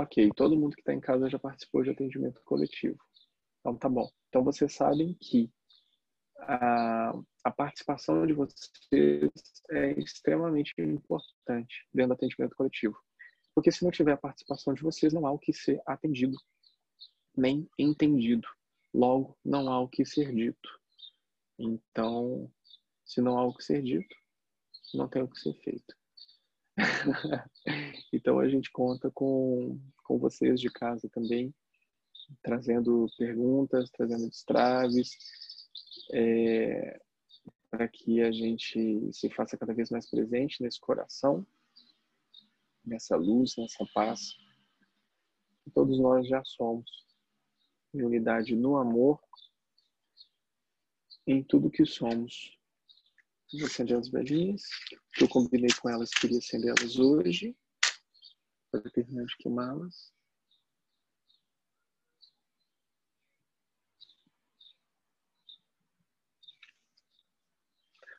Ok, todo mundo que está em casa já participou de atendimento coletivo. Então tá bom. Então vocês sabem que a, a participação de vocês é extremamente importante dentro do atendimento coletivo. Porque se não tiver a participação de vocês, não há o que ser atendido, nem entendido. Logo, não há o que ser dito. Então, se não há o que ser dito, não tem o que ser feito. então a gente conta com, com vocês de casa também, trazendo perguntas, trazendo destraves, é, para que a gente se faça cada vez mais presente nesse coração, nessa luz, nessa paz. Todos nós já somos em unidade no amor, em tudo que somos. Vou acender as velhinhas, que eu combinei com elas, queria acendê-las hoje, para terminar de queimá-las.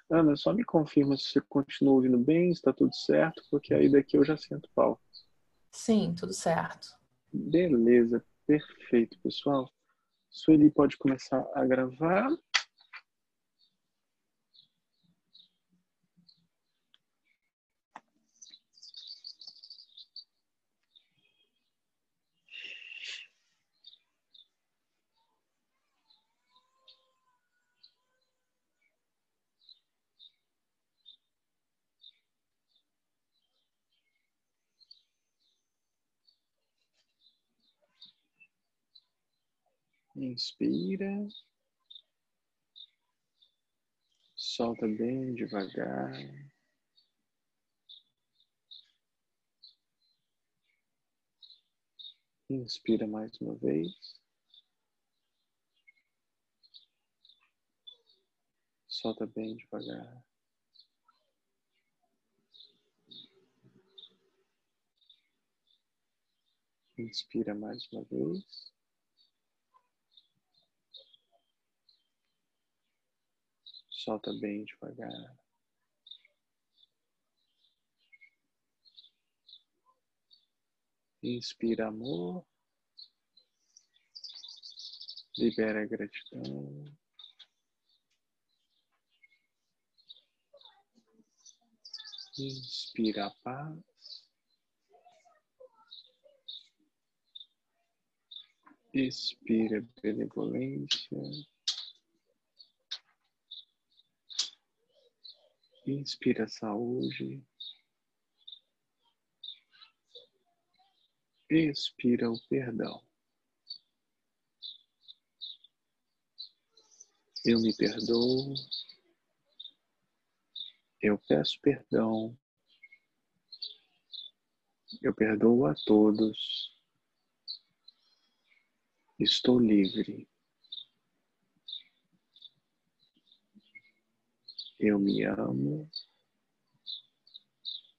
Ana, só me confirma se você continua ouvindo bem, está tudo certo, porque aí daqui eu já sento pau. Sim, tudo certo. Beleza, perfeito, pessoal. Sueli pode começar a gravar. Inspira. Solta bem devagar. Inspira mais uma vez. Solta bem devagar. Inspira mais uma vez. Solta bem devagar. Inspira amor. Libera gratidão. Inspira paz. Expira benevolência. Inspira saúde. Expira o perdão. Eu me perdoo. Eu peço perdão. Eu perdoo a todos. Estou livre. Eu me amo.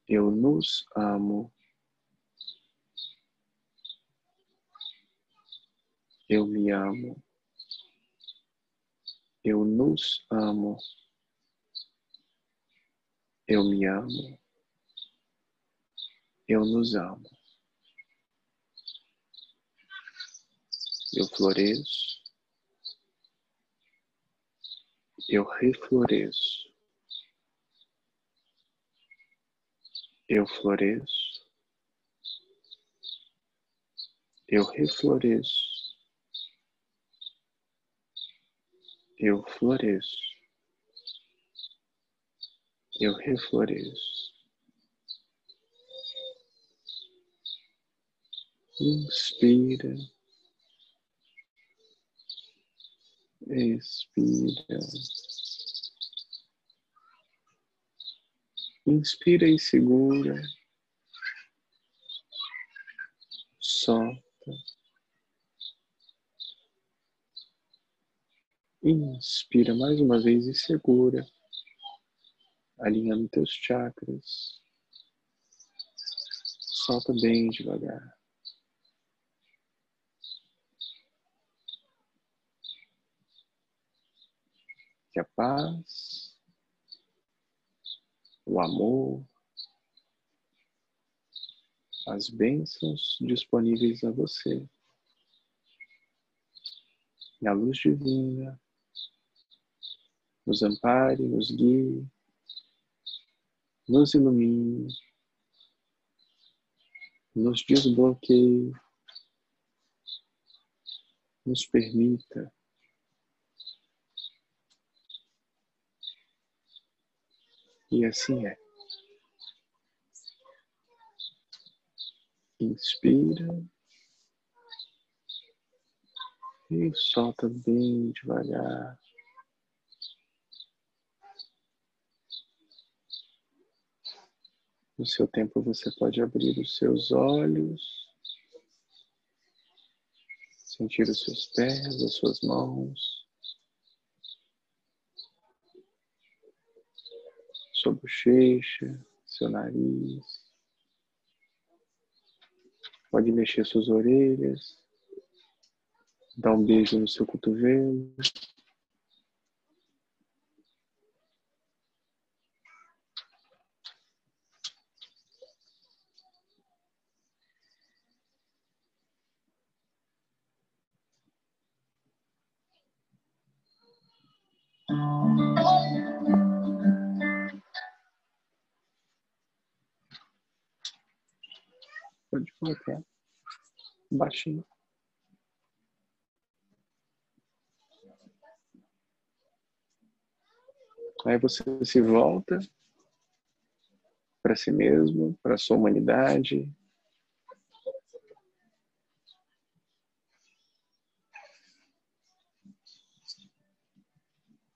Eu nos amo. Eu me amo. Eu nos amo. Eu me amo. Eu nos amo. Eu floresço. Eu refloresço. Eu floresço, eu refloresço, eu floresço, eu refloresço. Inspira, expira. Inspira e segura. Solta. Inspira mais uma vez e segura, alinhando teus chakras. Solta bem devagar. Que a paz o amor, as bênçãos disponíveis a você. E a luz divina nos ampare, nos guie, nos ilumine, nos desbloqueie, nos permita E assim é. Inspira e solta bem devagar. No seu tempo, você pode abrir os seus olhos, sentir os seus pés, as suas mãos, sua bochecha, seu nariz. Pode mexer suas orelhas, dar um beijo no seu cotovelo. Pode colocar baixinho. Aí você se volta para si mesmo, para sua humanidade.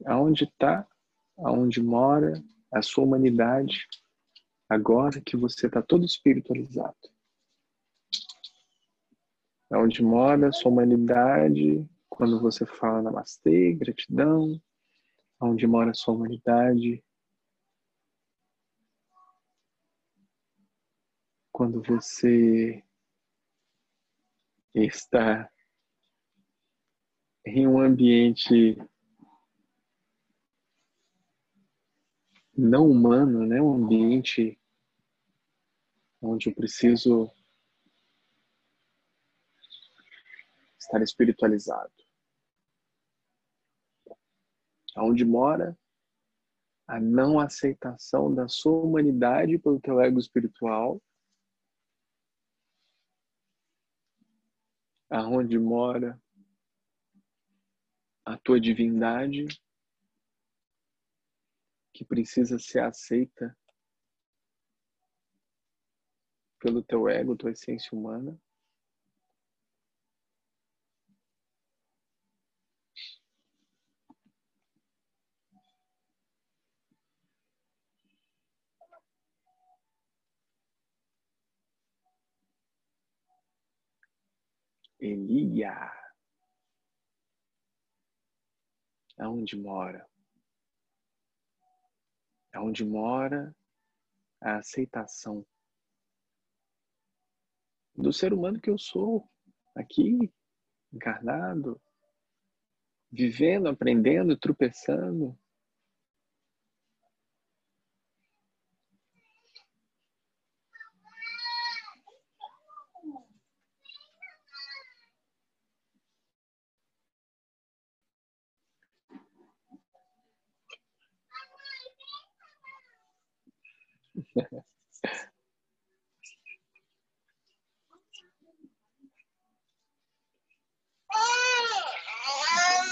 Aonde está, aonde mora a sua humanidade, agora que você está todo espiritualizado. Aonde mora sua humanidade quando você fala namastê, gratidão, onde mora sua humanidade. Quando você está em um ambiente não humano, né? Um ambiente onde eu preciso estar espiritualizado. Onde mora a não aceitação da sua humanidade pelo teu ego espiritual. Aonde mora a tua divindade que precisa ser aceita pelo teu ego, tua essência humana. Elia. Aonde mora? Aonde mora a aceitação do ser humano que eu sou, aqui, encarnado, vivendo, aprendendo, tropeçando.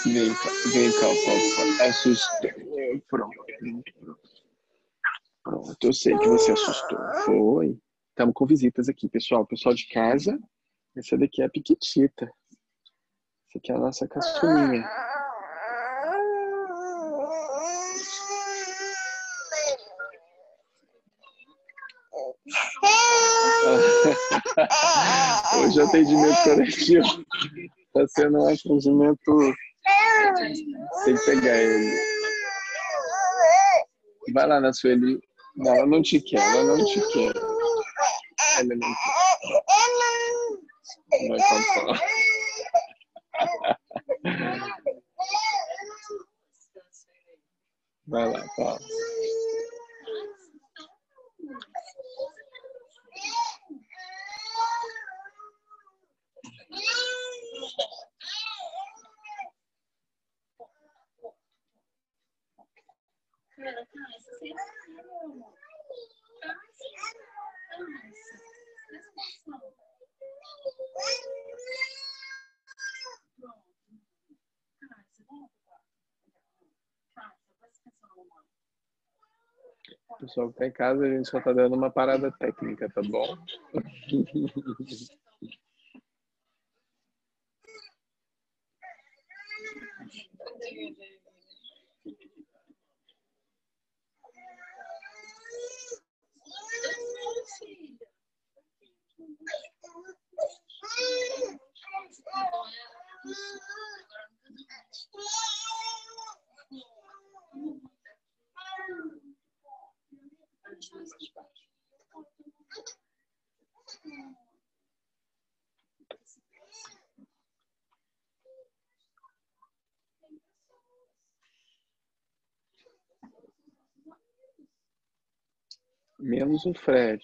Vem cá, vem cá, papai. Assustou. Pronto, pronto. Pronto, eu sei que você assustou. Foi. Estamos com visitas aqui, pessoal. Pessoal de casa. Essa daqui é a Piquitita. Essa aqui é a nossa caçulinha. Hoje o atendimento coletivo está sendo um atendimento. Que pegar ele. Vai lá na Sueli. Ela não te quer, ela não te quer. Ela não quer. Vai contar. Vai lá, Paulo. Cara, cara, essa sei lá, meu amor. Cara, presta atenção. Pronto. Cara, você volta, tá? Cara, presta atenção, mamãe. O pessoal que tá em casa, a gente só tá dando uma parada técnica, tá bom? Menos o Fred.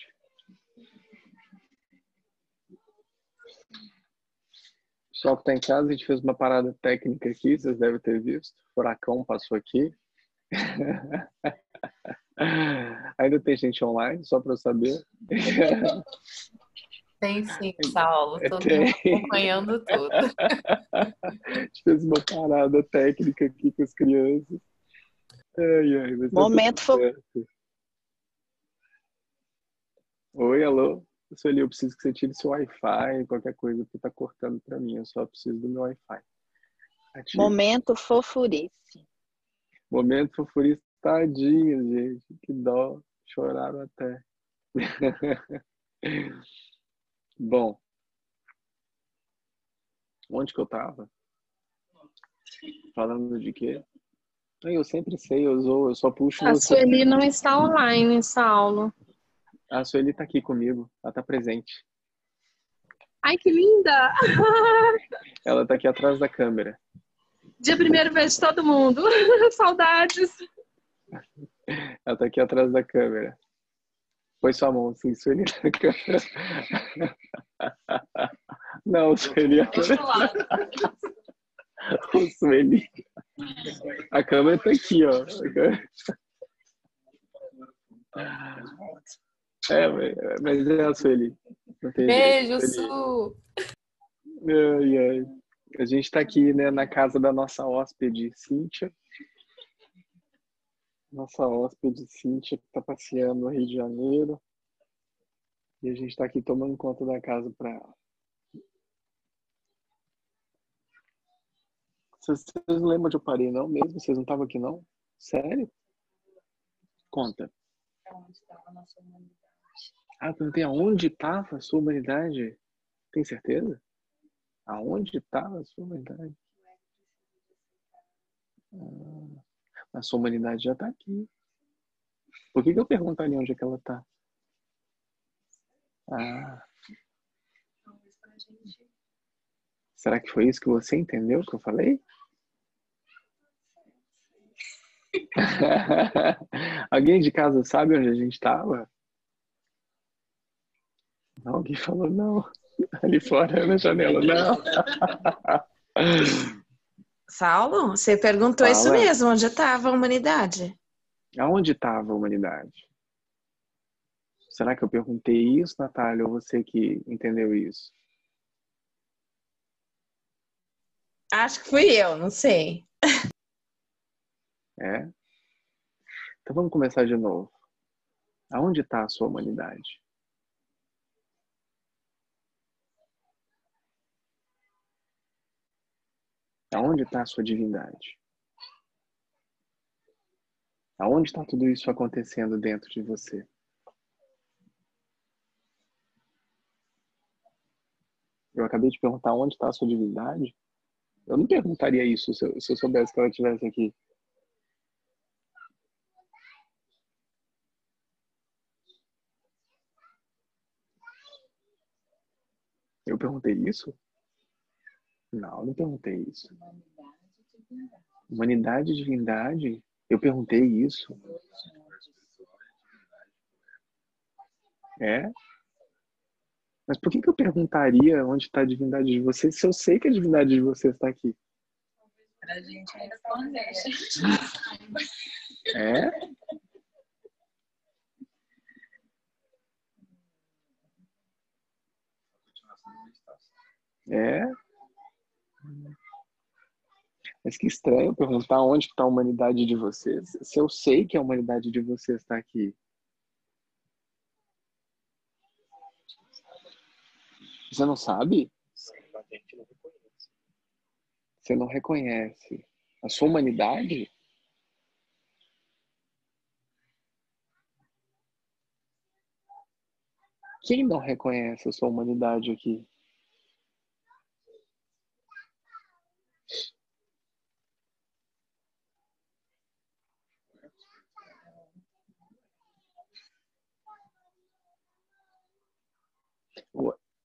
Só que tá em casa, a gente fez uma parada técnica aqui, vocês devem ter visto. O furacão passou aqui. Ainda tem gente online, só para eu saber. Tem sim, Saulo. Mundo acompanhando tudo. A gente fez uma parada técnica aqui com as crianças. Ai, ai, tá Momento tudo fo- certo. Oi, alô? Sueli, eu preciso que você tire seu Wi-Fi, qualquer coisa que tá cortando para mim. Eu só preciso do meu Wi-Fi. Ativa. Momento fofurice. Momento fofurista, tadinho, gente. Que dó. Choraram até. Bom. Onde que eu tava? Falando de quê? Eu sempre sei, eu, sou, eu só puxo A. Sueli não está online, Saulo. A Sueli tá aqui comigo, ela tá presente. Ai, que linda! Ela tá aqui atrás da câmera. Dia primeiro vejo todo mundo. Saudades. Ela tá aqui atrás da câmera. Põe sua mão assim, Sueli na câmera. Não, Sueli. Ô, Sueli. A câmera tá aqui, ó. A É, mas- é a Sueli. Beijo, Sueli. Su! Ai, ai. A gente está aqui né, na casa da nossa hóspede, Cíntia. Nossa hóspede, Cíntia, que está passeando no Rio de Janeiro. E a gente está aqui tomando conta da casa para ela. Vocês, não lembram onde eu parei, não? Mesmo? Vocês não estavam aqui, não? Sério? Conta. Ah, perguntei aonde estava a sua humanidade? Tem certeza? Aonde estava a sua humanidade? Ah, a sua humanidade já está aqui. Por que, que eu perguntaria onde é que ela está? Ah, será que foi isso que você entendeu que eu falei? Alguém de casa sabe onde a gente estava? Alguém falou não. Ali fora na janela, não. Saulo, você perguntou isso Fala. mesmo, onde estava a humanidade? Aonde estava a humanidade? Será que eu perguntei isso, Natália, ou você que entendeu isso? Acho que fui eu, não sei. É? Então vamos começar de novo. Aonde está a sua humanidade? Aonde está a sua divindade? Aonde está tudo isso acontecendo dentro de você? Eu acabei de perguntar onde está a sua divindade. Eu não perguntaria isso se eu, se eu soubesse que ela estivesse aqui. Eu perguntei isso? Não, não perguntei isso. Humanidade e divindade? Eu perguntei isso. É? Mas por que, que eu perguntaria onde está a divindade de vocês se eu sei que a divindade de vocês está aqui? Pra gente responder. É? É? Mas que estranho perguntar onde está a humanidade de vocês. Se eu sei que a humanidade de vocês está aqui. Você não sabe? Você não reconhece a sua humanidade? Quem não reconhece a sua humanidade aqui?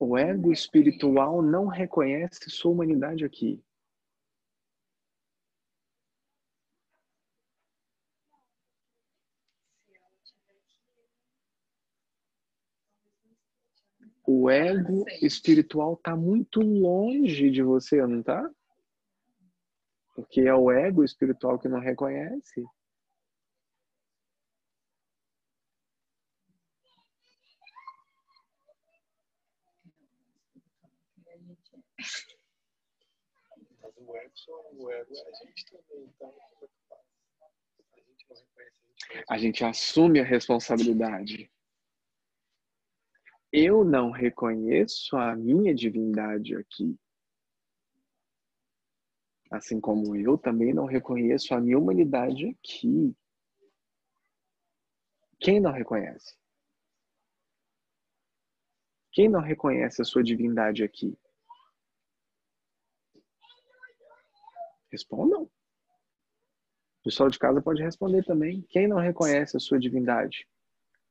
O- ego espiritual não reconhece sua humanidade aqui. O ego espiritual está muito longe de você, não tá? Porque é o ego espiritual que não reconhece. É é mesmo. A gente assume a responsabilidade. Eu não reconheço a minha divindade aqui. Assim como eu também não reconheço a minha humanidade aqui. Quem não reconhece? Quem não reconhece a sua divindade aqui? Respondam. O pessoal de casa pode responder também. Quem não reconhece a sua divindade?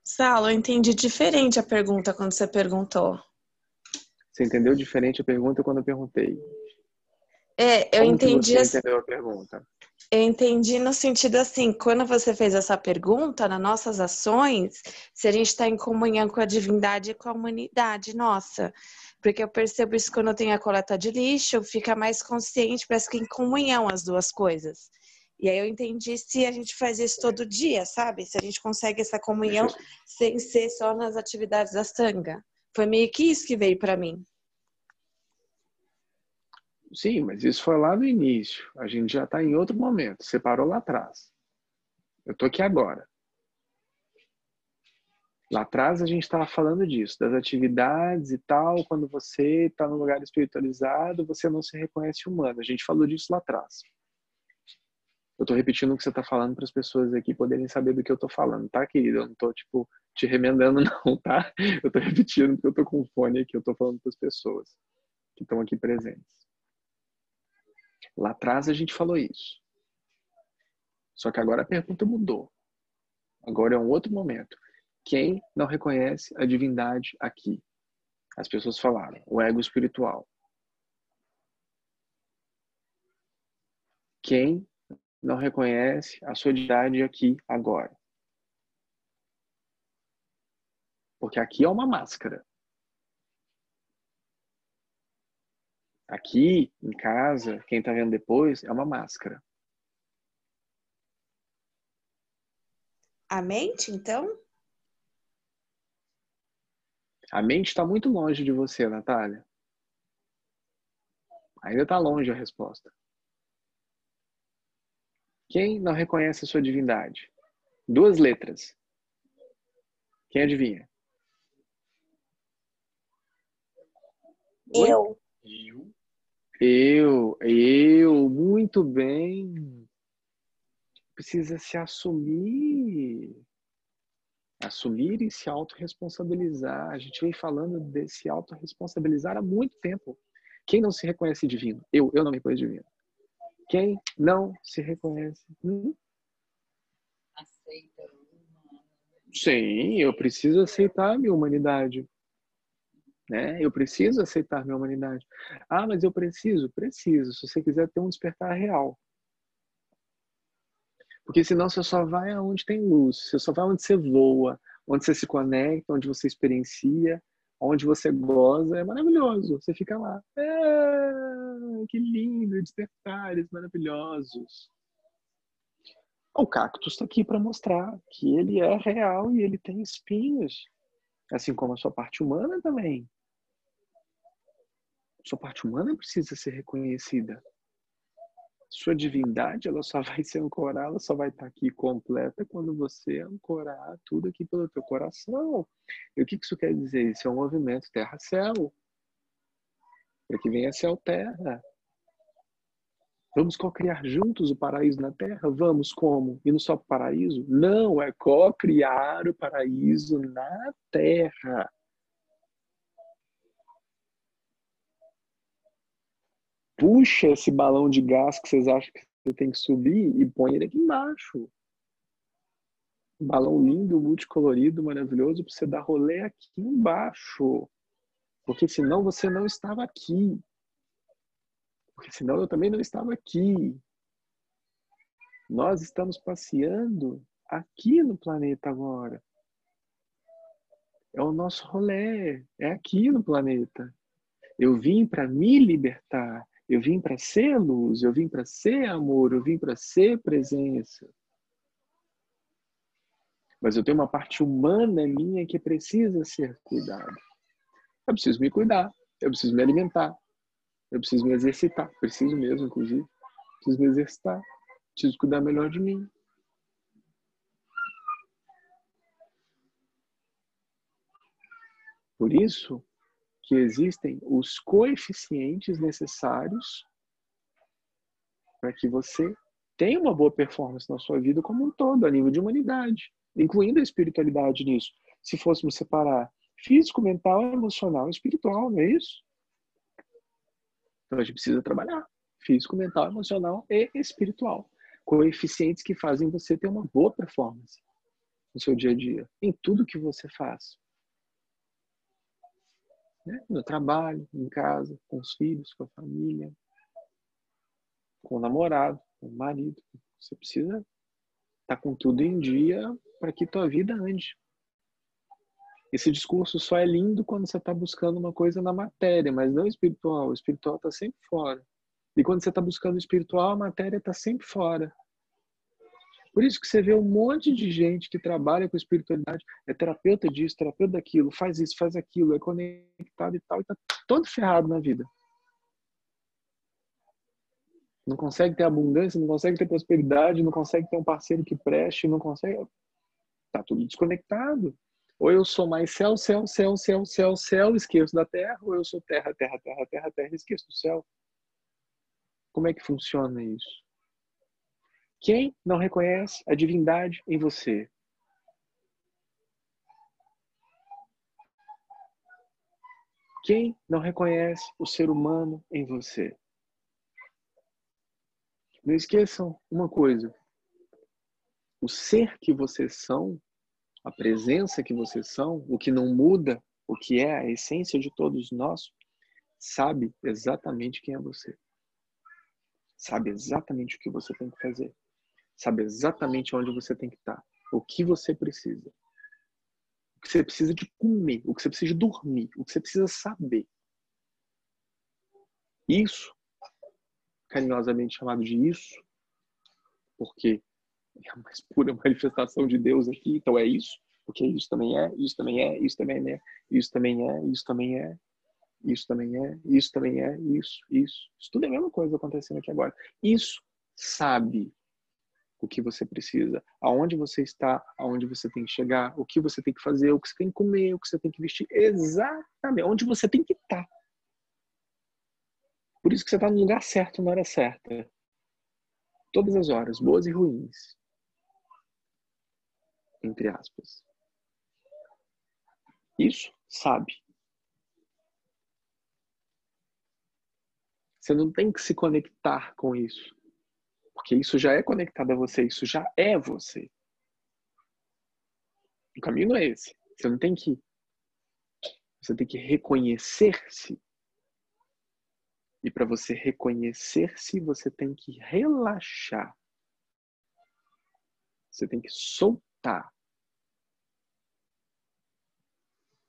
Saulo, eu entendi diferente a pergunta quando você perguntou. Você entendeu diferente a pergunta quando eu perguntei? É, eu Como entendi, você assim- entendeu a pergunta? eu entendi no sentido assim, quando você fez essa pergunta, nas nossas ações, se a gente está em comunhão com a divindade e com a humanidade, nossa. Porque eu percebo isso quando eu tenho a coleta de lixo, fica mais consciente, parece que em comunhão as duas coisas. E aí eu entendi se a gente faz isso todo dia, sabe? Se a gente consegue essa comunhão sem ser só nas atividades da sanga. Foi meio que isso que veio para mim. Sim, mas isso foi lá no início. A gente já está em outro momento. Você parou lá atrás. Eu estou aqui agora. Lá atrás a gente estava falando disso, das atividades e tal. Quando você está num lugar espiritualizado, você não se reconhece humano. A gente falou disso lá atrás. Eu estou repetindo o que você está falando para as pessoas aqui poderem saber do que eu estou falando, tá, querida? Eu não estou, tipo, te remendando, não, tá? Eu estou repetindo porque eu estou com fone aqui, eu estou falando para as pessoas que estão aqui presentes. Lá atrás a gente falou isso. Só que agora a pergunta mudou. Agora é um outro momento. Quem não reconhece a divindade aqui? As pessoas falaram, o ego espiritual. Quem não reconhece a sua divindade aqui agora? Porque aqui é uma máscara. Aqui em casa, quem está vendo depois, é uma máscara. A mente, então? A mente está muito longe de você, Natália. Ainda está longe a resposta. Quem não reconhece a sua divindade? Duas letras. Quem adivinha? Eu. Eu, Eu, eu, muito bem. Precisa se assumir. Assumir e se autorresponsabilizar. A gente vem falando desse autorresponsabilizar há muito tempo. Quem não se reconhece divino? Eu, eu não me reconheço divino. Quem não se reconhece? Hum? Aceita. Sim, eu preciso aceitar a minha humanidade. Né? Eu preciso aceitar minha humanidade. Ah, mas eu preciso? Preciso. Se você quiser ter um despertar real. Porque senão você só vai aonde tem luz. Você só vai onde você voa, onde você se conecta, onde você experiencia, onde você goza. É maravilhoso. Você fica lá. É, que lindo, despertares maravilhosos. O cactus está aqui para mostrar que ele é real e ele tem espinhos, assim como a sua parte humana também. Sua parte humana precisa ser reconhecida. Sua divindade, ela só vai ser ancorada, ela só vai estar aqui completa quando você ancorar tudo aqui pelo teu coração. E o que isso quer dizer? Isso é um movimento terra-céu. Para que venha céu-terra. Vamos co-criar juntos o paraíso na Terra? Vamos como? E não só o paraíso? Não, é co-criar o paraíso na Terra. Puxa esse balão de gás que vocês acham que você tem que subir e põe ele aqui embaixo. Um balão lindo, multicolorido, maravilhoso, para você dar rolê aqui embaixo. Porque senão você não estava aqui porque senão eu também não estava aqui. Nós estamos passeando aqui no planeta agora. É o nosso rolê, é aqui no planeta. Eu vim para me libertar, eu vim para ser luz, eu vim para ser amor, eu vim para ser presença. Mas eu tenho uma parte humana minha que precisa ser cuidada. Eu preciso me cuidar, eu preciso me alimentar, eu preciso me exercitar, preciso mesmo, inclusive. Preciso me exercitar, preciso cuidar melhor de mim. Por isso que existem os coeficientes necessários para que você tenha uma boa performance na sua vida como um todo, a nível de humanidade, incluindo a espiritualidade nisso. Se fôssemos separar físico, mental, emocional e espiritual, não é isso? Então a gente precisa trabalhar físico, mental, emocional e espiritual. Coeficientes que fazem você ter uma boa performance no seu dia a dia, em tudo que você faz. Né? No trabalho, em casa, com os filhos, com a família, com o namorado, com o marido. Você precisa estar com tudo em dia para que tua vida ande. Esse discurso só é lindo quando você está buscando uma coisa na matéria, mas não espiritual. O espiritual está sempre fora. E quando você está buscando o espiritual, a matéria está sempre fora. Por isso que você vê um monte de gente que trabalha com espiritualidade, é terapeuta disso, terapeuta daquilo, faz isso, faz aquilo, é conectado e tal, e tá todo ferrado na vida. Não consegue ter abundância, não consegue ter prosperidade, não consegue ter um parceiro que preste, não consegue. Tá tudo desconectado. Ou eu sou mais céu, céu, céu, céu, céu, céu, esqueço da terra, ou eu sou terra, terra, terra, terra, terra, esqueço do céu. Como é que funciona isso? Quem não reconhece a divindade em você? Quem não reconhece o ser humano em você? Não esqueçam uma coisa: o ser que vocês são a presença que vocês são, o que não muda, o que é a essência de todos nós, sabe exatamente quem é você. Sabe exatamente o que você tem que fazer. Sabe exatamente onde você tem que estar. O que você precisa. O que você precisa de comer, o que você precisa de dormir, o que você precisa saber. Isso, carinhosamente chamado de isso, porque é a mais pura manifestação de Deus aqui, então é isso, porque isso também é, isso também é, isso também é, isso também é, isso também é, isso também é, isso também é, isso, isso. Isso tudo é a mesma coisa acontecendo aqui agora. Isso sabe o que você precisa, aonde você está, aonde você tem que chegar, o que você tem que fazer, o que você tem que comer, o que você tem que vestir, exatamente onde você tem que estar. Por isso que você está no lugar certo na hora certa. Todas as horas, boas e ruins entre aspas. Isso sabe. Você não tem que se conectar com isso. Porque isso já é conectado a você, isso já é você. O caminho não é esse. Você não tem que. Você tem que reconhecer-se. E para você reconhecer-se, você tem que relaxar. Você tem que soltar.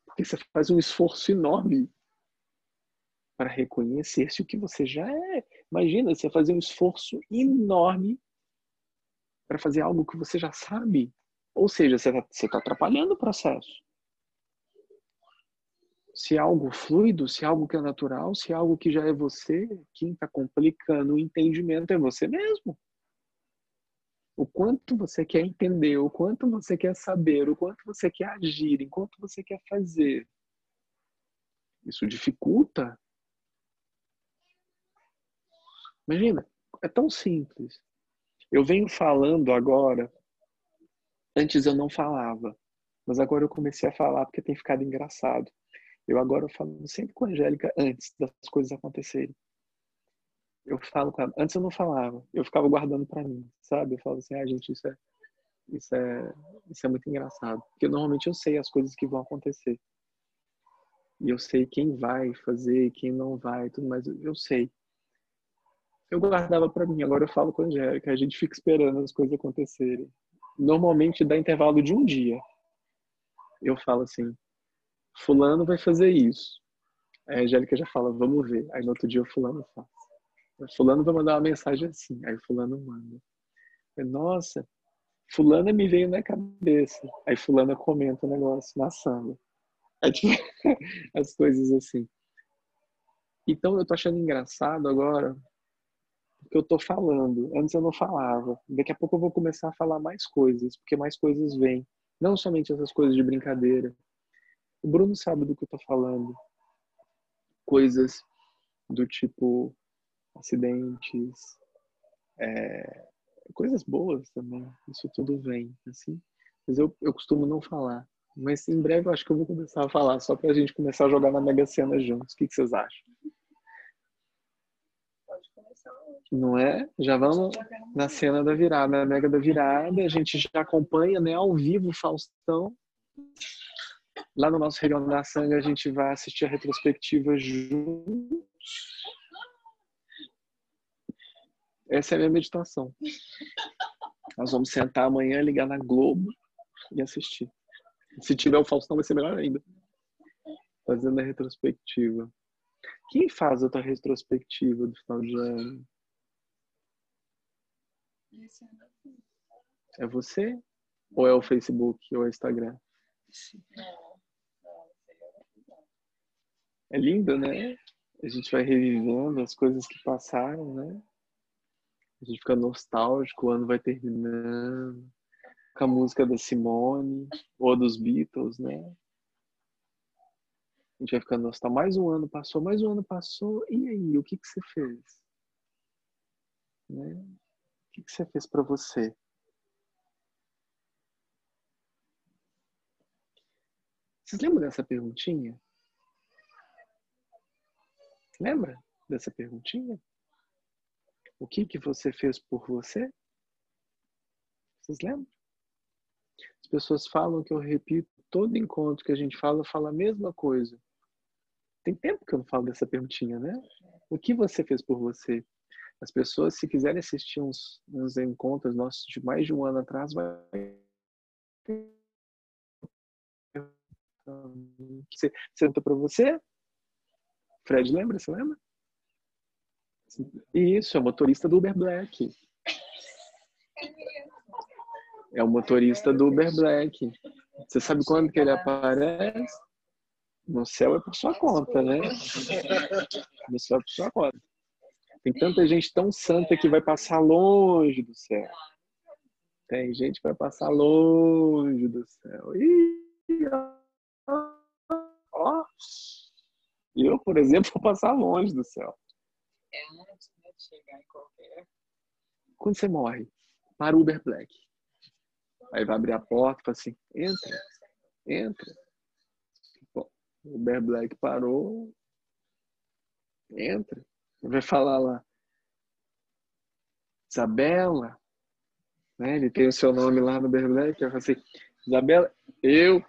Porque você faz um esforço enorme para reconhecer-se o que você já é. Imagina você fazer um esforço enorme para fazer algo que você já sabe. Ou seja, você está tá atrapalhando o processo. Se é algo fluido, se é algo que é natural, se é algo que já é você, quem está complicando o entendimento é você mesmo. O quanto você quer entender, o quanto você quer saber, o quanto você quer agir, enquanto você quer fazer. Isso dificulta. Imagina, é tão simples. Eu venho falando agora, antes eu não falava, mas agora eu comecei a falar porque tem ficado engraçado. Eu agora falo sempre com a Angélica antes das coisas acontecerem eu falo com ela. Antes eu não falava, eu ficava guardando para mim, sabe? Eu falo assim, ah, gente, isso é, isso é, isso é muito engraçado, porque normalmente eu sei as coisas que vão acontecer e eu sei quem vai fazer, quem não vai, tudo mais, eu sei. Eu guardava para mim, agora eu falo com a Angélica, a gente fica esperando as coisas acontecerem. Normalmente dá intervalo de um dia. Eu falo assim, fulano vai fazer isso. Aí a Angélica já fala, vamos ver. Aí no outro dia o fulano faz. Fulano vai mandar uma mensagem assim. Aí fulano manda. Nossa, fulana me veio na cabeça. Aí fulana comenta o negócio na sala. Tipo, as coisas assim. Então eu tô achando engraçado agora porque eu tô falando. Antes eu não falava. Daqui a pouco eu vou começar a falar mais coisas, porque mais coisas vêm. Não somente essas coisas de brincadeira. O Bruno sabe do que eu tô falando. Coisas do tipo acidentes, é, coisas boas também. Isso tudo vem, assim. Mas eu, eu costumo não falar. Mas em breve eu acho que eu vou começar a falar, só para a gente começar a jogar na Mega Sena juntos. O que, que vocês acham? Não é? Já vamos na cena da virada, na Mega da Virada. A gente já acompanha né, ao vivo o Faustão. Lá no nosso Região da Sangue a gente vai assistir a retrospectiva juntos. Essa é a minha meditação. Nós vamos sentar amanhã, ligar na Globo e assistir. Se tiver o Faustão, vai ser melhor ainda. Fazendo a retrospectiva. Quem faz outra retrospectiva do final de ano? É você? Ou é o Facebook ou é o Instagram? É lindo, né? A gente vai revivendo as coisas que passaram, né? A gente fica nostálgico, o ano vai terminando. Com a música da Simone ou dos Beatles, né? A gente vai ficando nostálgico. Mais um ano passou, mais um ano passou. E aí, o que, que você fez? Né? O que, que você fez para você? Vocês lembram dessa perguntinha? Lembra dessa perguntinha? O que, que você fez por você? Vocês lembram? As pessoas falam que eu repito todo encontro que a gente fala, fala a mesma coisa. Tem tempo que eu não falo dessa perguntinha, né? O que você fez por você? As pessoas, se quiserem assistir uns, uns encontros nossos de mais de um ano atrás, vai você senta para você? Fred, lembra? Você lembra? Isso, é o motorista do Uber Black. É o motorista do Uber Black. Você sabe quando que ele aparece? No céu é por sua conta, né? No céu é por sua conta. Tem tanta gente tão santa que vai passar longe do céu. Tem gente que vai passar longe do céu. Ih, ó. Eu, por exemplo, vou passar longe do céu. É antes né, de chegar em qualquer. Quando você morre, para o Uber Black. Aí vai abrir a porta e fala assim: entra, entra. Bom, o Uber Black parou. Entra. Vai falar lá. Isabela. Né? Ele tem o seu nome lá no Uber Black. Vai falar assim: Isabela, eu.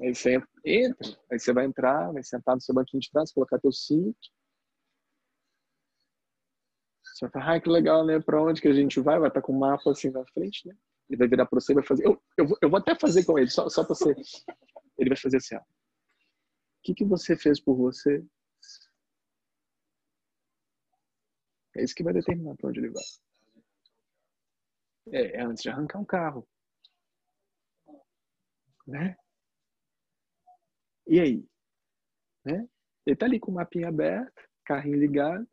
Aí você entra, entra. Aí você vai entrar, vai sentar no seu banquinho de trás, colocar teu cinto você vai falar, ah, que legal, né? Pra onde que a gente vai? Vai estar tá com o mapa assim na frente, né? Ele vai virar para você e vai fazer. Eu, eu, vou, eu vou até fazer com ele, só, só para você. Ele vai fazer assim, ó. O que, que você fez por você? É isso que vai determinar para onde ele vai. É, é antes de arrancar um carro. Né? E aí? Né? Ele tá ali com o mapinha aberto, carrinho ligado.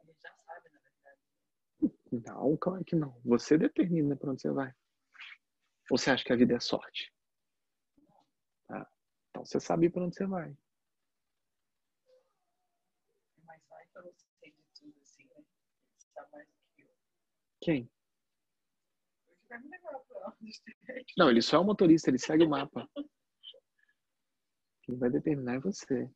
Não, claro que não. Você determina para onde você vai. Ou você acha que a vida é sorte? Tá. Então você sabe para onde você vai. Mas vai pra você de tudo assim, né? Você sabe mais do que eu. Quem? Estiver. Não, ele só é o motorista, ele segue o mapa. Quem vai determinar é você.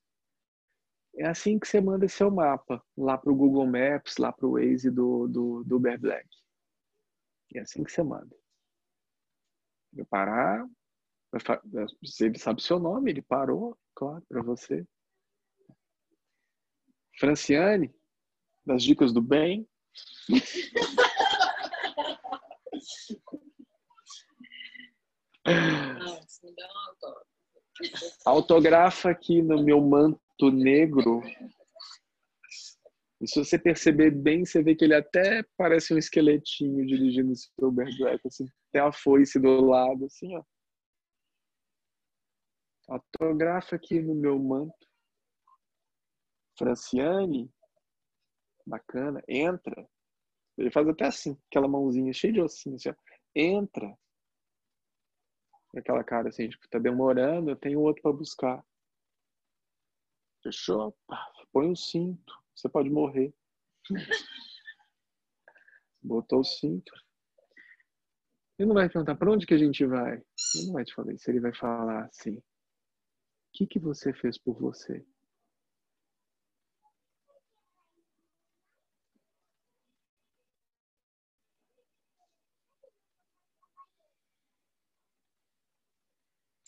É assim que você manda seu mapa lá para o Google Maps, lá para o Waze do, do, do Uber Black. É assim que você manda. Vai parar, ele sabe seu nome, ele parou, claro, para você. Franciane, das dicas do bem. Autografa aqui no meu manto negro. E se você perceber bem, você vê que ele até parece um esqueletinho dirigindo o seu Uber Black, assim, tem a foice do lado, assim, ó. Autografa aqui no meu manto. Franciane, bacana, entra. Ele faz até assim, aquela mãozinha cheia de ossinho, assim, ó. Entra. Aquela cara assim, tipo, tá demorando, eu tenho outro para buscar. Fechou? Põe o cinto, você pode morrer. Botou o cinto. Ele não vai perguntar para onde que a gente vai. Ele não vai te falar isso. Ele vai falar assim: O que, que você fez por você?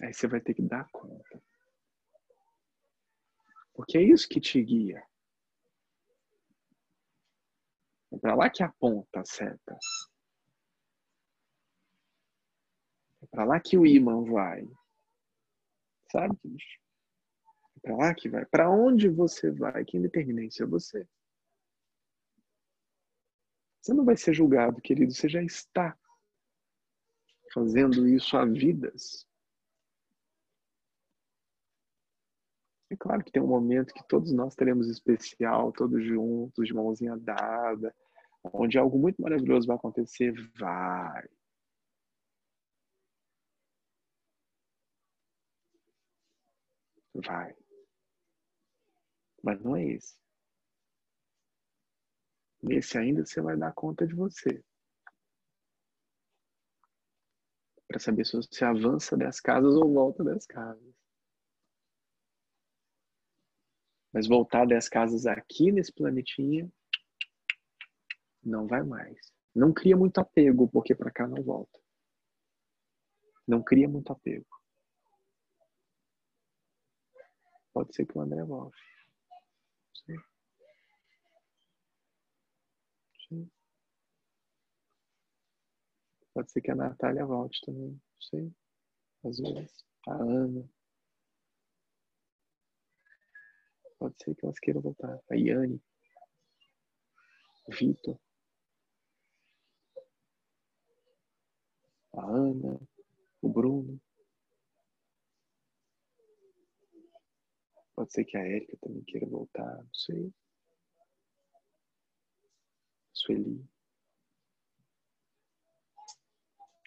Aí você vai ter que dar conta. Porque é isso que te guia. É para lá que aponta a seta. É para lá que o imã vai. Sabe, bicho? Para lá que vai. Para onde você vai? Quem determina isso é você. Você não vai ser julgado, querido. Você já está fazendo isso há vidas. É claro que tem um momento que todos nós teremos especial, todos juntos, de mãozinha dada, onde algo muito maravilhoso vai acontecer. Vai. Vai. Mas não é esse. Nesse ainda você vai dar conta de você. Para saber se você avança das casas ou volta das casas. Mas voltar 10 casas aqui nesse planetinha, não vai mais. Não cria muito apego, porque para cá não volta. Não cria muito apego. Pode ser que o André volte. Sim. Sim. Pode ser que a Natália volte também. Sei. Às vezes. A Ana. Pode ser que elas queiram voltar. A Yane. Vitor. A Ana. O Bruno. Pode ser que a Érica também queira voltar. Não sei. Sueli.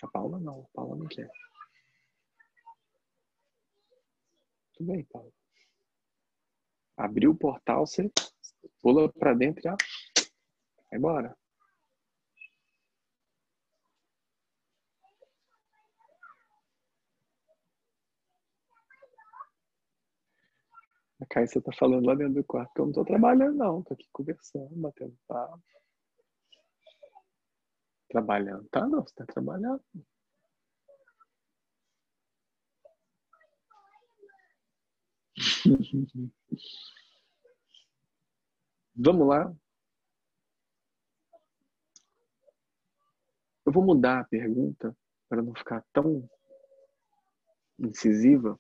A Paula não. A Paula não quer. Tudo bem, Paula. Abriu o portal, você pula pra dentro e já vai embora. A Caíssa tá falando lá dentro do quarto que eu não tô trabalhando, não. Tô aqui conversando, batendo papo. Trabalhando, tá? Não, você tá trabalhando. Vamos lá. Eu vou mudar a pergunta para não ficar tão incisiva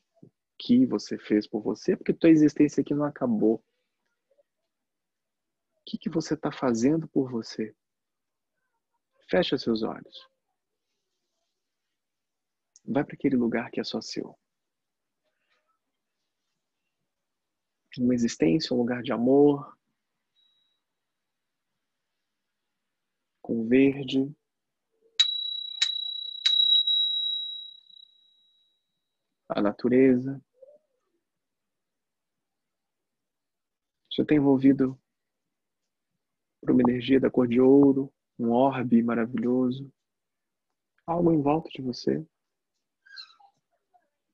que você fez por você, porque tua existência aqui não acabou. O que, que você está fazendo por você? Fecha seus olhos. Vai para aquele lugar que é só seu. Uma existência, um lugar de amor, com verde. A natureza. Você está envolvido por uma energia da cor de ouro, um orbe maravilhoso, algo em volta de você.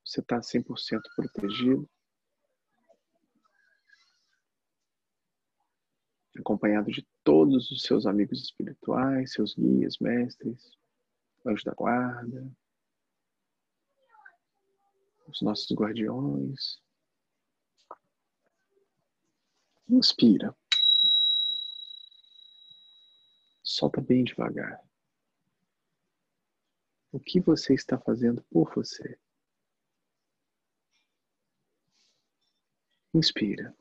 Você está 100% protegido. Acompanhado de todos os seus amigos espirituais, seus guias, mestres, anjos da guarda, os nossos guardiões. Inspira. Solta bem devagar. O que você está fazendo por você? Inspira.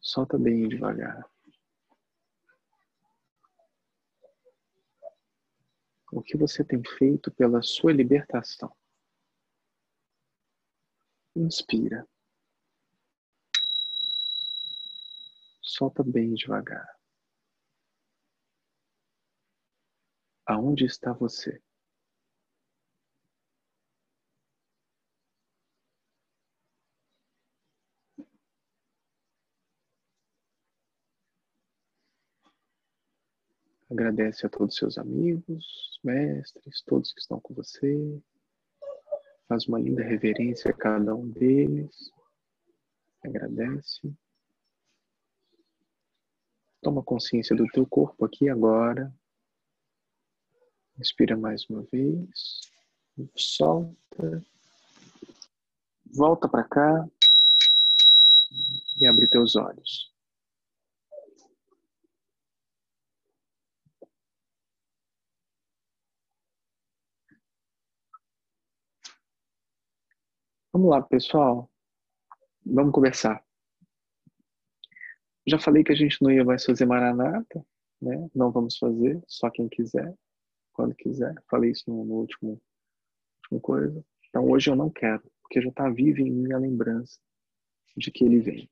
Solta bem devagar. O que você tem feito pela sua libertação? Inspira. Solta bem devagar. Aonde está você? Agradece a todos os seus amigos, mestres, todos que estão com você. Faz uma linda reverência a cada um deles. Agradece. Toma consciência do teu corpo aqui agora. Inspira mais uma vez. Solta. Volta para cá. E abre teus olhos. Vamos lá, pessoal. Vamos conversar. Já falei que a gente não ia mais fazer maranata, né? Não vamos fazer, só quem quiser, quando quiser. Falei isso no, último, último coisa. Então hoje eu não quero, porque já está vivo em mim a lembrança de que ele vem.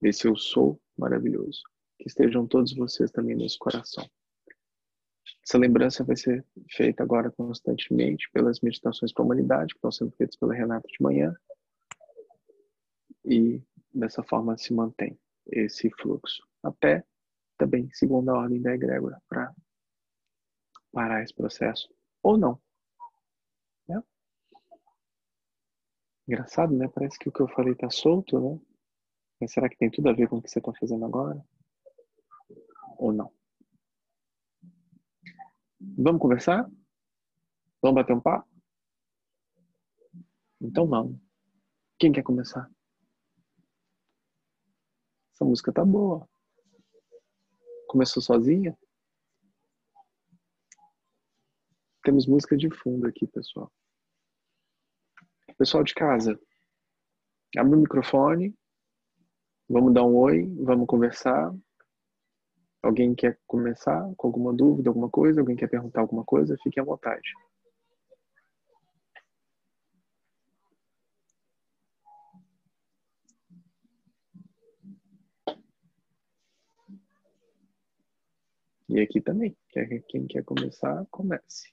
Esse eu sou maravilhoso. Que estejam todos vocês também nesse coração. Essa lembrança vai ser feita agora constantemente pelas meditações para a humanidade, que estão sendo feitas pela Renata de manhã. E dessa forma se mantém esse fluxo. Até também, segundo a ordem da egrégora, para parar esse processo. Ou não. Né? Engraçado, né? Parece que o que eu falei está solto, né? Mas será que tem tudo a ver com o que você está fazendo agora? Ou não? Vamos conversar? Vamos bater um papo? Então vamos. Quem quer começar? Essa música tá boa. Começou sozinha? Temos música de fundo aqui, pessoal. Pessoal de casa, abre o microfone. Vamos dar um oi, vamos conversar. Alguém quer começar com alguma dúvida, alguma coisa? Alguém quer perguntar alguma coisa? Fique à vontade. E aqui também. Quem quer começar, comece.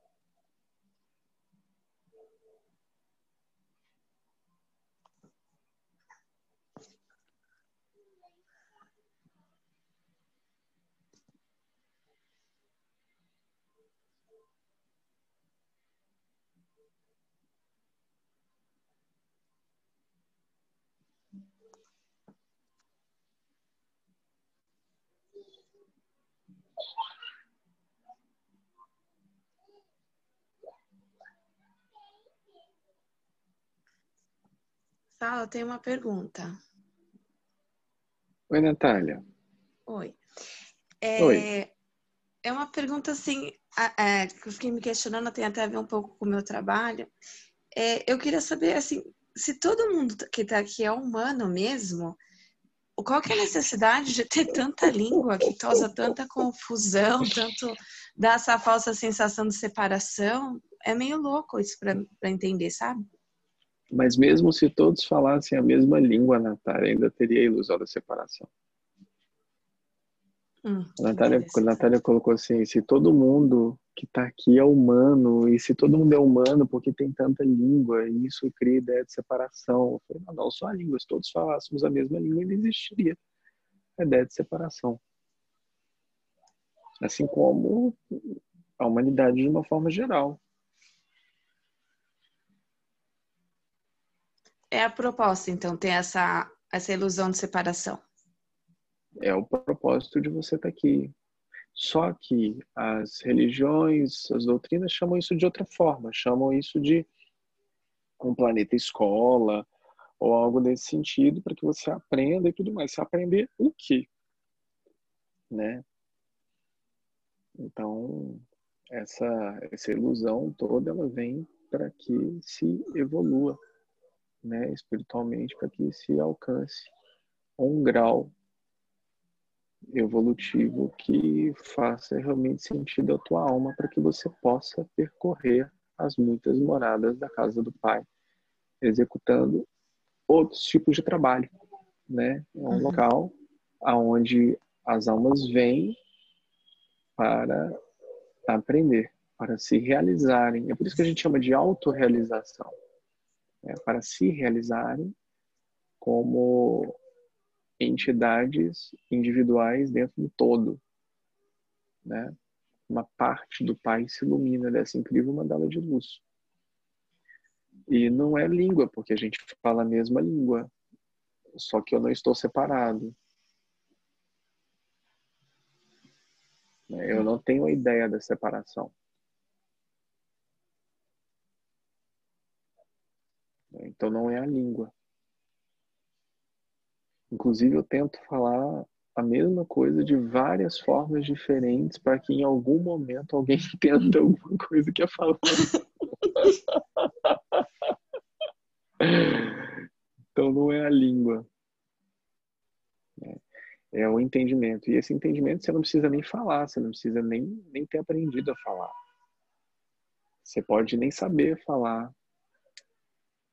Saulo, eu tenho uma pergunta. Oi, Natália. Oi. É, Oi. é uma pergunta assim, é, que eu fiquei me questionando, tem até a ver um pouco com o meu trabalho. É, eu queria saber, assim, se todo mundo que está aqui é humano mesmo, qual que é a necessidade de ter tanta língua que causa tanta confusão, tanto dá essa falsa sensação de separação? É meio louco isso para entender, sabe? Mas mesmo se todos falassem a mesma língua, Natália, ainda teria a ilusão da separação. Hum, A Natália, a Natália colocou assim, se todo mundo que está aqui é humano, e se todo mundo é humano, porque tem tanta língua, e isso cria ideia de separação. Eu falei, não, não, só a língua. Se todos falássemos a mesma língua, ainda existiria a ideia de separação. Assim como a humanidade de uma forma geral. É a proposta, então, ter essa, essa ilusão de separação. É o propósito de você estar aqui. Só que as religiões, as doutrinas chamam isso de outra forma, chamam isso de um planeta escola ou algo nesse sentido para que você aprenda e tudo mais. Aprender o quê? Né? Então, essa, essa ilusão toda ela vem para que se evolua, né, espiritualmente, para que se alcance um grau evolutivo que faça realmente sentido à tua alma para que você possa percorrer as muitas moradas da casa do Pai, executando outros tipos de trabalho, né? É um Uhum. local aonde as almas vêm para aprender, para se realizarem. É por isso que a gente chama de autorrealização, né? para se realizarem como entidades individuais dentro do todo, né? Uma parte do Pai se ilumina dessa incrível mandala de luz. E não é língua, porque a gente fala a mesma língua, só que eu não estou separado. Eu não tenho a ideia da separação. Então não é a língua. Inclusive, eu tento falar a mesma coisa de várias formas diferentes para que em algum momento alguém entenda alguma coisa que eu falo. então, não é a língua. É o entendimento. E esse entendimento você não precisa nem falar, você não precisa nem, nem ter aprendido a falar. Você pode nem saber falar.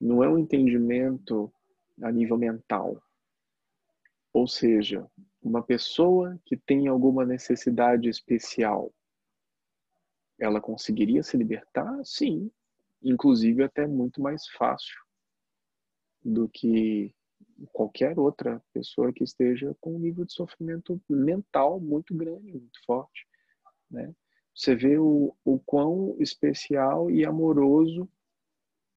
Não é um entendimento a nível mental. Ou seja, uma pessoa que tem alguma necessidade especial, ela conseguiria se libertar? Sim. Inclusive até muito mais fácil do que qualquer outra pessoa que esteja com um nível de sofrimento mental muito grande, muito forte. Né? Você vê o, o quão especial e amoroso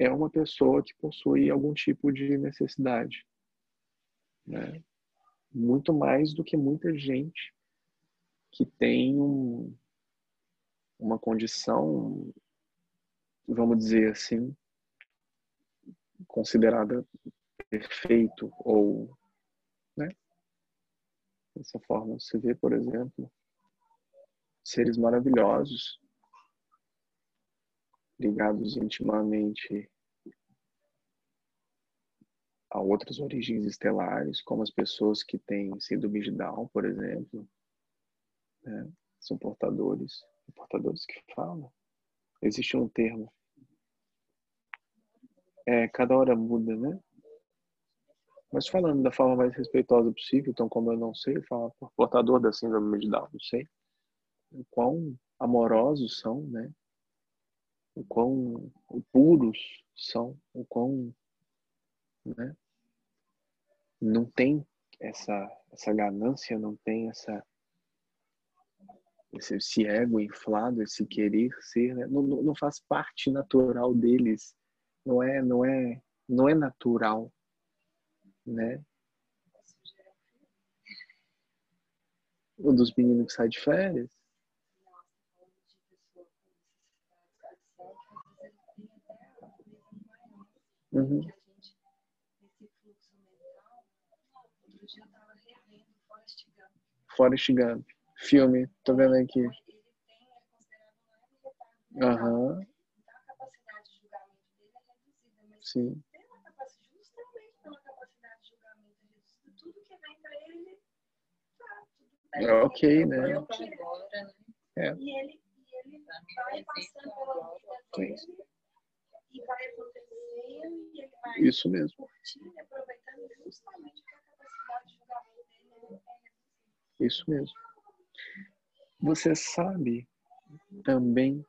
é uma pessoa que possui algum tipo de necessidade. Né? muito mais do que muita gente que tem um, uma condição, vamos dizer assim, considerada perfeito ou, né? Dessa forma, você vê, por exemplo, seres maravilhosos ligados intimamente a outras origens estelares, como as pessoas que têm síndrome de Down, por exemplo, né? são portadores, portadores que falam. Existe um termo. É, cada hora muda, né? Mas falando da forma mais respeitosa possível, então como eu não sei, eu falo por portador da síndrome de Down, não sei o quão amorosos são, né? O quão puros são, o quão né? não tem essa essa ganância, não tem essa esse, esse ego inflado, esse querer ser, né? não, não, faz parte natural deles, não é não é não é natural, né? O dos meninos que saem de férias, uhum. Forrest Gump. Filme, tô vendo aqui. Ele tem, é um Aham, mental. Então, a capacidade de julgamento dele é reduzida. Mas sim. pela capacidade, justamente pela capacidade de julgamento reduzida, tudo que vem para ele, tá, tudo bem. É ok, né? É que é. Agora, né? E ele, e ele vai passando pela vida dele e vai acontecendo e ele vai Isso mesmo. curtindo e aproveitando justamente porque a capacidade de julgamento dele é. Isso mesmo. Você sabe também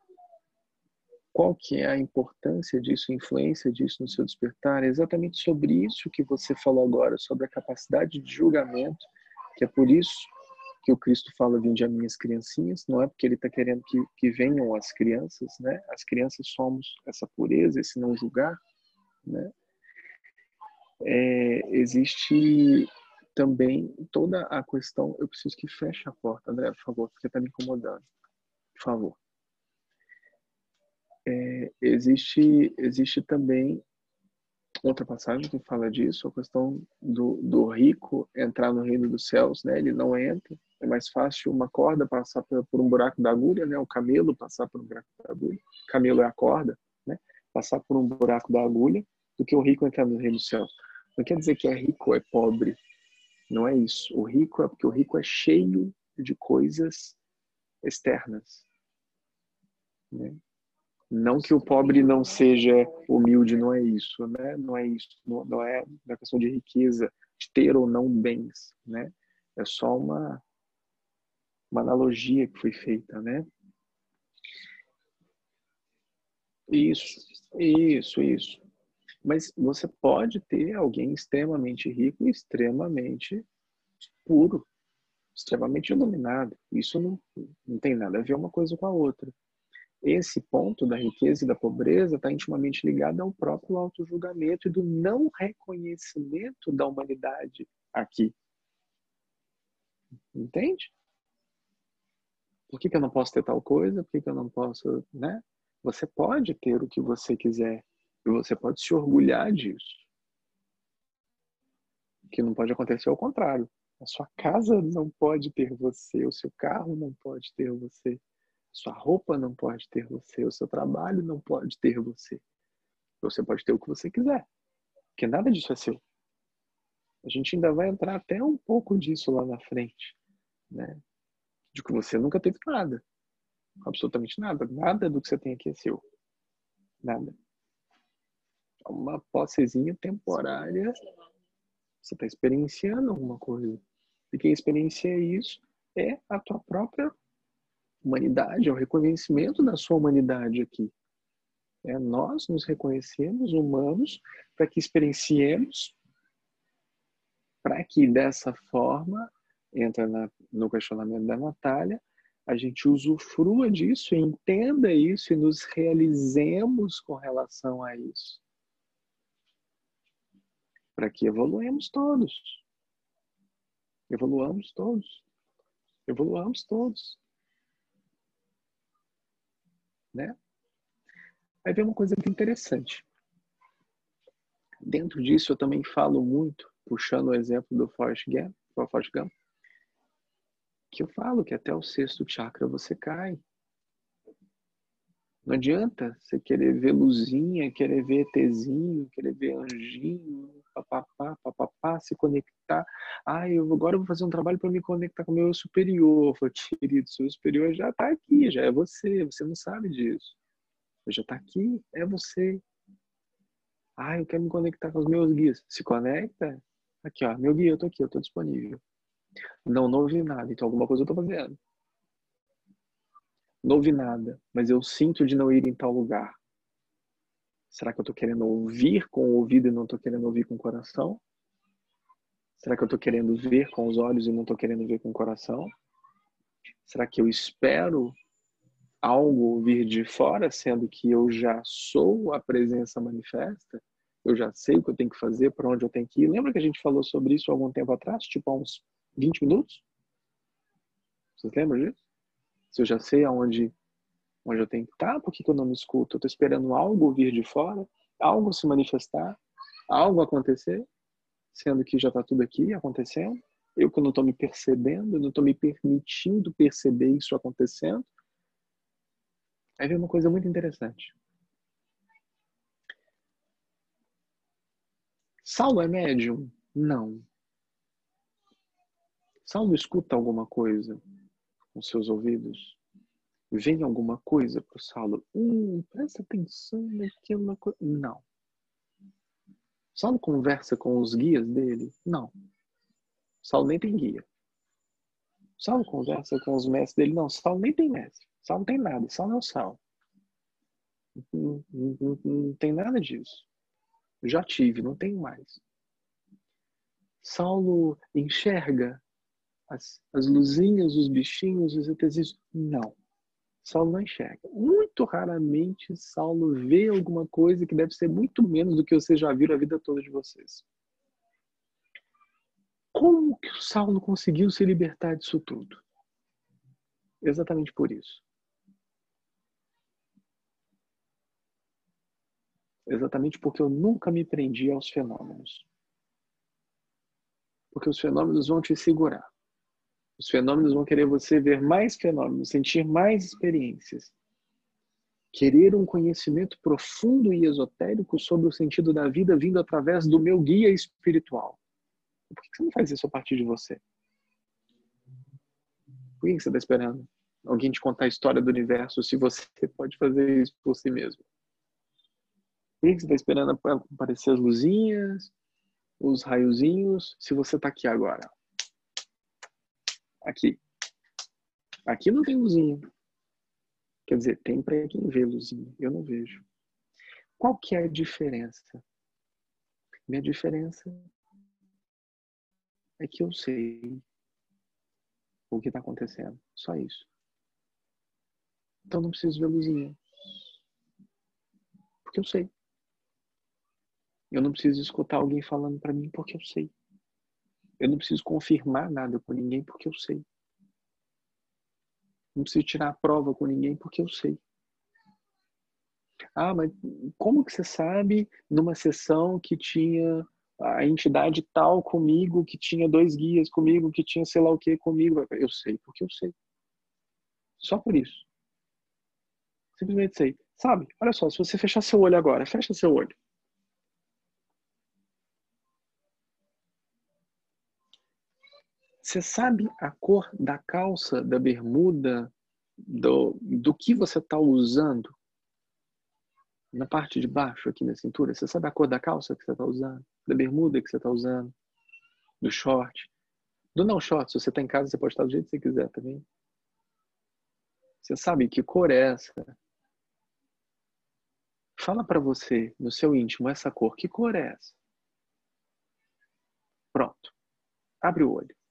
qual que é a importância disso, a influência disso no seu despertar? É exatamente sobre isso que você falou agora, sobre a capacidade de julgamento, que é por isso que o Cristo fala, vinde a minhas criancinhas, não é porque ele está querendo que, que venham as crianças, né? As crianças somos essa pureza, esse não julgar, né? É, existe também toda a questão. Eu preciso que feche a porta, André, por favor, porque está me incomodando. Por favor. É, existe, existe também outra passagem que fala disso, a questão do, do rico entrar no reino dos céus, né? Ele não entra. É mais fácil uma corda passar por, por um buraco da agulha, né? O camelo passar por um buraco da agulha. Camelo é a corda, né? Passar por um buraco da agulha do que o rico entrar no reino dos céus. Não quer dizer que é rico ou é pobre. Não é isso. O rico é porque o rico é cheio de coisas externas. Né? Não que o pobre não seja humilde, não é isso, né? Não é isso, não, não é da questão de riqueza, de ter ou não bens, né? É só uma uma analogia que foi feita, né? Isso, isso, isso. Mas você pode ter alguém extremamente rico extremamente puro, extremamente iluminado. Isso não, não tem nada a ver uma coisa com a outra. Esse ponto da riqueza e da pobreza está intimamente ligado ao próprio auto-julgamento e do não reconhecimento da humanidade aqui. Entende? Por que, que eu não posso ter tal coisa? Por que, que eu não posso, né? Você pode ter o que você quiser e você pode se orgulhar disso. Que não pode acontecer é o contrário. A sua casa não pode ter você, o seu carro não pode ter você, sua roupa não pode ter você, o seu trabalho não pode ter você. Você pode ter o que você quiser, porque nada disso é seu. A gente ainda vai entrar até um pouco disso lá na frente, né? De que você nunca teve nada, absolutamente nada, nada do que você tem aqui é seu, nada. É uma possezinha temporária. Você está experienciando alguma coisa. E quem experiencia isso é a tua própria humanidade, é o reconhecimento da sua humanidade aqui. É nós nos reconhecemos humanos para que experienciemos, para que dessa forma, entra na, no questionamento da Natália, a gente usufrua disso, entenda isso e nos realizemos com relação a isso. Para que evoluemos todos. Evoluamos todos. Evoluamos todos. Né? Aí vem uma coisa muito interessante. Dentro disso, eu também falo muito, puxando o exemplo do Forrest Gump, Forrest Gump que eu falo que até o sexto chakra você cai. Não adianta você querer ver luzinha, querer ver ETzinho, querer ver anjinho, papapá, papapá, se conectar. Ah, eu agora vou fazer um trabalho para me conectar com o meu superior. Falei, querido, seu superior já está aqui, já é você, você não sabe disso. Já está aqui, é você. Ah, eu quero me conectar com os meus guias. Se conecta. Aqui, ó, meu guia, eu tô aqui, eu tô disponível. Não, não ouvi nada, então alguma coisa eu tô fazendo. Não ouvi nada, mas eu sinto de não ir em tal lugar. Será que eu tô querendo ouvir com o ouvido e não tô querendo ouvir com o coração? Será que eu tô querendo ver com os olhos e não tô querendo ver com o coração? Será que eu espero algo vir de fora, sendo que eu já sou a presença manifesta? Eu já sei o que eu tenho que fazer, para onde eu tenho que ir. Lembra que a gente falou sobre isso algum tempo atrás, tipo há uns 20 minutos? Vocês lembram disso? Se eu já sei aonde, onde eu tenho que estar, por que, eu não me escuto? Eu estou esperando algo vir de fora, algo se manifestar, algo acontecer, sendo que já está tudo aqui acontecendo. Eu que não estou me percebendo, não estou me permitindo perceber isso acontecendo. Aí vem uma coisa muito interessante. Saulo é médium? Não. Saulo escuta alguma coisa com seus ouvidos? Vem alguma coisa para o Saulo? Hum, presta atenção naquela coisa. Não. Saulo conversa com os guias dele? Não. Saulo nem tem guia. Saulo conversa com os mestres dele? Não. Saulo nem tem mestre. Saulo não tem nada. Saulo é o Saulo. Não, não, não, tem nada disso. Já tive, não tenho mais. Saulo enxerga as, as luzinhas, os bichinhos, os ETzinhos? Não. Saulo não enxerga. Muito raramente Saulo vê alguma coisa que deve ser muito menos do que vocês já viram a vida toda de vocês. Como que o Saulo conseguiu se libertar disso tudo? Exatamente por isso. Exatamente porque eu nunca me prendi aos fenômenos. Porque os fenômenos vão te segurar. Os fenômenos vão querer você ver mais fenômenos, sentir mais experiências. Querer um conhecimento profundo e esotérico sobre o sentido da vida vindo através do meu guia espiritual. Por que você não faz isso a partir de você? Por que você está esperando alguém te contar a história do universo se você pode fazer isso por si mesmo? Por que você está esperando aparecer as luzinhas, os raiozinhos, se você está aqui agora? Aqui. Aqui não tem luzinha. Quer dizer, tem para quem vê luzinha. Eu não vejo. Qual que é a diferença? Minha diferença é que eu sei o que está acontecendo. Só isso. Então não preciso ver luzinha. Porque eu sei. Eu não preciso escutar alguém falando para mim porque eu sei. Eu não preciso confirmar nada com ninguém porque eu sei. Não preciso tirar a prova com ninguém porque eu sei. Ah, mas como que você sabe numa sessão que tinha a entidade tal comigo, que tinha dois guias comigo, que tinha sei lá o que comigo? Eu sei, porque eu sei. Só por isso. Simplesmente sei. Sabe? Olha só, se você fechar seu olho agora, fecha seu olho. Você sabe a cor da calça, da bermuda, do, do que você está usando? Na parte de baixo, aqui na cintura, você sabe a cor da calça que você está usando? Da bermuda que você está usando? Do short? Do não short, se você está em casa, você pode estar do jeito que você quiser também. Você sabe que cor é essa? Fala para você, no seu íntimo, essa cor. Que cor é essa? Pronto. Abre o olho.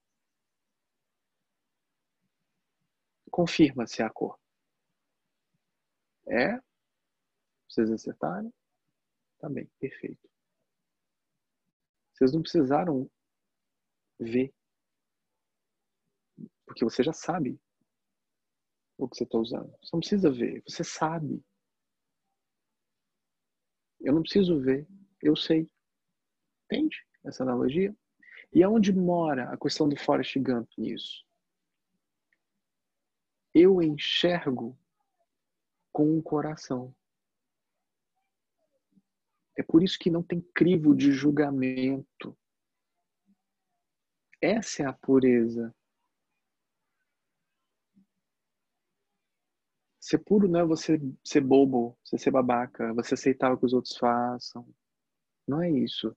Confirma se é a cor. É? Vocês acertaram? Tá bem, perfeito. Vocês não precisaram ver. Porque você já sabe o que você está usando. Você não precisa ver, você sabe. Eu não preciso ver, eu sei. Entende essa analogia? E aonde mora a questão do Forrest Gump nisso? Eu enxergo com o coração. É por isso que não tem crivo de julgamento. Essa é a pureza. Ser puro não é você ser bobo, você ser babaca, você aceitar o que os outros façam. Não é isso.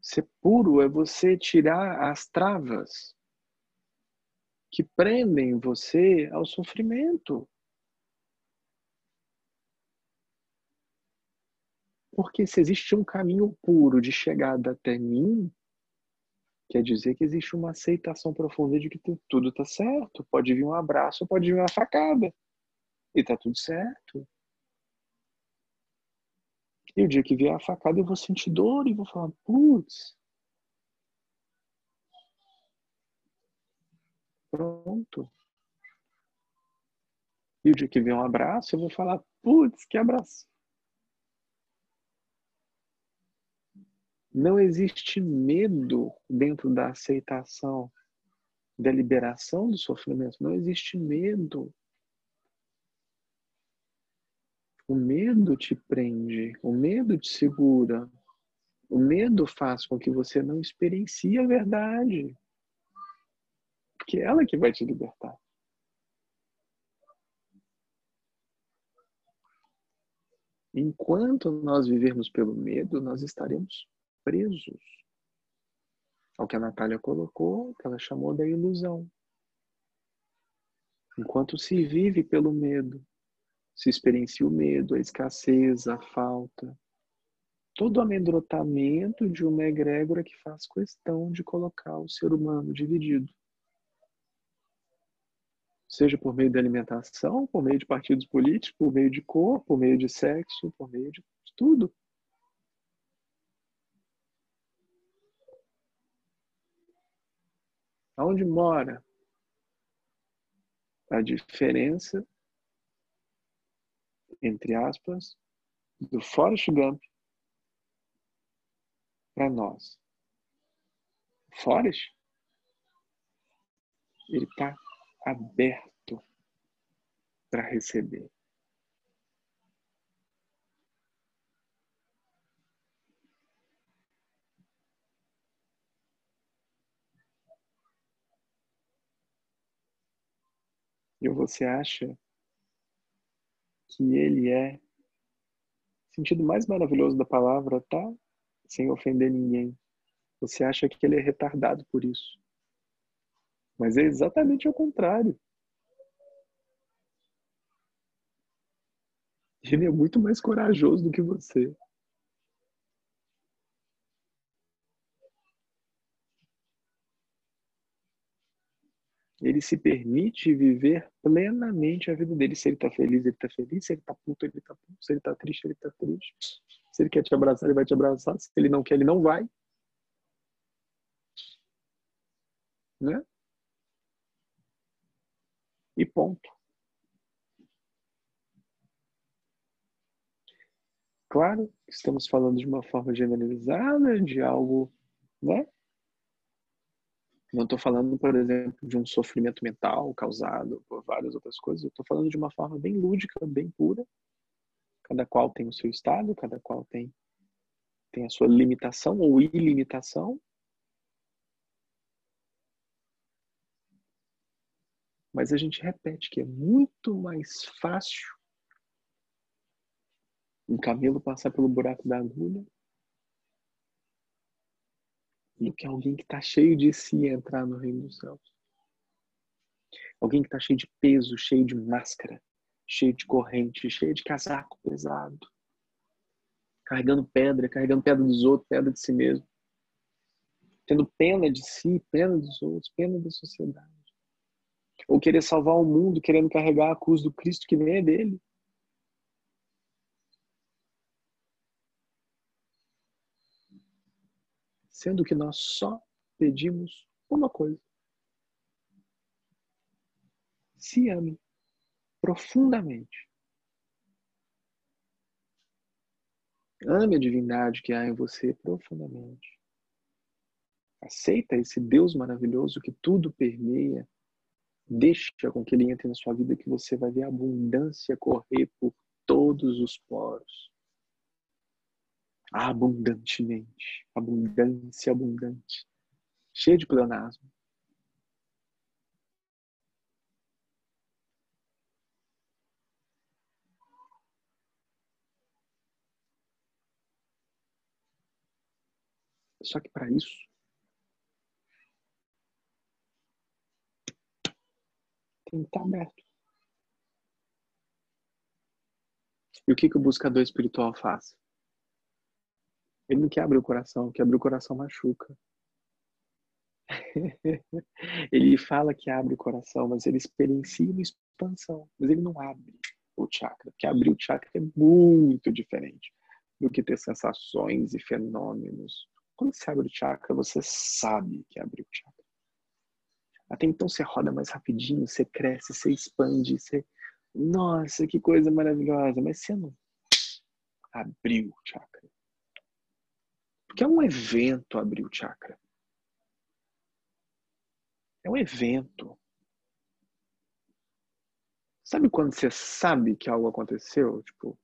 Ser puro é você tirar as travas que prendem você ao sofrimento. Porque se existe um caminho puro de chegada até mim, quer dizer que existe uma aceitação profunda de que tudo está certo. Pode vir um abraço, pode vir uma facada. E está tudo certo. E o dia que vier a facada, eu vou sentir dor e vou falar, putz, Pronto. E o dia que vem um abraço, eu vou falar, putz, que abraço. Não existe medo dentro da aceitação, da liberação do sofrimento. Não existe medo. O medo te prende, o medo te segura. O medo faz com que você não experiencie a verdade. Porque é ela que vai te libertar. Enquanto nós vivermos pelo medo, nós estaremos presos ao que a Natália colocou, que ela chamou da ilusão. Enquanto se vive pelo medo, se experiencia o medo, a escassez, a falta, todo o amedrontamento de uma egrégora que faz questão de colocar o ser humano dividido. Seja por meio da alimentação, por meio de partidos políticos, por meio de cor, por meio de sexo, por meio de tudo. Aonde mora a diferença, entre aspas, do Forrest Gump para nós? Forrest, ele está aberto para receber. E você acha que ele é sentido mais maravilhoso da palavra, tá? Sem ofender ninguém. Você acha que ele é retardado por isso. Mas é exatamente o contrário. Ele é muito mais corajoso do que você. Ele se permite viver plenamente a vida dele. Se ele está feliz, ele está feliz. Se ele está puto, ele está puto. Se ele está triste, ele está triste. Se ele quer te abraçar, ele vai te abraçar. Se ele não quer, ele não vai. Né? E ponto. Claro, estamos falando de uma forma generalizada, de algo, né? Não estou falando, por exemplo, de um sofrimento mental causado por várias outras coisas. Eu estou falando de uma forma bem lúdica, bem pura. Cada qual tem o seu estado, cada qual tem, tem a sua limitação ou ilimitação. Mas a gente repete que é muito mais fácil um camelo passar pelo buraco da agulha do que alguém que está cheio de si entrar no reino dos céus. Alguém que está cheio de peso, cheio de máscara, cheio de corrente, cheio de casaco pesado, carregando pedra, carregando pedra dos outros, pedra de si mesmo, tendo pena de si, pena dos outros, pena da sociedade. Ou querer salvar o mundo, querendo carregar a cruz do Cristo que nem é dele. sendo que nós só pedimos uma coisa: se ame profundamente. Ame a divindade que há em você profundamente. Aceita esse Deus maravilhoso que tudo permeia. Deixa com que ele entre na sua vida que você vai ver a abundância correr por todos os poros. Abundantemente, abundância abundante, cheio de pleonasmo. Só que para isso, tem que estar aberto. E o que, que o buscador espiritual faz? Ele não quer abrir o coração, que abrir o coração machuca. ele fala que abre o coração, mas ele experiencia uma expansão, mas ele não abre o chakra, porque abrir o chakra é muito diferente do que ter sensações e fenômenos. Quando você abre o chakra, você sabe que abriu o chakra. Até então você roda mais rapidinho, você cresce, você expande, você. Nossa, que coisa maravilhosa! Mas você não abriu o chakra. Porque é um evento abrir o chakra. É um evento. Sabe quando você sabe que algo aconteceu? Tipo,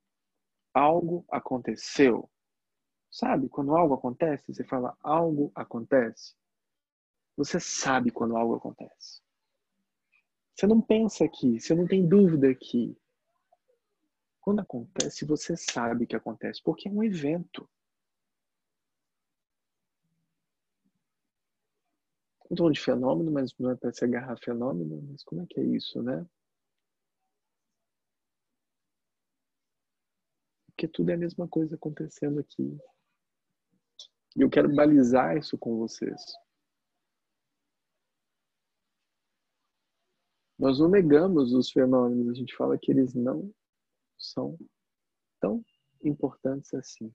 algo aconteceu. Sabe? Quando algo acontece, você fala algo acontece. Você sabe quando algo acontece. Você não pensa aqui, você não tem dúvida aqui. Quando acontece, você sabe que acontece, porque é um evento. Não estou de fenômeno, mas não é para se agarrar fenômeno, mas como é que é isso, né? Porque tudo é a mesma coisa acontecendo aqui. E eu quero balizar isso com vocês. Nós não negamos os fenômenos, a gente fala que eles não são tão importantes assim.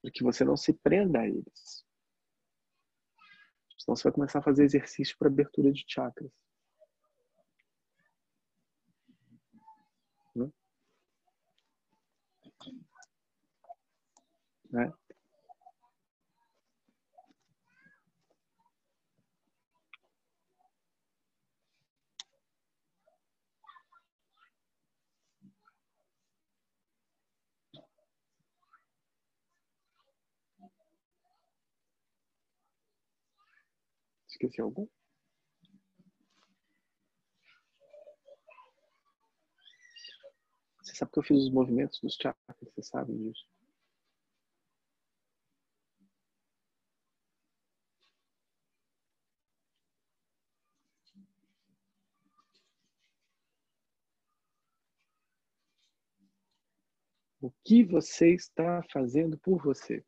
Para que você não se prenda a eles. Senão você vai começar a fazer exercício para abertura de chakras. Né? Esqueci algum? Você sabe que eu fiz os movimentos dos chakras, você sabe disso. O que você está fazendo por você?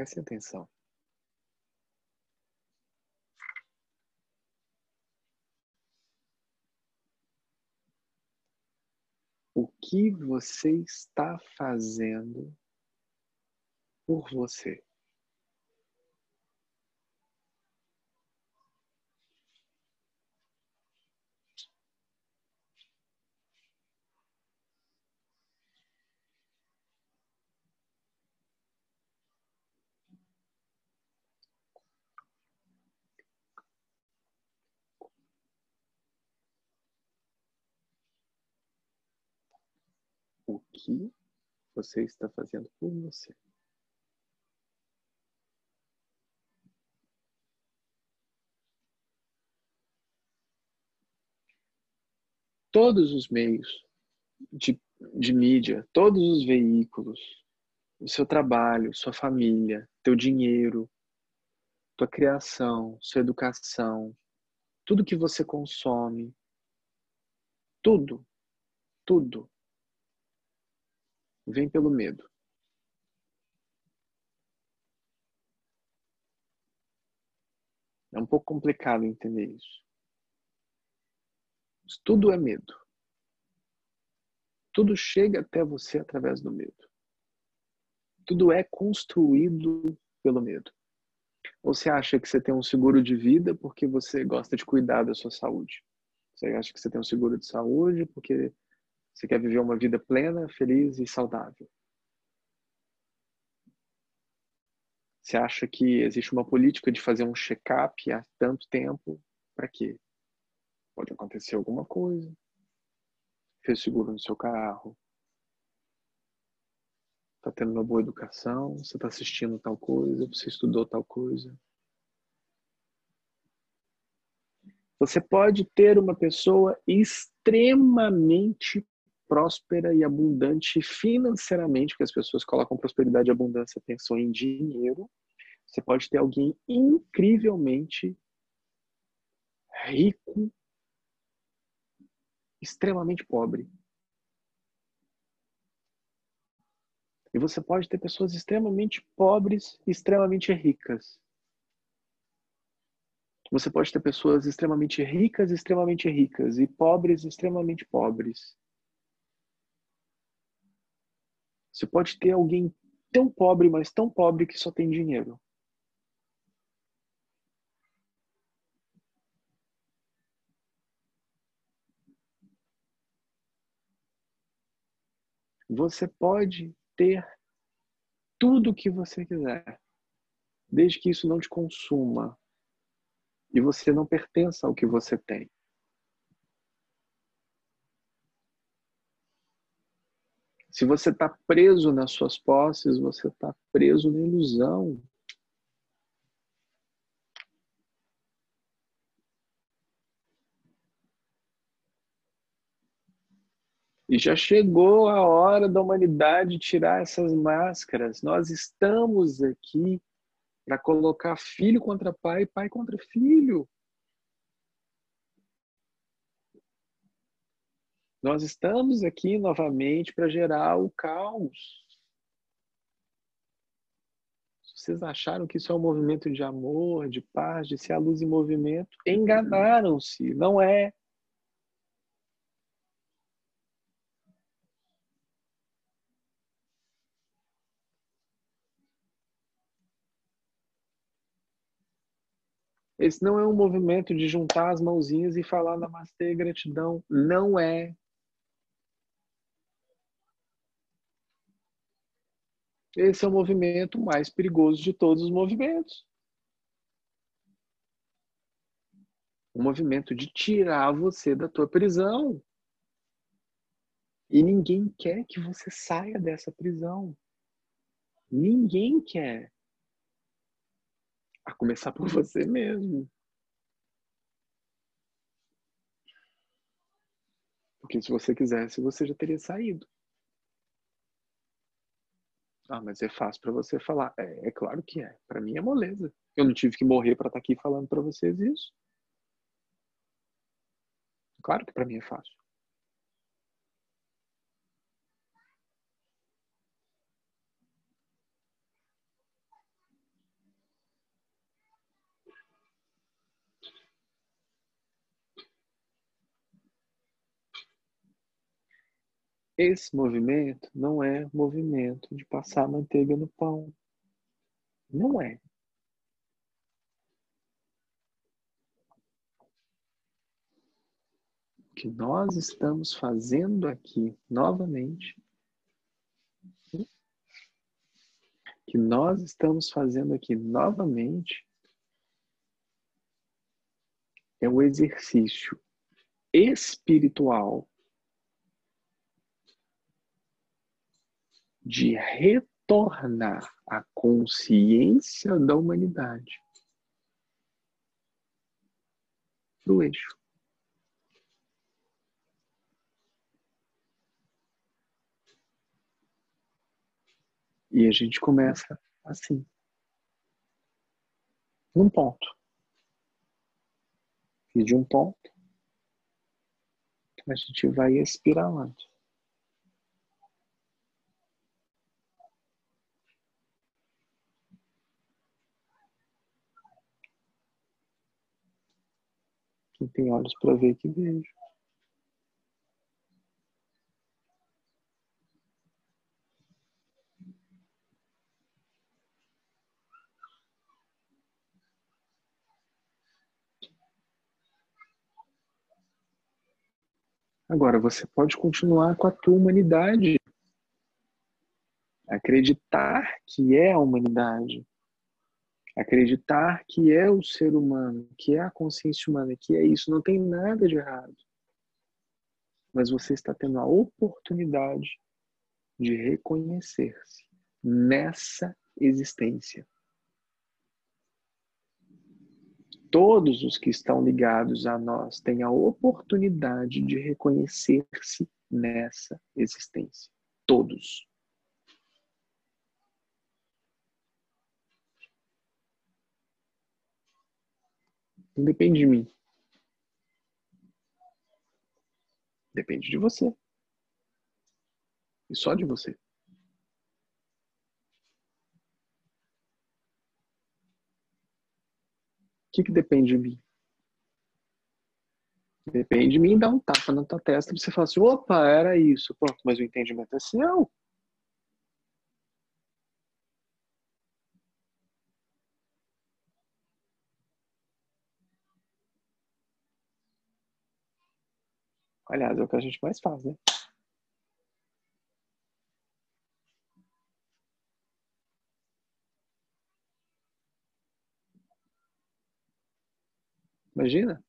Preste atenção. O que você está fazendo por você? O que você está fazendo por você. Todos os meios de, de mídia, todos os veículos, o seu trabalho, sua família, teu dinheiro, tua criação, sua educação, tudo que você consome, tudo, tudo vem pelo medo. É um pouco complicado entender isso. Mas tudo é medo. Tudo chega até você através do medo. Tudo é construído pelo medo. Ou você acha que você tem um seguro de vida porque você gosta de cuidar da sua saúde? Você acha que você tem um seguro de saúde porque você quer viver uma vida plena, feliz e saudável. Você acha que existe uma política de fazer um check-up há tanto tempo? Para quê? Pode acontecer alguma coisa. Fez seguro no seu carro. Está tendo uma boa educação. Você está assistindo tal coisa. Você estudou tal coisa. Você pode ter uma pessoa extremamente próspera e abundante financeiramente, porque as pessoas colocam prosperidade e abundância, pensam em dinheiro. Você pode ter alguém incrivelmente rico, extremamente pobre. E você pode ter pessoas extremamente pobres e extremamente ricas. Você pode ter pessoas extremamente ricas, extremamente ricas, e pobres, extremamente pobres. Você pode ter alguém tão pobre, mas tão pobre que só tem dinheiro. Você pode ter tudo o que você quiser, desde que isso não te consuma e você não pertença ao que você tem. Se você está preso nas suas posses, você está preso na ilusão. E já chegou a hora da humanidade tirar essas máscaras. Nós estamos aqui para colocar filho contra pai, pai contra filho. Nós estamos aqui novamente para gerar o caos. Vocês acharam que isso é um movimento de amor, de paz, de ser a luz em movimento? Enganaram-se, não é. Esse não é um movimento de juntar as mãozinhas e falar namastê, gratidão. Não é. Esse é o movimento mais perigoso de todos os movimentos. O movimento de tirar você da tua prisão. E ninguém quer que você saia dessa prisão. Ninguém quer. A começar por você mesmo. Porque se você quisesse, você já teria saído. Ah, mas é fácil para você falar. É, é claro que é. Para mim é moleza. Eu não tive que morrer para estar tá aqui falando para vocês isso. Claro que para mim é fácil. Esse movimento não é movimento de passar manteiga no pão. Não é. O que nós estamos fazendo aqui novamente, que nós estamos fazendo aqui novamente, é o exercício espiritual de retornar a consciência da humanidade para o eixo. E a gente começa assim, num ponto. E de um ponto, a gente vai espiralando. Quem tem olhos para ver que veja. Agora, você pode continuar com a tua humanidade. Acreditar que é a humanidade. Acreditar que é o ser humano, que é a consciência humana, que é isso, não tem nada de errado. Mas você está tendo a oportunidade de reconhecer-se nessa existência. Todos os que estão ligados a nós têm a oportunidade de reconhecer-se nessa existência. Todos. Não depende de mim. Depende de você. E só de você. O que, que depende de mim? Depende de mim dar um tapa na tua testa e você falar assim, opa, era isso. Pronto, mas o entendimento é seu. Aliás, é o que a gente mais faz, né? Imagina.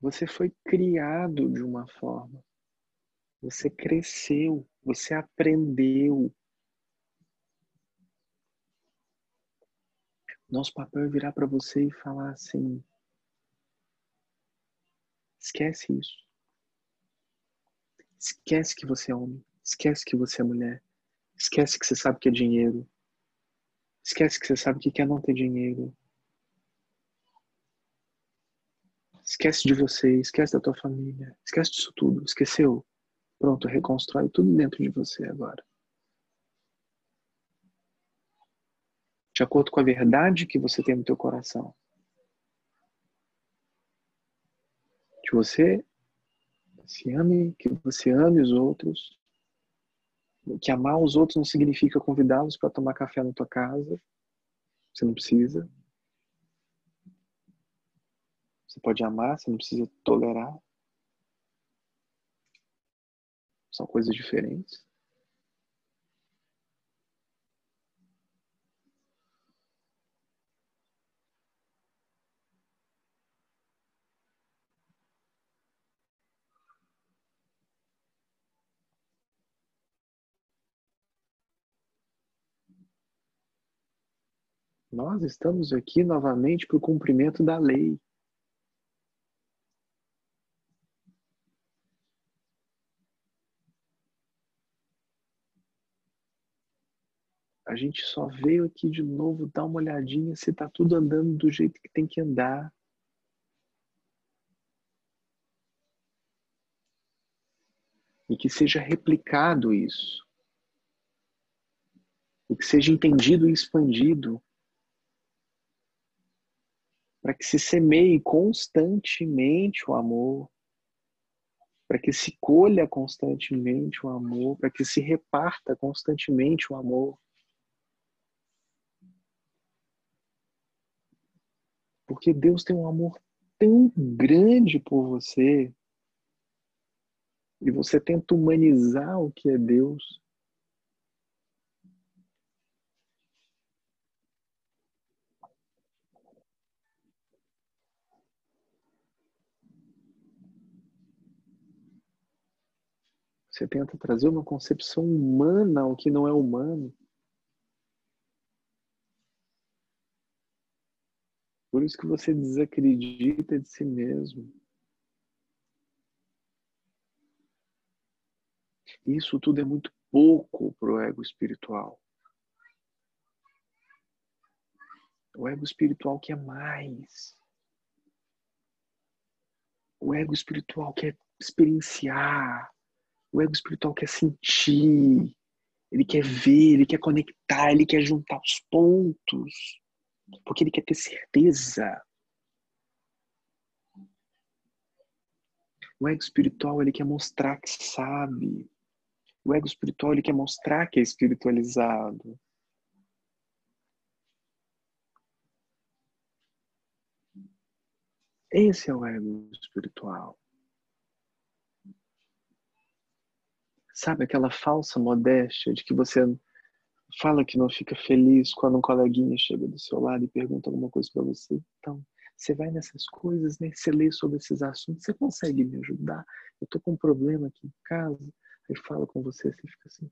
Você foi criado de uma forma. Você cresceu, você aprendeu. Nosso papel é virar para você e falar assim: esquece isso. Esquece que você é homem. Esquece que você é mulher. Esquece que você sabe que é dinheiro. Esquece que você sabe que é não ter dinheiro. Esquece de você, esquece da tua família, esquece disso tudo. Esqueceu? Pronto, reconstrói tudo dentro de você agora. De acordo com a verdade que você tem no teu coração. Que você se ame, que você ame os outros, que amar os outros não significa convidá-los para tomar café na tua casa. Você não precisa. Você pode amar, você não precisa tolerar. São coisas diferentes. Nós estamos aqui novamente para o cumprimento da lei. A gente só veio aqui de novo dar uma olhadinha se está tudo andando do jeito que tem que andar. E que seja replicado isso. E que seja entendido e expandido para que se semeie constantemente o amor, para que se colha constantemente o amor, para que se reparta constantemente o amor. Porque Deus tem um amor tão grande por você e você tenta humanizar o que é Deus. Você tenta trazer uma concepção humana ao que não é humano. Por isso que você desacredita de si mesmo. Isso tudo é muito pouco para o ego espiritual. O ego espiritual quer mais. O ego espiritual quer experienciar. O ego espiritual quer sentir, ele quer ver, ele quer conectar, ele quer juntar os pontos, porque ele quer ter certeza. O ego espiritual ele quer mostrar que sabe. O ego espiritual ele quer mostrar que é espiritualizado. Esse é o ego espiritual. Sabe aquela falsa modéstia de que você fala que não fica feliz quando um coleguinha chega do seu lado e pergunta alguma coisa para você? Então, você vai nessas coisas, né? Você lê sobre esses assuntos, você consegue me ajudar? Eu tô com um problema aqui em casa. Aí fala com você, você fica assim.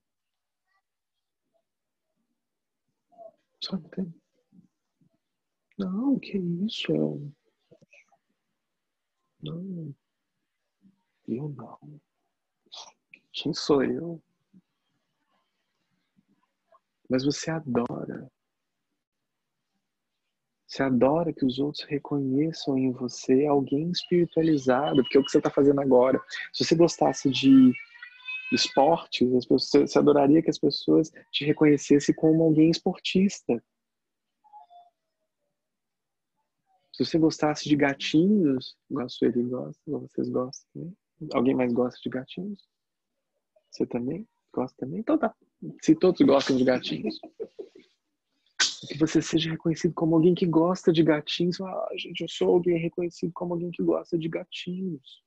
Só tem. Não, que isso? Eu... Não. Eu não. Quem sou eu? Mas você adora. Você adora que os outros reconheçam em você alguém espiritualizado, porque é o que você está fazendo agora. Se você gostasse de esportes, você adoraria que as pessoas te reconhecessem como alguém esportista. Se você gostasse de gatinhos, gosto ele gosta, vocês gostam Alguém mais gosta de gatinhos? Você também? Gosta também? Então tá. Se todos gostam de gatinhos. Que você seja reconhecido como alguém que gosta de gatinhos. Ah, gente, eu sou alguém reconhecido como alguém que gosta de gatinhos.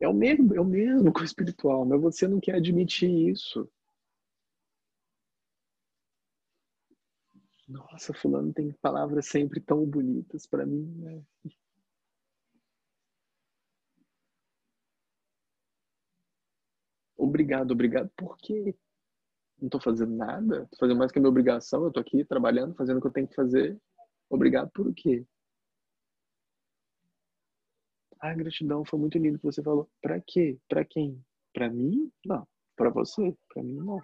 É o mesmo, é o mesmo com o espiritual, mas você não quer admitir isso. Nossa, fulano tem palavras sempre tão bonitas para mim, né? Obrigado, obrigado. Por quê? Não tô fazendo nada? Tô fazendo mais que a minha obrigação. Eu tô aqui trabalhando, fazendo o que eu tenho que fazer. Obrigado por o quê? Ah, gratidão, foi muito lindo que você falou. Pra quê? Pra quem? Pra mim? Não. Pra você? Pra mim, não.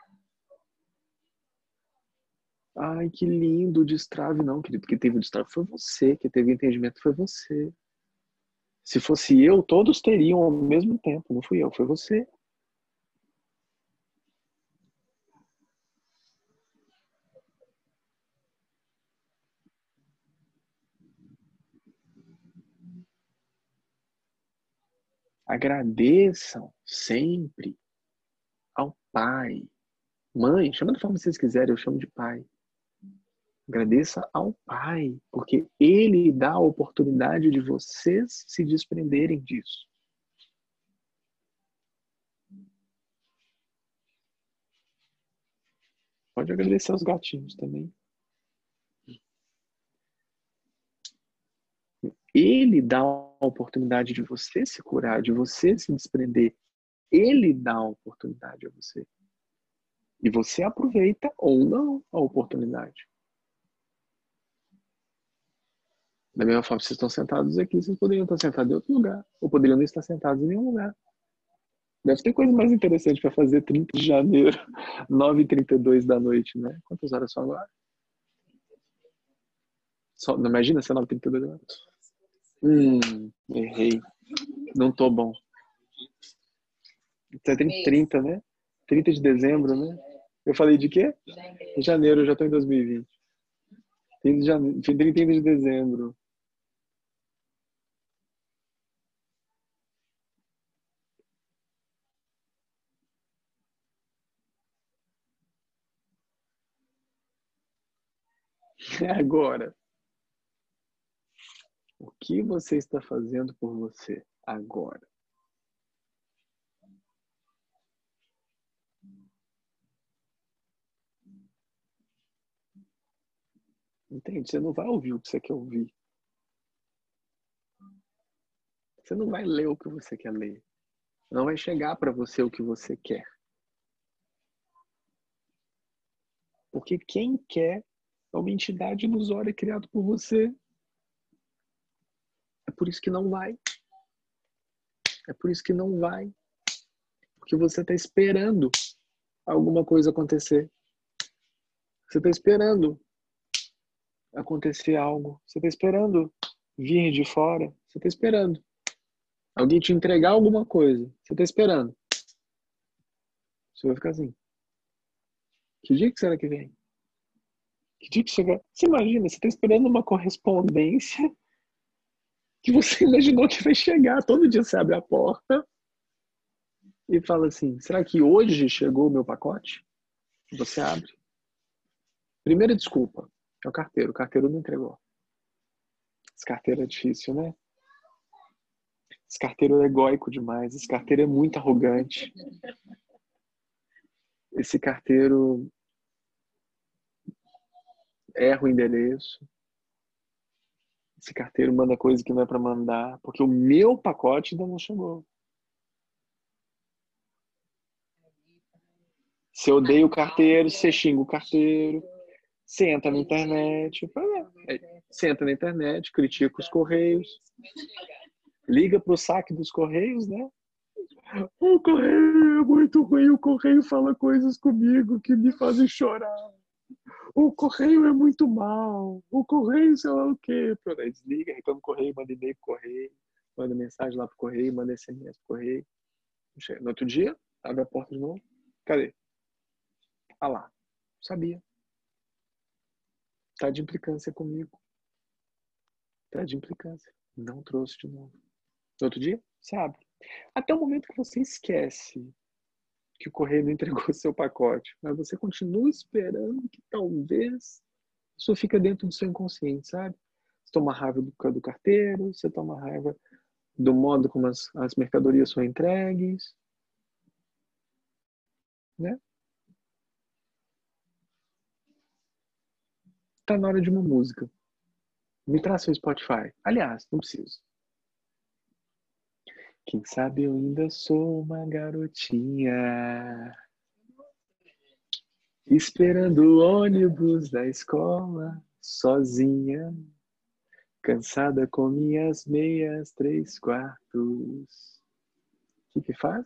Ai, que lindo o destrave. Não, querido, que teve o destrave foi você. Que teve entendimento foi você. Se fosse eu, todos teriam ao mesmo tempo. Não fui eu, foi você. Agradeçam sempre ao Pai. Mãe, chama da forma que vocês quiserem, eu chamo de Pai. Agradeça ao Pai, porque Ele dá a oportunidade de vocês se desprenderem disso. Pode agradecer aos gatinhos também. Ele dá a oportunidade de você se curar, de você se desprender. Ele dá a oportunidade a você. E você aproveita ou não a oportunidade. Da mesma forma, vocês estão sentados aqui, vocês poderiam estar sentados em outro lugar. Ou poderiam não estar sentados em nenhum lugar. Deve ter coisa mais interessante para fazer 30 de janeiro, 9h32 da noite, né? Quantas horas são agora? Só, imagina se é 9h32 da noite. Hum, errei. Não tô bom. Você tem 30, né? 30 de dezembro, né? Eu falei de quê? Janeiro, janeiro eu já tô em 2020. 30 de, janeiro, 30 de dezembro. Agora. O que você está fazendo por você agora? Entende? Você não vai ouvir o que você quer ouvir. Você não vai ler o que você quer ler. Não vai chegar para você o que você quer. Porque quem quer é uma entidade ilusória criada por você. Por isso que não vai. É por isso que não vai. Porque você está esperando alguma coisa acontecer. Você está esperando acontecer algo. Você está esperando vir de fora. Você está esperando alguém te entregar alguma coisa. Você está esperando. Você vai ficar assim. Que dia que será que vem? Que dia que chega? Você imagina, você está esperando uma correspondência que você imaginou que vai chegar. Todo dia você abre a porta e fala assim: será que hoje chegou o meu pacote? Você abre. Primeira desculpa é o carteiro. O carteiro não entregou. Esse carteiro é difícil, né? Esse carteiro é egóico demais. Esse carteiro é muito arrogante. Esse carteiro erra o endereço esse carteiro manda coisa que não é para mandar, porque o meu pacote ainda não chegou. Você odeia o carteiro, você xinga o carteiro, entra na internet, você entra na internet, critica os correios, liga pro saque dos correios, né? O correio é muito ruim, o correio fala coisas comigo que me fazem chorar o correio é muito mal, o correio sei lá o quê. Aí desliga, reclama o correio, manda e-mail pro correio, manda mensagem lá pro correio, manda SMS pro correio. No outro dia, abre a porta de novo. Cadê? Ah lá, sabia. Tá de implicância comigo. Tá de implicância. Não trouxe de novo. No outro dia, abre. Até o momento que você esquece que o correio não entregou o seu pacote, mas você continua esperando que talvez isso fica dentro do seu inconsciente, sabe? Você toma raiva do, do carteiro, você toma raiva do modo como as, as mercadorias são entregues, né? Tá na hora de uma música. Me traz seu Spotify. Aliás, não preciso. Quem sabe eu ainda sou uma garotinha. Esperando o ônibus da escola, sozinha, cansada com minhas meias três quartos. O que, que faz?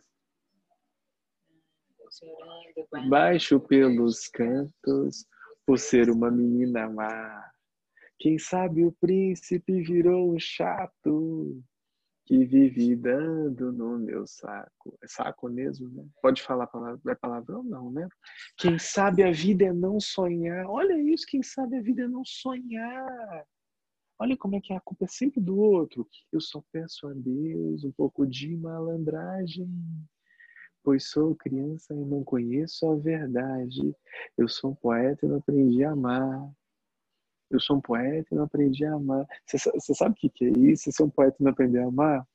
Baixo pelos cantos, por ser uma menina má. Quem sabe o príncipe virou um chato que vive dando no meu saco. É saco mesmo, né? Pode falar palavra, é palavrão? Não, né? Quem sabe a vida é não sonhar. Olha isso, quem sabe a vida é não sonhar. Olha como é que a culpa é sempre do outro. Eu só peço a Deus um pouco de malandragem, pois sou criança e não conheço a verdade. Eu sou um poeta e não aprendi a amar. Eu sou um poeta e não aprendi a amar. Você sabe o que é isso? Ser um poeta e não aprender a amar?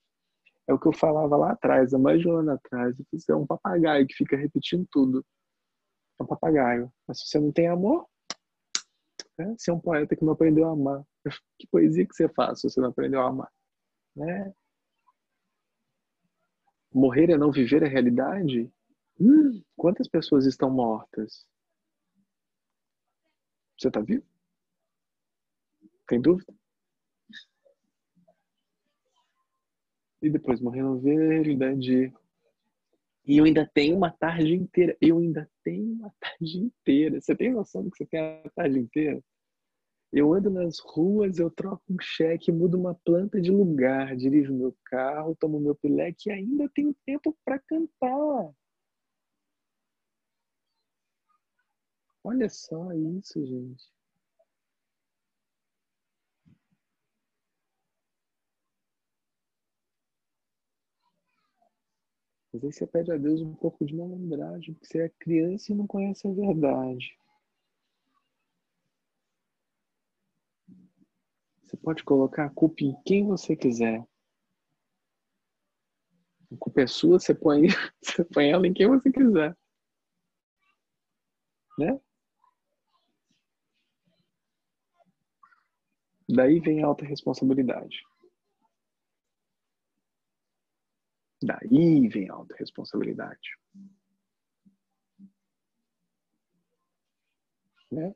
É o que eu falava lá atrás, há mais de um ano atrás. Você é um papagaio que fica repetindo tudo. É um papagaio. Mas se você não tem amor, né? você é um poeta que não aprendeu a amar. Que poesia que você faz se você não aprendeu a amar? Né? Morrer é não viver a realidade? Hum, quantas pessoas estão mortas? Você está vivo? Tem dúvida? E depois morrendo verde. E eu ainda tenho uma tarde inteira. Eu ainda tenho uma tarde inteira. Você tem noção do que você tem a tarde inteira? Eu ando nas ruas, eu troco um cheque, mudo uma planta de lugar, dirijo meu carro, tomo meu pileque e ainda tenho tempo para cantar. Olha só isso, gente. Às vezes você pede a Deus um pouco de malandragem, porque você é criança e não conhece a verdade. Você pode colocar a culpa em quem você quiser. A culpa é sua, você põe, você põe ela em quem você quiser. Né? Daí vem a alta responsabilidade. Daí vem a autorresponsabilidade. Né?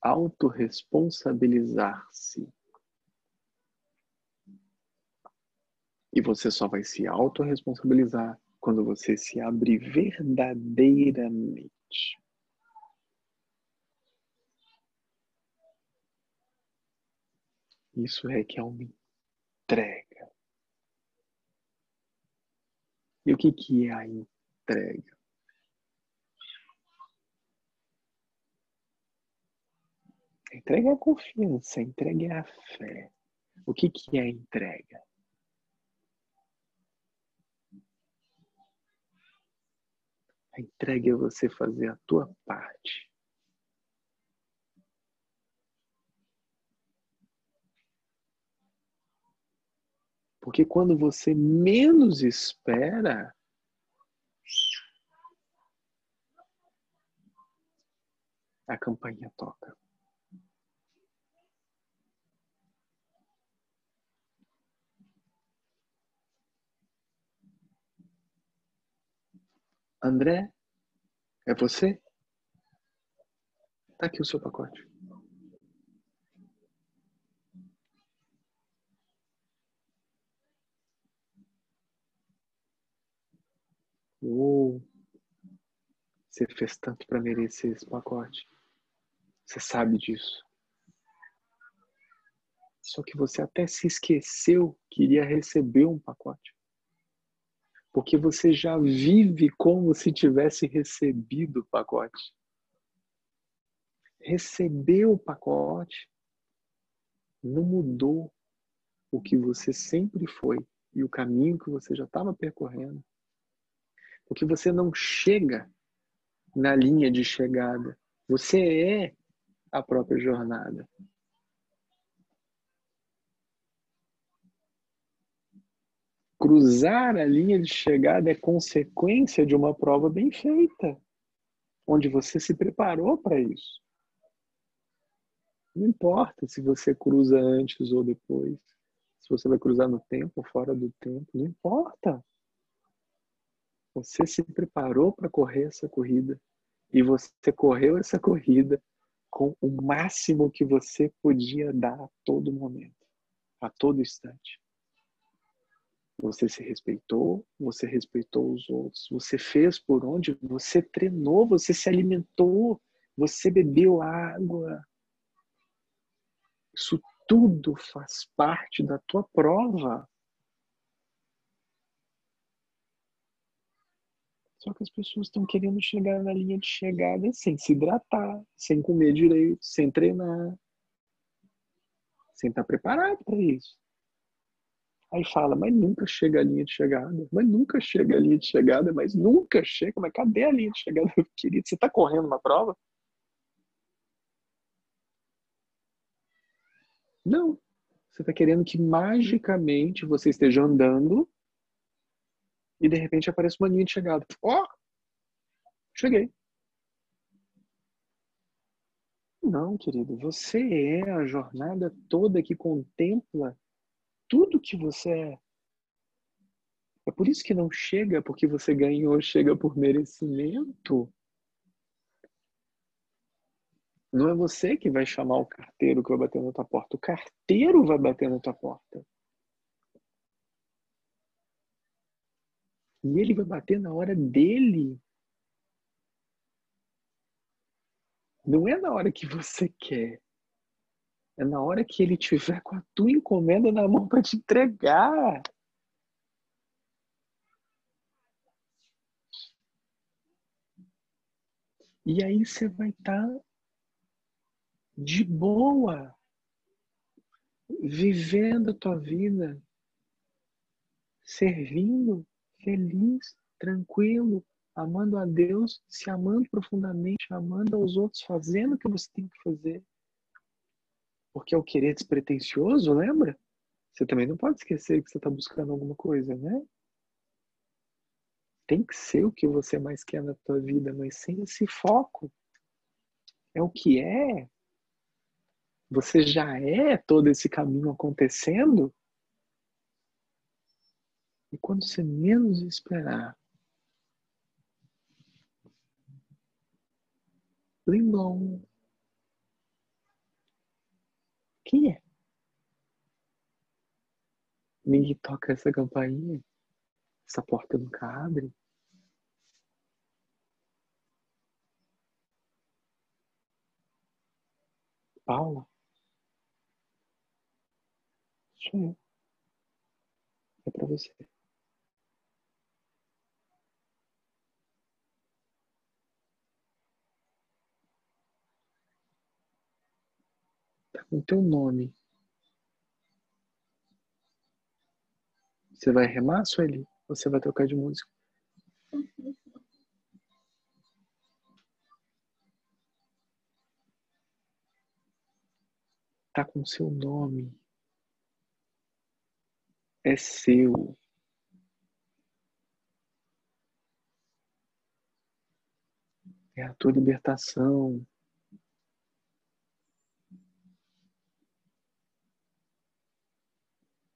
Autoresponsabilizar-se. E você só vai se autorresponsabilizar quando você se abrir verdadeiramente. Isso é que é um entrega. E o que, que é a entrega? Entrega é a confiança, entrega é a fé. O que, que é a entrega? A entrega é você fazer a tua parte. Porque quando você menos espera, a campainha toca. André, é você? Tá aqui o seu pacote. Uou! Você fez tanto para merecer esse pacote. Você sabe disso. Só que você até se esqueceu que iria receber um pacote. Porque você já vive como se tivesse recebido o pacote. Receber o pacote não mudou o que você sempre foi e o caminho que você já estava percorrendo. Porque você não chega na linha de chegada. Você é a própria jornada. Cruzar a linha de chegada é consequência de uma prova bem feita, onde você se preparou para isso. Não importa se você cruza antes ou depois, se você vai cruzar no tempo ou fora do tempo, não importa. Você se preparou para correr essa corrida e você correu essa corrida com o máximo que você podia dar a todo momento, a todo instante. Você se respeitou, você respeitou os outros, você fez por onde, você treinou, você se alimentou, você bebeu água. Isso tudo faz parte da tua prova. Só que as pessoas estão querendo chegar na linha de chegada sem se hidratar, sem comer direito, sem treinar, sem estar preparado para isso. Aí fala, mas nunca chega a linha de chegada, mas nunca chega a linha de chegada, mas nunca chega, mas cadê a linha de chegada, querido? Você está correndo uma prova? Não. Você está querendo que magicamente você esteja andando e de repente aparece uma linha de chegada. Ó, oh, cheguei. Não, querido, você é a jornada toda que contempla tudo que você é. É por isso que não chega porque você ganhou, chega por merecimento. Não é você que vai chamar o carteiro que vai bater na tua porta. O carteiro vai bater na tua porta. E ele vai bater na hora dele. Não é na hora que você quer. É na hora que ele tiver com a tua encomenda na mão para te entregar. E aí você vai estar tá de boa, vivendo a tua vida, servindo, feliz, tranquilo, amando a Deus, se amando profundamente, amando aos outros, fazendo o que você tem que fazer. Porque é o querer despretensioso, lembra? Você também não pode esquecer que você está buscando alguma coisa, né? Tem que ser o que você mais quer na tua vida, mas sem esse foco. É o que é. Você já é todo esse caminho acontecendo. E quando você menos esperar, Limão. Quem é? Ninguém toca essa campainha? Essa porta nunca abre? Paula? Sou eu. É pra você. Com teu nome. Você vai remar, Sueli? Ou você vai trocar de música? Tá com seu nome é seu. É a tua libertação.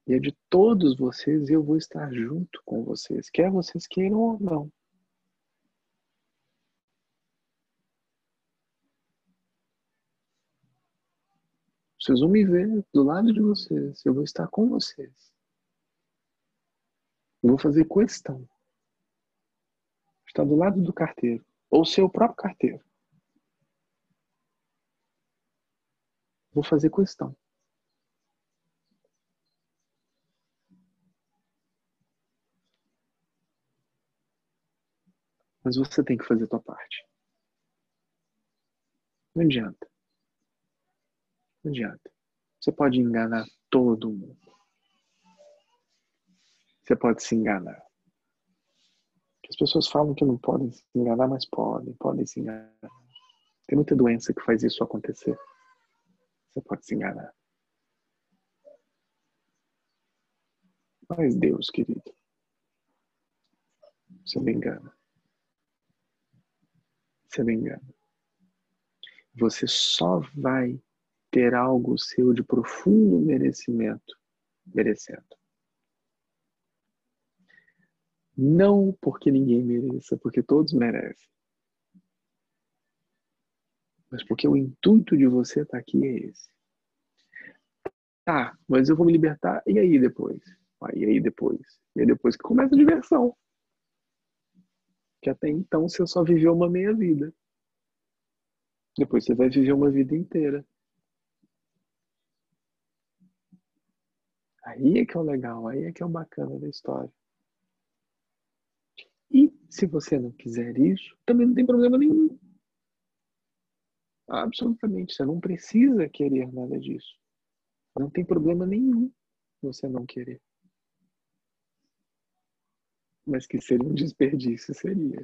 E é de todos vocês e eu vou estar junto com vocês, quer vocês queiram ou não. Vocês vão me ver do lado de vocês, eu vou estar com vocês. Vou fazer questão. Está do lado do carteiro. Ou seu próprio carteiro. Vou fazer questão. Mas você tem que fazer a tua parte. Não adianta. Não adianta. Você pode enganar todo mundo. você pode se enganar. As pessoas falam que não podem se enganar, mas podem, podem se enganar. Tem muita doença que faz isso acontecer. Você pode se enganar. Mas Deus, querido, você me engana. Você me engana. Você só vai ter algo seu de profundo merecimento, merecendo. Não porque ninguém mereça, porque todos merecem. Mas porque o intuito de você estar aqui é esse. Tá, mas eu vou me libertar, e aí depois? Ah, e aí depois? E aí depois que começa a diversão. Que até então você só viveu uma meia vida. Depois você vai viver uma vida inteira. Aí é que é o legal, aí é que é o bacana da história. E se você não quiser isso, também não tem problema nenhum. Absolutamente, você não precisa querer nada disso. Não tem problema nenhum você não querer. Mas que seria um desperdício, seria.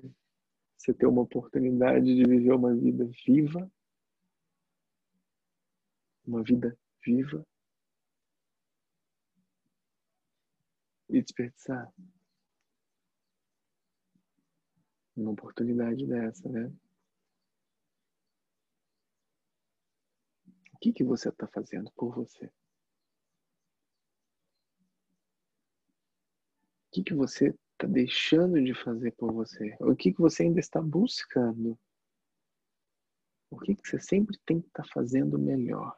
Você ter uma oportunidade de viver uma vida viva, uma vida viva, e desperdiçar uma oportunidade dessa, né? O que, que você está fazendo por você? O que, que você está deixando de fazer por você? O que, que você ainda está buscando? O que, que você sempre tem que estar tá fazendo melhor?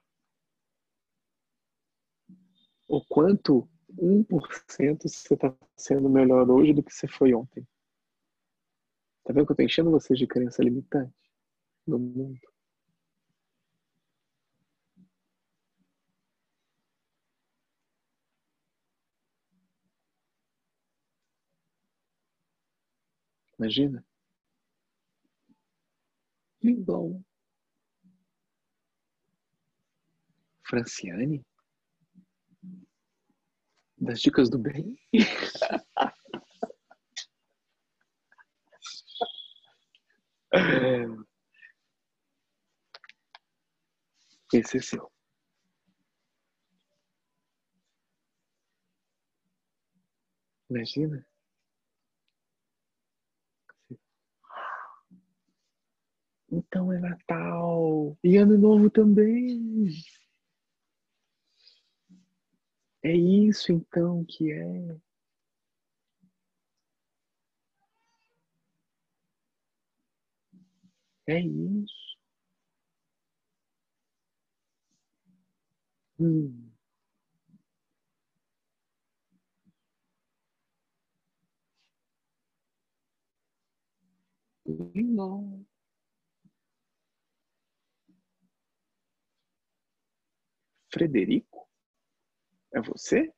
O quanto 1% você está sendo melhor hoje do que você foi ontem. Tá vendo que eu estou enchendo vocês de crença limitante no mundo? Imagina. Lindon. Franciane? Das dicas do bem? Esse é seu. Imagina. Então é Natal e Ano Novo também. É isso então que é. É isso. Hum. Não. Frederico? É você?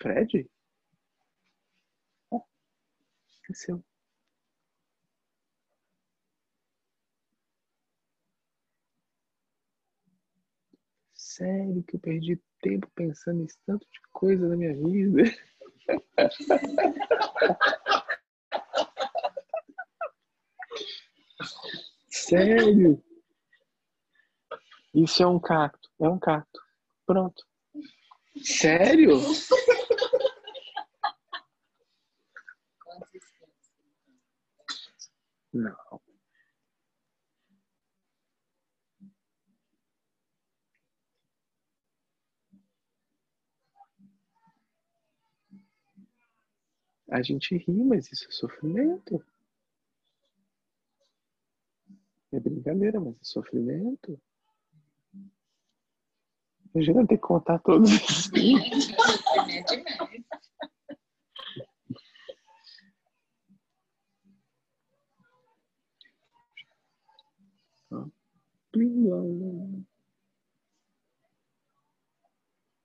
Fred? Oh, é seu. Sério que eu perdi tempo pensando nesse tanto de coisa na minha vida? Sério? Isso é um cacto. É um cacto. Pronto. Sério? Não. A gente ri, mas isso é sofrimento. É brincadeira, mas é sofrimento. Imagina ter que contar todos os dias.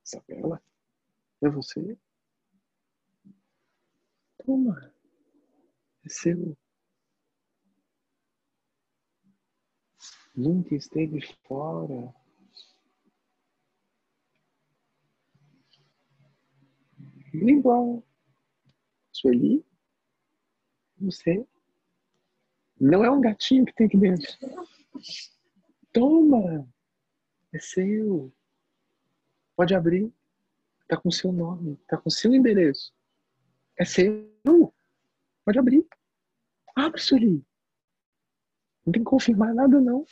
Isabela? É você? Toma. É seu. Nunca esteve fora. Blom. Sueli, você não é um gatinho que tem aqui dentro. Toma! É seu. Pode abrir. Tá com seu nome, tá com seu endereço. É seu. Pode abrir. Abre, Sueli. Não tem que confirmar nada, não.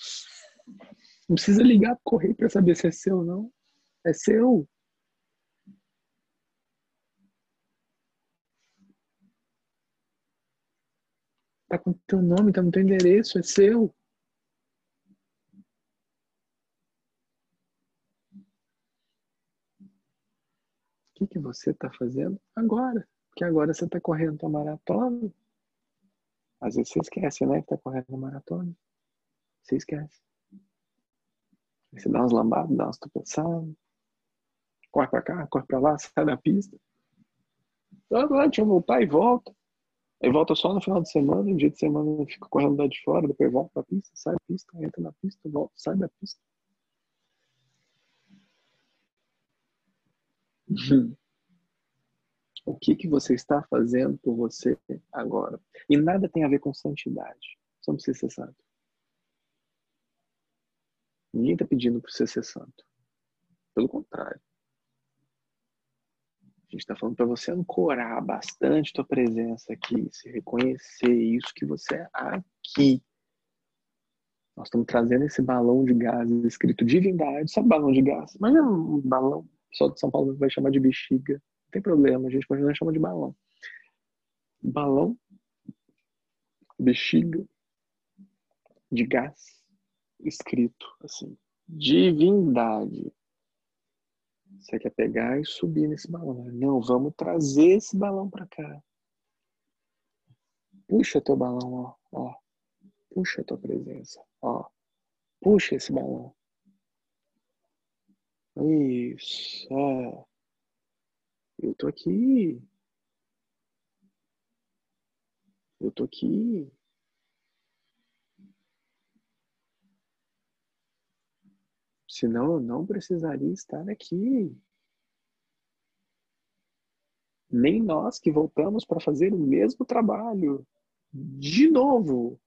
Não precisa ligar pro correio para saber se é seu, não. É seu. Tá com teu nome, tá no teu endereço, é seu. O que, que você está fazendo agora? Porque agora você está correndo tua maratona. Às vezes você esquece, né? Que tá correndo uma maratona. Você esquece. Você dá umas lambadas, dá umas tropeçadas. Corre pra cá, corre pra lá, sai da pista. Agora deixa eu voltar e volta. Aí volta só no final de semana, no dia de semana fica correndo lá de fora, depois volta pra pista, sai da pista, entra na pista, volta, sai da pista. O que, que você está fazendo por você agora? E nada tem a ver com santidade. Só precisa ser santo. Ninguém está pedindo para você ser santo. Pelo contrário. A gente está falando para você ancorar bastante tua presença aqui, se reconhecer isso que você é aqui. Nós estamos trazendo esse balão de gás escrito divindade. Sabe balão de gás? Mas é um balão. Só de São Paulo vai chamar de bexiga. Não tem problema, a gente continua chamando de balão. Balão, bexiga, de gás, escrito assim, divindade. Você quer pegar e subir nesse balão. Não, vamos trazer esse balão para cá. Puxa teu balão, ó, ó. Puxa tua presença, ó. Puxa esse balão. Isso, ó. Eu tô aqui. Eu tô aqui. Senão eu não precisaria estar aqui. Nem nós que voltamos para fazer o mesmo trabalho. De novo.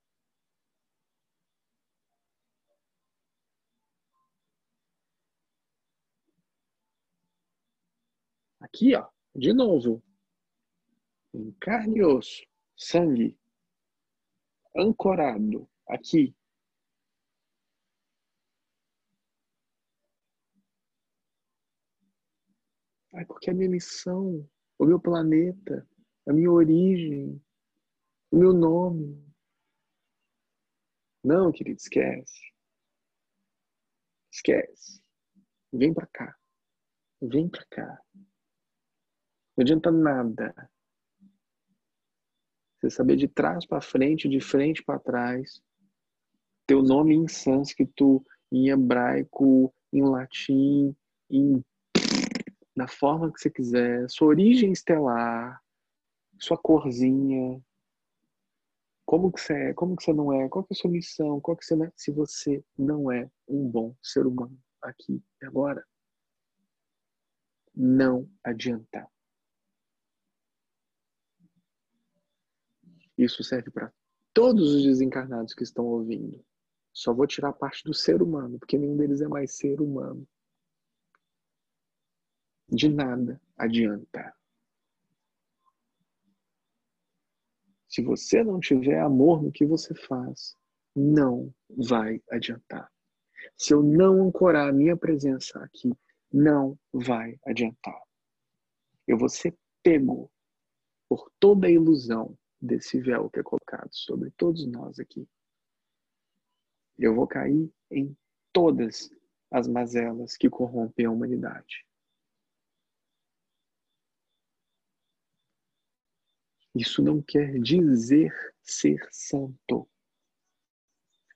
Aqui, ó, de novo. Em carne e osso, sangue, ancorado aqui. Ai, porque a minha missão, o meu planeta, a minha origem, o meu nome. Não, querido, esquece. Esquece. Vem pra cá. Vem pra cá. Não adianta nada. Você saber de trás para frente, de frente para trás. Teu nome em sânscrito, em hebraico, em latim, em da forma que você quiser, sua origem estelar, sua corzinha, como que você é, como que você não é, qual que é a sua missão, qual que você não é, se você não é um bom ser humano aqui e agora. Não adianta. Isso serve para todos os desencarnados que estão ouvindo. Só vou tirar a parte do ser humano, porque nenhum deles é mais ser humano. De nada adianta. Se você não tiver amor no que você faz, não vai adiantar. Se eu não ancorar a minha presença aqui, não vai adiantar. Eu vou ser pego por toda a ilusão desse véu que é colocado sobre todos nós aqui. Eu vou cair em todas as mazelas que corrompem a humanidade. Isso não quer dizer ser santo.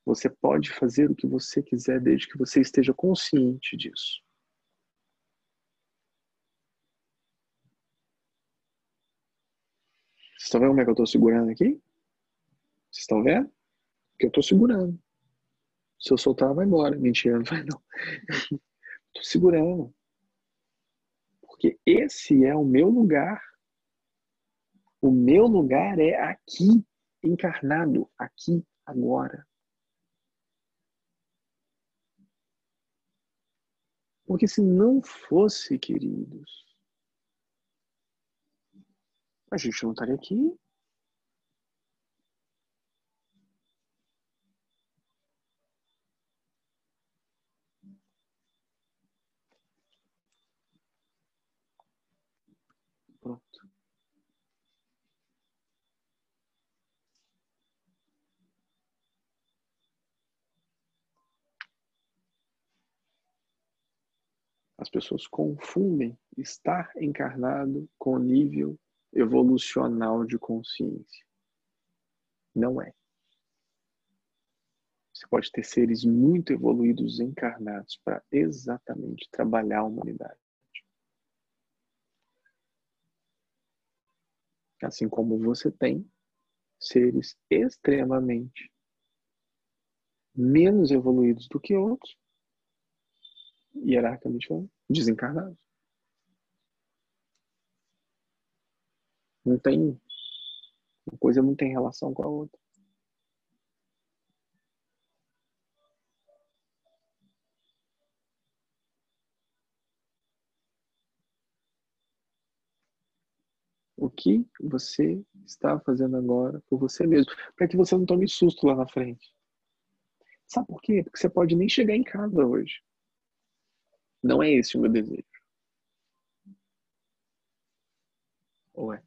Você pode fazer o que você quiser desde que você esteja consciente disso. Vocês estão vendo como é que eu estou segurando aqui? Vocês estão vendo? Que eu estou segurando. Se eu soltar, vai embora. Mentira, não vai não. Estou segurando. Porque esse é o meu lugar. O meu lugar é aqui, encarnado, aqui, agora. Porque se não fosse, queridos, a gente não estaria aqui. Pronto. As pessoas confundem estar encarnado com nível evolucional de consciência. Não é. Você pode ter seres muito evoluídos encarnados para exatamente trabalhar a humanidade. Assim como você tem seres extremamente menos evoluídos do que outros, hierarquicamente falando, desencarnados. Não tem. Uma coisa não tem relação com a outra. O que você está fazendo agora por você mesmo, para que você não tome susto lá na frente. Sabe por quê? Porque você pode nem chegar em casa hoje. Não é esse o meu desejo. Ou é?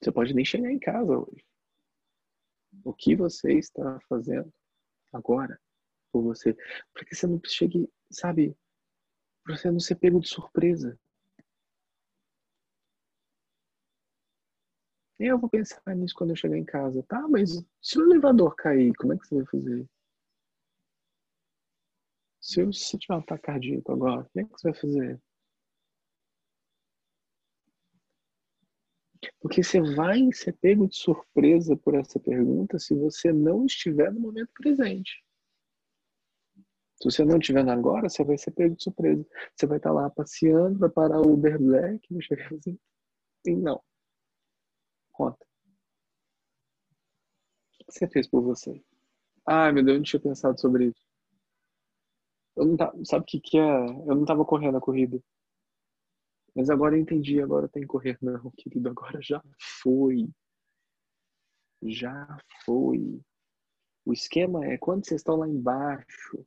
Você pode nem chegar em casa hoje. O que você está fazendo agora por você? Para que você não chegue, sabe, para você não ser pego de surpresa. Eu vou pensar nisso quando eu chegar em casa. Tá, mas se o elevador cair, como é que você vai fazer? Se você tiver um ataque cardíaco agora, como é que você vai fazer? Porque você vai ser pego de surpresa por essa pergunta se você não estiver no momento presente. Se você não estiver agora, você vai ser pego de surpresa. Você vai estar lá passeando, vai parar o Uber Black, vai chegar assim. E não. Conta. O que você fez por você? Ai, meu Deus, eu não tinha pensado sobre isso. Eu não tava, sabe o que, que é? Eu não estava correndo a corrida. Mas agora eu entendi, agora tem que correr. Não, querido, agora já foi. Já foi. O esquema é quando vocês estão lá embaixo,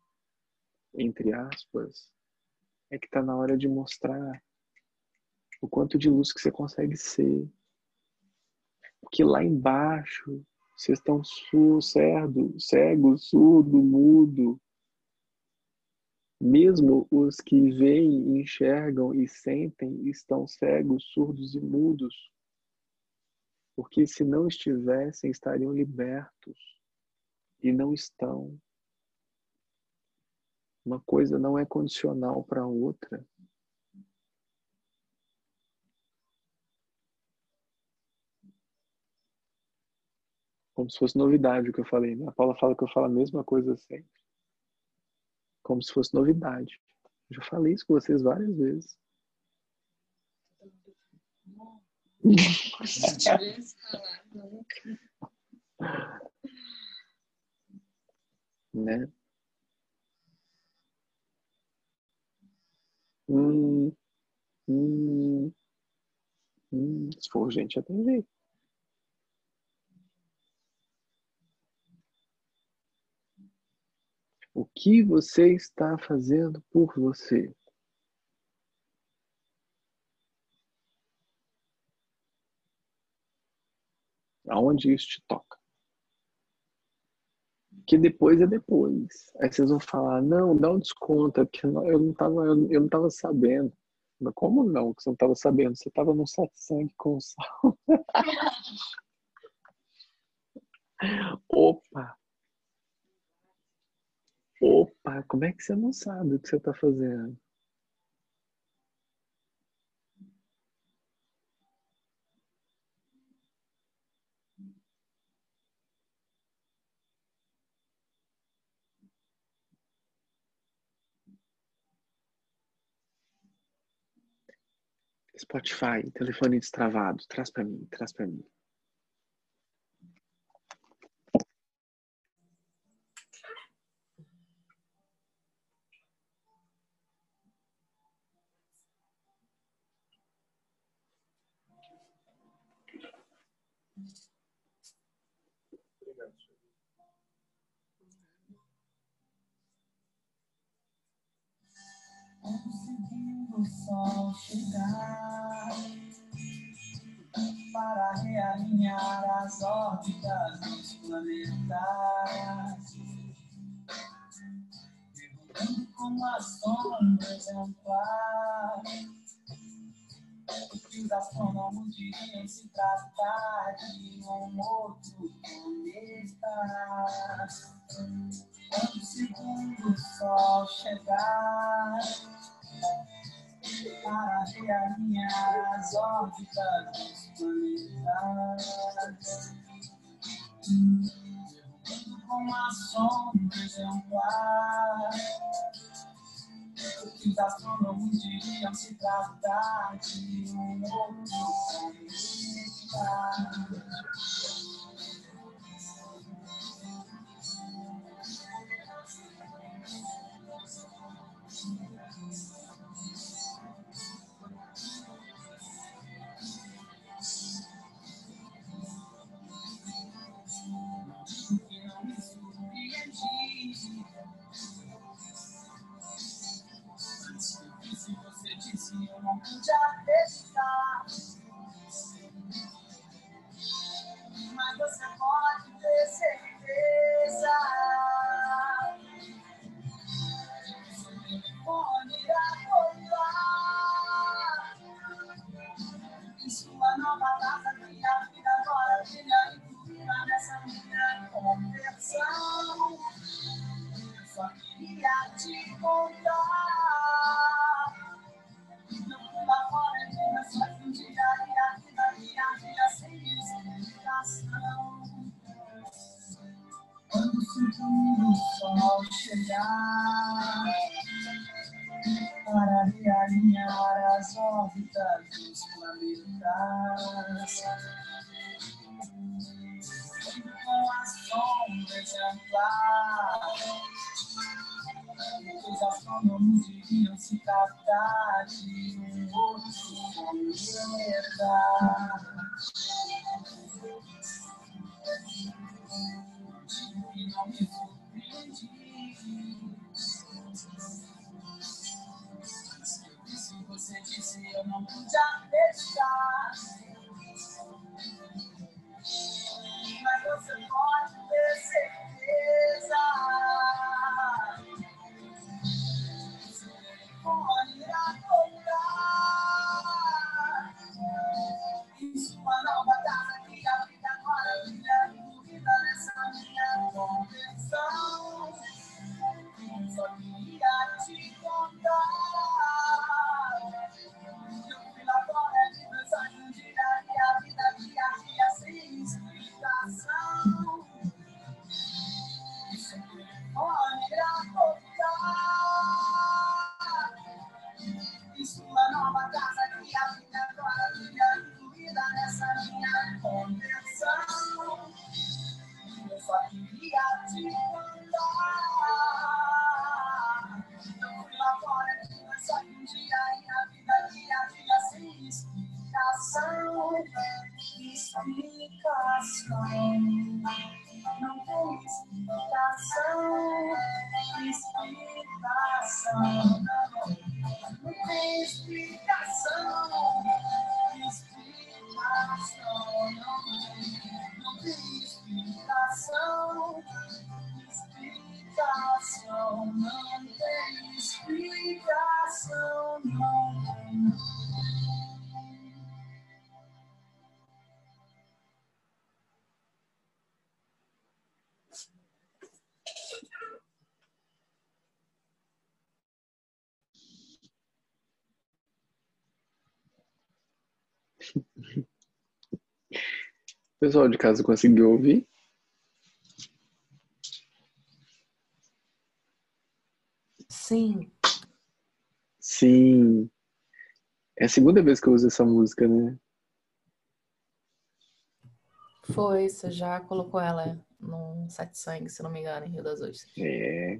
entre aspas, é que está na hora de mostrar o quanto de luz que você consegue ser. Porque lá embaixo vocês estão cego, cego, surdo, mudo. Mesmo os que veem, enxergam e sentem estão cegos, surdos e mudos. Porque se não estivessem, estariam libertos. E não estão. Uma coisa não é condicional para a outra. Como se fosse novidade o que eu falei. Né? A Paula fala que eu falo a mesma coisa sempre. Como se fosse novidade. Eu já falei isso com vocês várias vezes. Né? Hum, hum, hum. Se for urgente, já tem jeito. O que você está fazendo por você? Aonde isso te toca? Que depois é depois. Aí vocês vão falar, não, dá um desconto, é porque eu não estava eu não tava sabendo. Mas como não que você não estava sabendo? Você estava no satsang com sal. Opa! Opa, como é que você não sabe o que você está fazendo? Spotify, telefone destravado, traz para mim, traz para mim. Como dizem, se trata de um outro planeta. Quando o segundo sol chegar, para realinhar as órbitas dos planetas. Com ações exemplares. Os astrônomos diriam se tratar de um outro planeta. queria te contar. No mundo afora, dias faz um dia e a vida vira vida sem explicação. Quando o segundo sol chegar, para realinhar as órbitas dos planetas. Com as sombras de andar sensação não se tratar de um outro planeta. E não me. E você disse, eu não podia deixar. O pessoal de casa conseguiu ouvir? Sim. Sim. É a segunda vez que eu uso essa música, né? Foi, você já colocou ela num Sete Sangue, se não me engano, em Rio das Ostras. É.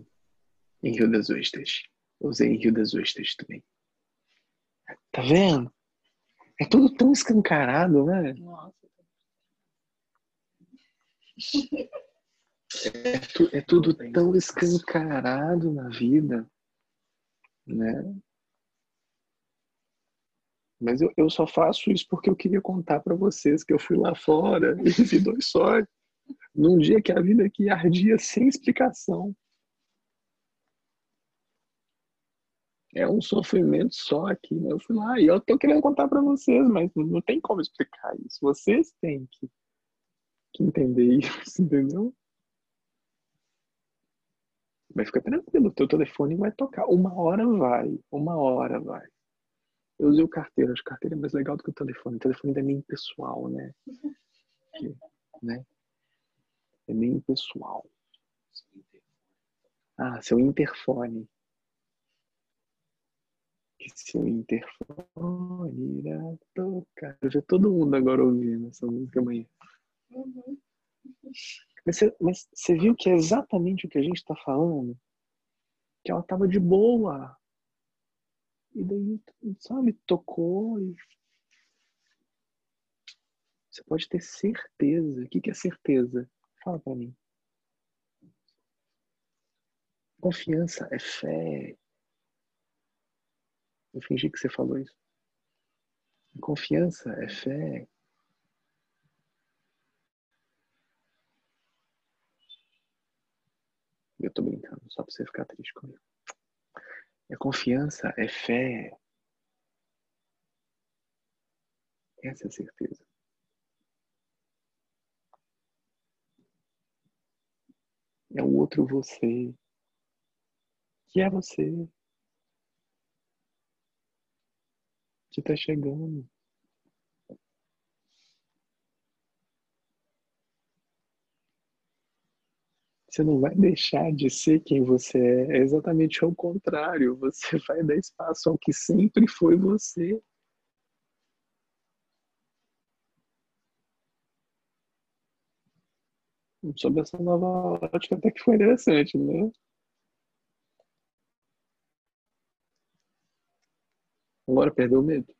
Em Rio das Ostras. Usei em Rio das Ostras também. Tá vendo? É tudo tão escancarado, né? Nossa. É, tu- é tudo tão escancarado na vida, né? Mas eu, eu só faço isso porque eu queria contar pra vocês que eu fui lá fora e vi dois sóis num dia que a vida aqui ardia sem explicação. É um sofrimento só aqui, né? Eu fui lá e eu tô querendo contar pra vocês, mas não tem como explicar isso. Vocês têm que, que entender isso, entendeu? Mas fica tranquilo, teu telefone vai tocar. Uma hora vai, uma hora vai. Eu usei o carteiro, acho que o carteiro é mais legal do que o telefone. O telefone ainda é meio impessoal, né? Que- né? É meio impessoal. Ah, seu interfone. Que seu interfone irá tocar. Eu vejo todo mundo agora ouvindo essa música amanhã. Mas você, mas você viu que é exatamente o que a gente está falando? Que ela tava de boa. E daí, sabe, tocou e. Você pode ter certeza. O que que é certeza? Fala pra mim. Confiança é fé. Eu fingi que você falou isso. Confiança é fé. Eu tô brincando, só pra você ficar triste comigo. É confiança, é fé. Essa é a certeza. É o outro você. Que é você. Que tá chegando. Você não vai deixar de ser quem você é. É exatamente ao contrário. Você vai dar espaço ao que sempre foi você. Sobre essa nova ótica, até que foi interessante, né? Agora perdeu o medo.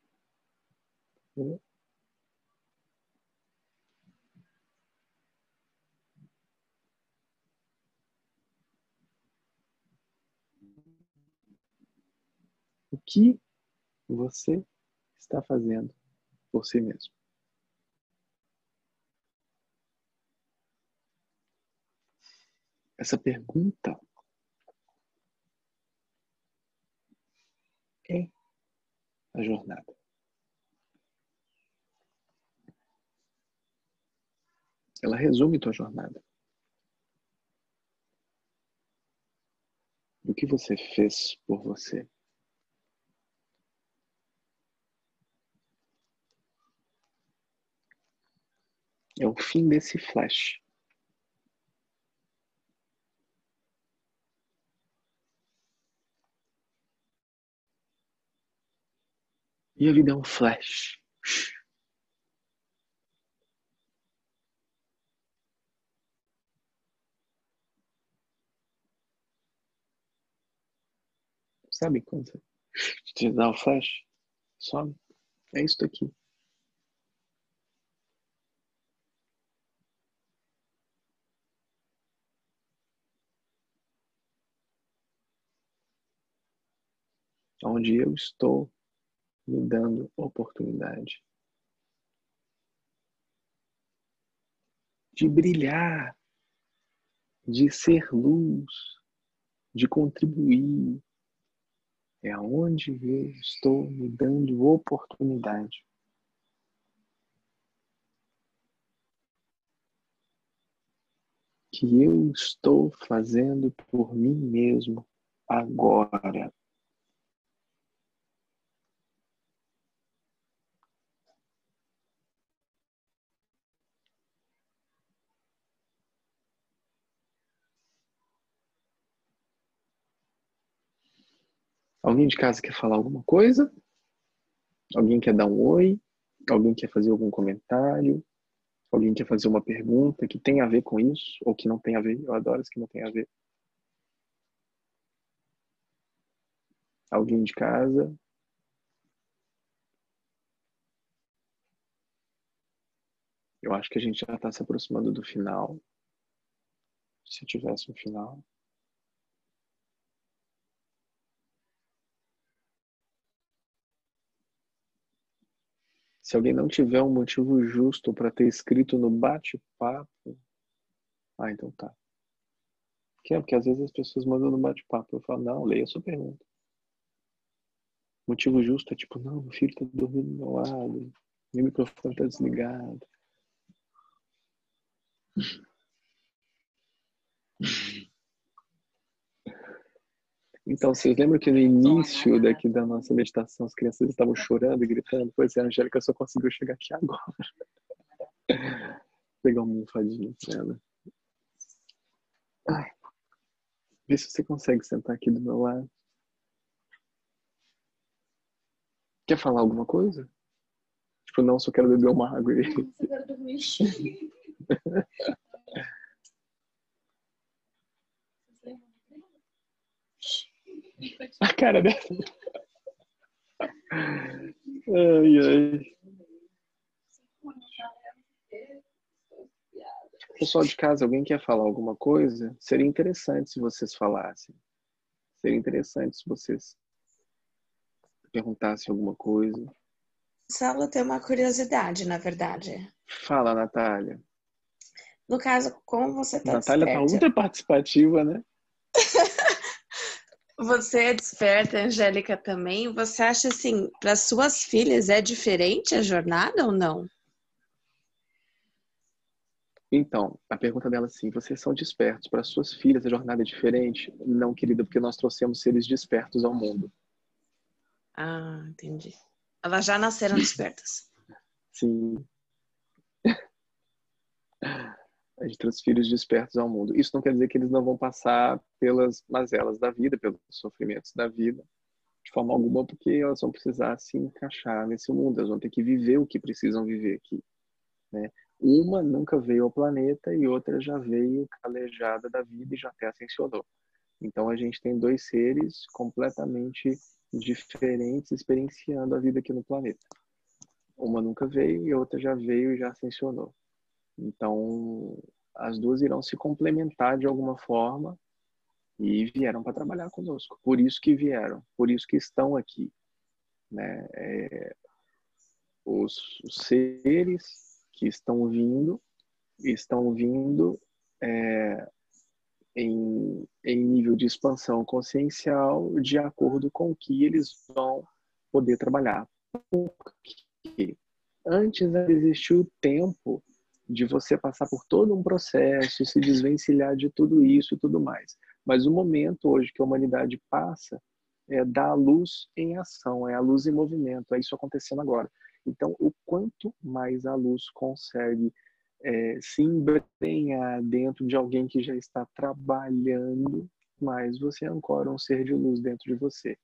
O que você está fazendo por si mesmo? Essa pergunta é a jornada. Ela resume tua jornada. Do que você fez por você. É o fim desse flash. E vida é um flash. Sabe quando te dá o flash? Some. É isso aqui. Onde eu estou me dando oportunidade de brilhar, de ser luz, de contribuir. É aonde eu estou me dando oportunidade. Que eu estou fazendo por mim mesmo agora. Alguém de casa quer falar alguma coisa? Alguém quer dar um oi? Alguém quer fazer algum comentário? Alguém quer fazer uma pergunta que tem a ver com isso ou que não tem a ver? Eu adoro as que não tem a ver. Alguém de casa? Eu acho que a gente já está se aproximando do final. Se tivesse um final. Se alguém não tiver um motivo justo para ter escrito no bate-papo. Ah, então tá. Que é porque às vezes as pessoas mandam no bate-papo. Eu falo, não, leia a sua pergunta. Motivo justo é tipo, não, meu filho tá dormindo do meu lado, meu microfone tá desligado. Então, vocês lembram que no início daqui da nossa meditação as crianças estavam chorando e gritando? Pois é, a Angélica só conseguiu chegar aqui agora. Pegar um almofadinha pra ela. Ai. Vê se você consegue sentar aqui do meu lado. Quer falar alguma coisa? Tipo, não, só quero beber uma água. Eu quero dormir. A cara dela. Ai, ai. Pessoal de casa, alguém quer falar alguma coisa? Seria interessante se vocês falassem. Seria interessante se vocês perguntassem alguma coisa. Saulo tem uma curiosidade, na verdade. Fala, Natália. No caso, como você tá Natália tá desperta? ultra participativa, né? Você é desperta, Angélica também. Você acha assim, para suas filhas é diferente a jornada ou não? Então, a pergunta dela é assim: vocês são despertos. Para suas filhas, a jornada é diferente? Não, querida, porque nós trouxemos seres despertos ao mundo. Ah, entendi. Elas já nasceram despertas. Sim. Trouxe filhos despertos ao mundo. Isso não quer dizer que eles não vão passar pelas mazelas da vida, pelos sofrimentos da vida, de forma alguma, porque elas vão precisar se encaixar nesse mundo. Elas vão ter que viver o que precisam viver aqui. Né? Uma nunca veio ao planeta e outra já veio calejada da vida e já até ascensionou. Então a gente tem dois seres completamente diferentes experienciando a vida aqui no planeta. Uma nunca veio e outra já veio e já ascensionou. Então as duas irão se complementar de alguma forma e vieram para trabalhar conosco. Por isso que vieram, por isso que estão aqui. Né? É, os, os seres que estão vindo, estão vindo é, em, em nível de expansão consciencial de acordo com o que eles vão poder trabalhar. Porque antes existiu o tempo de você passar por todo um processo, se desvencilhar de tudo isso e tudo mais. Mas o momento hoje que a humanidade passa é da luz em ação, é a luz em movimento, é isso acontecendo agora. Então, o quanto mais a luz consegue é, se embrenhar dentro de alguém que já está trabalhando, mais você ancora um ser de luz dentro de você.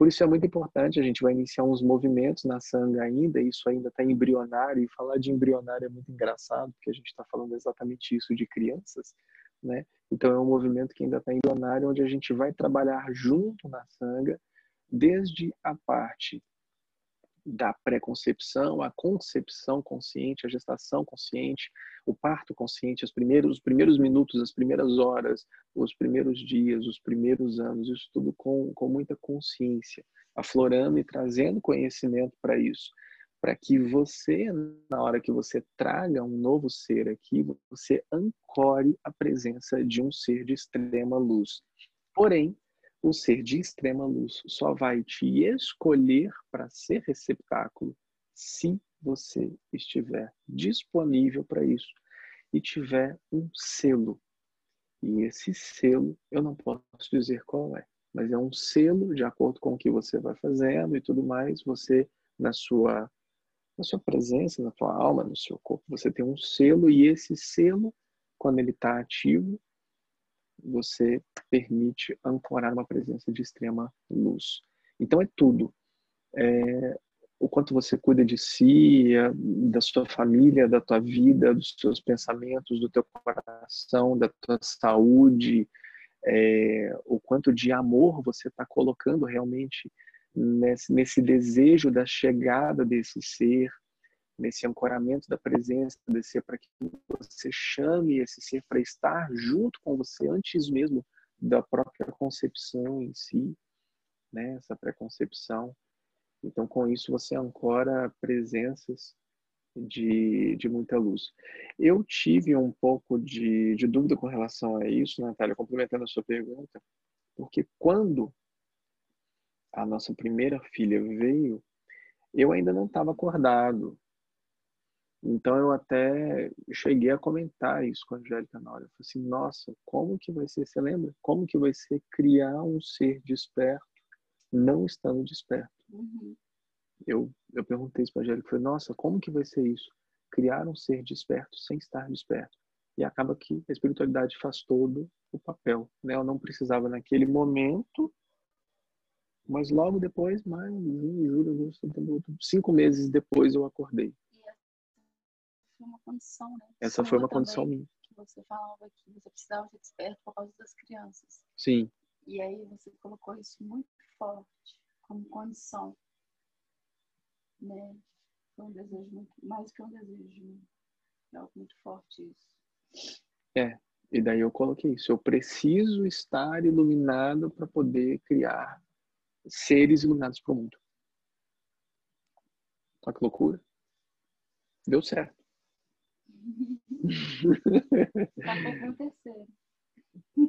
Por isso é muito importante, a gente vai iniciar uns movimentos na sanga ainda, isso ainda está embrionário, e falar de embrionário é muito engraçado, porque a gente está falando exatamente isso de crianças, né? Então é um movimento que ainda está embrionário, onde a gente vai trabalhar junto na sanga, desde a parte da pré-concepção, a concepção consciente, a gestação consciente, o parto consciente, os primeiros, os primeiros minutos, as primeiras horas, os primeiros dias, os primeiros anos, isso tudo com, com muita consciência, aflorando e trazendo conhecimento para isso, para que você, na hora que você traga um novo ser aqui, você ancore a presença de um ser de extrema luz. Porém, o ser de extrema luz só vai te escolher para ser receptáculo se você estiver disponível para isso e tiver um selo. E esse selo, eu não posso dizer qual é, mas é um selo de acordo com o que você vai fazendo e tudo mais, você na sua na sua presença, na tua alma, no seu corpo, você tem um selo e esse selo, quando ele está ativo, você permite ancorar uma presença de extrema luz. Então é tudo. É, o quanto você cuida de si, da sua família, da tua vida, dos seus pensamentos, do teu coração, da tua saúde, é, o quanto de amor você está colocando realmente nesse, nesse desejo da chegada desse ser, nesse ancoramento da presença desse ser, para que você chame esse ser para estar junto com você antes mesmo da própria concepção em si, né? essa preconcepção. Então, com isso, você ancora presenças de, de muita luz. Eu tive um pouco de, de dúvida com relação a isso, Natália, complementando a sua pergunta, porque quando a nossa primeira filha veio, eu ainda não estava acordado. Então eu até cheguei a comentar isso com a Angélica na hora. Eu falei assim, nossa, como que vai ser? Você lembra? Como que vai ser criar um ser desperto não estando desperto? Uhum. Eu, eu perguntei isso para a Angélica, falei, nossa, como que vai ser isso? Criar um ser desperto sem estar desperto. E acaba que a espiritualidade faz todo o papel. Né? Eu não precisava naquele momento, mas logo depois, mais junho, julho, agosto, setembro, cinco meses depois eu acordei. Foi uma condição, né? Essa foi uma condição minha. Que você falava que você precisava ser desperto por causa das crianças. Sim, E aí você colocou isso muito forte como condição, né? Foi um desejo muito, mais que um desejo, né? É algo muito forte isso. E daí eu coloquei isso. Eu preciso estar iluminado para poder criar seres iluminados para o mundo. Olha que loucura. Deu certo.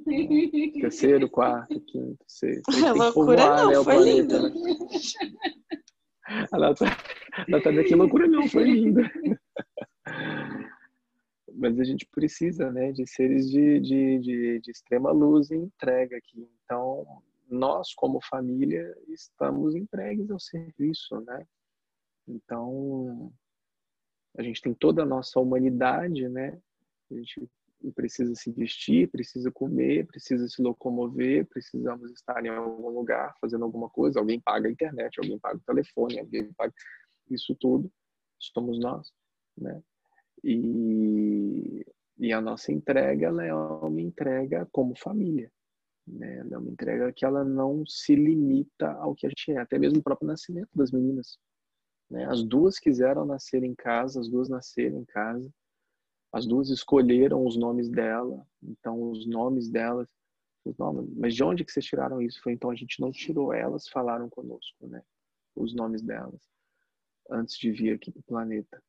Daqui o terceiro. Quarto, quinto, sexto. Que Loucura povoar, não, né, foi planeta, lindo. né? A Natália, a Natália, que loucura não, foi linda. Mas a gente precisa, né, de seres de, de, de, de extrema luz e entrega aqui. Então, nós, como família, estamos entregues ao serviço, né? Então, a gente tem toda a nossa humanidade, né? A gente precisa se vestir, precisa comer, precisa se locomover, precisamos estar em algum lugar fazendo alguma coisa. Alguém paga a internet, alguém paga o telefone, alguém paga isso tudo. Somos nós, né? E, e a nossa entrega ela é uma entrega como família. Né? Ela é uma entrega que ela não se limita ao que a gente é, até mesmo o próprio nascimento das meninas. Né? As duas quiseram nascer em casa, as duas nasceram em casa, as duas escolheram os nomes dela, então os nomes delas, os nomes, mas de onde que vocês tiraram isso? Foi então a gente não tirou, elas falaram conosco, né? Os nomes delas antes de vir aqui para o planeta.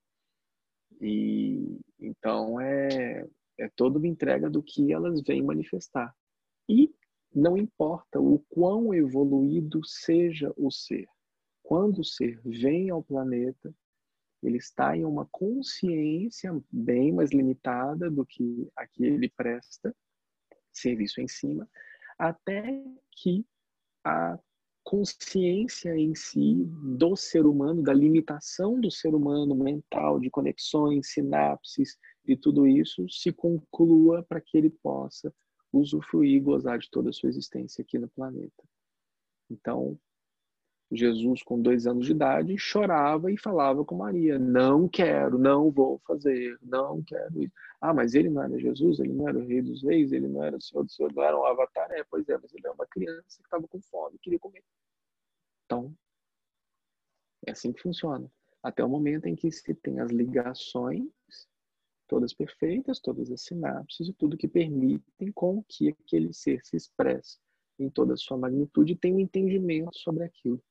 E então é é toda uma entrega do que elas vêm manifestar. E não importa o quão evoluído seja o ser, quando o ser vem ao planeta, ele está em uma consciência bem mais limitada do que a que ele presta serviço em cima, até que a consciência em si do ser humano, da limitação do ser humano mental, de conexões, sinapses e tudo isso se conclua para que ele possa usufruir e gozar de toda a sua existência aqui no planeta. Então, Jesus, com dois anos de idade, chorava e falava com Maria: Não quero, não vou fazer, não quero isso. Ah, mas ele não era Jesus, ele não era o Rei dos Reis, ele não era o Senhor do Senhor, não era um avatar. É, pois é, mas ele é uma criança que estava com fome, queria comer. Então, é assim que funciona. Até o momento em que se tem as ligações, todas perfeitas, todas as sinapses e tudo que permitem com que aquele ser se expresse em toda a sua magnitude e tenha um entendimento sobre aquilo.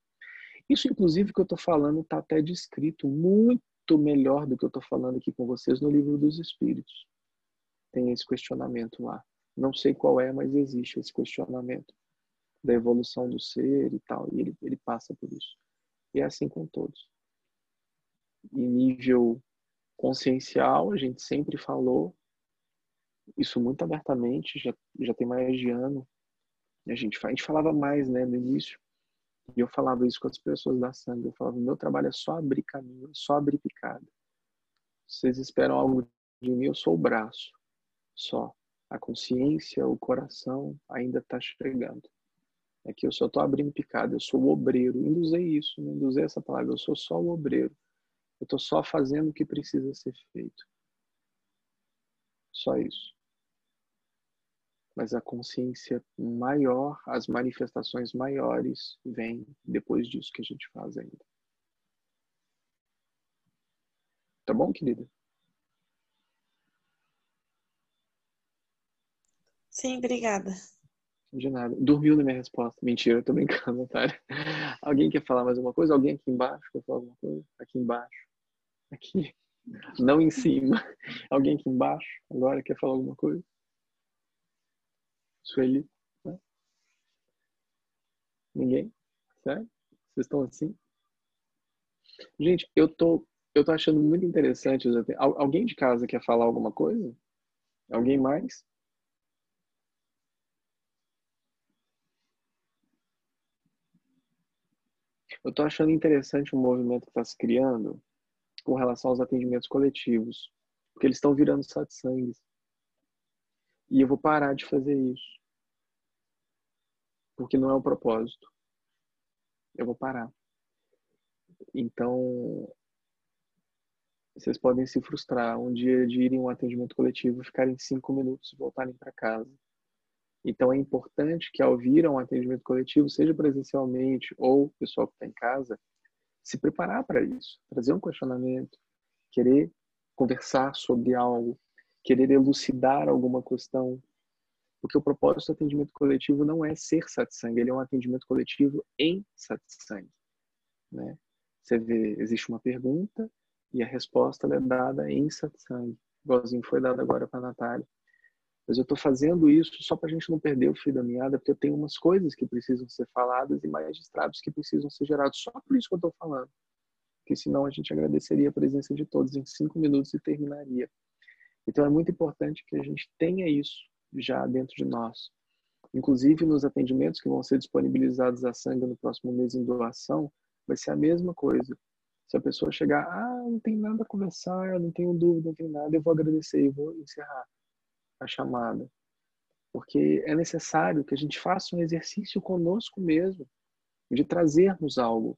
Isso, inclusive, que eu estou falando está até descrito muito melhor do que eu estou falando aqui com vocês no livro dos Espíritos. Tem esse questionamento lá. Não sei qual é, mas existe esse questionamento da evolução do ser e tal. E ele, ele passa por isso. E é assim com todos. Em nível consciencial, a gente sempre falou isso muito abertamente, já, já tem mais de ano. A gente, a gente falava mais né, no início. E eu falava isso com as pessoas da sangue. Eu falava, meu trabalho é só abrir caminho, é só abrir picada. Vocês esperam algo de mim, eu sou o braço. Só. A consciência, o coração ainda está chegando. Aqui eu só estou abrindo picada, eu sou o obreiro. Ainda usei isso, ainda usei essa palavra, eu sou só o obreiro. Eu estou só fazendo o que precisa ser feito. Só isso. Mas a consciência maior, as manifestações maiores vêm depois disso que a gente faz ainda. Tá bom, querida? Sim, obrigada. De nada. Dormiu na minha resposta. Mentira, eu tô brincando, Natália. Alguém quer falar mais alguma coisa? Alguém aqui embaixo quer falar alguma coisa? Aqui embaixo. Aqui. Não em cima. Alguém aqui embaixo agora quer falar alguma coisa? Sueli? Né? Ninguém? Sério? Vocês estão assim? Gente, eu tô, eu tô achando muito interessante. Alguém de casa quer falar alguma coisa? Alguém mais? Eu estou achando interessante o movimento que está se criando com relação aos atendimentos coletivos, porque eles estão virando satsangs. E eu vou parar de fazer isso. Porque não é o propósito. Eu vou parar. Então, vocês podem se frustrar um dia de irem em um atendimento coletivo, ficarem cinco minutos e voltarem para casa. Então é importante que ao vir a um atendimento coletivo, seja presencialmente ou o pessoal que está em casa, se preparar para isso, trazer um questionamento, querer conversar sobre algo, querer elucidar alguma questão, porque o propósito do atendimento coletivo não é ser satsang, ele é um atendimento coletivo em satsang. Né? Você vê, existe uma pergunta e a resposta é dada em satsang, igualzinho foi dado agora para a Natália. Mas eu estou fazendo isso só para a gente não perder o fio da meada, porque eu tenho umas coisas que precisam ser faladas e magistrados que precisam ser gerados. Só por isso que eu estou falando. Porque senão a gente agradeceria a presença de todos em cinco minutos e terminaria. Então é muito importante que a gente tenha isso já dentro de nós. Inclusive nos atendimentos que vão ser disponibilizados a sangue no próximo mês em doação, vai ser a mesma coisa. Se a pessoa chegar, ah, não tem nada a conversar, eu não tenho dúvida, não tem nada, eu vou agradecer e vou encerrar a chamada. Porque é necessário que a gente faça um exercício conosco mesmo, de trazermos algo.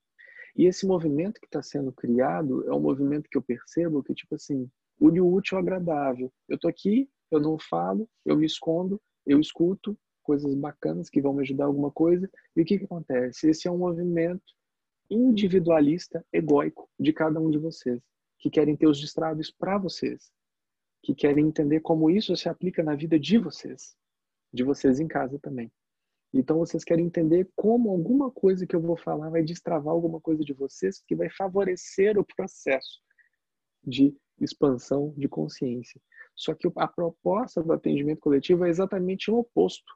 E esse movimento que está sendo criado é um movimento que eu percebo que, tipo assim, une o útil ao agradável. Eu tô aqui, eu não falo, eu me escondo, eu escuto coisas bacanas que vão me ajudar alguma coisa. E o que, que acontece? Esse é um movimento individualista, egóico de cada um de vocês, que querem ter os destraves para vocês que querem entender como isso se aplica na vida de vocês, de vocês em casa também. Então vocês querem entender como alguma coisa que eu vou falar vai destravar alguma coisa de vocês que vai favorecer o processo de expansão de consciência. Só que a proposta do atendimento coletivo é exatamente o oposto.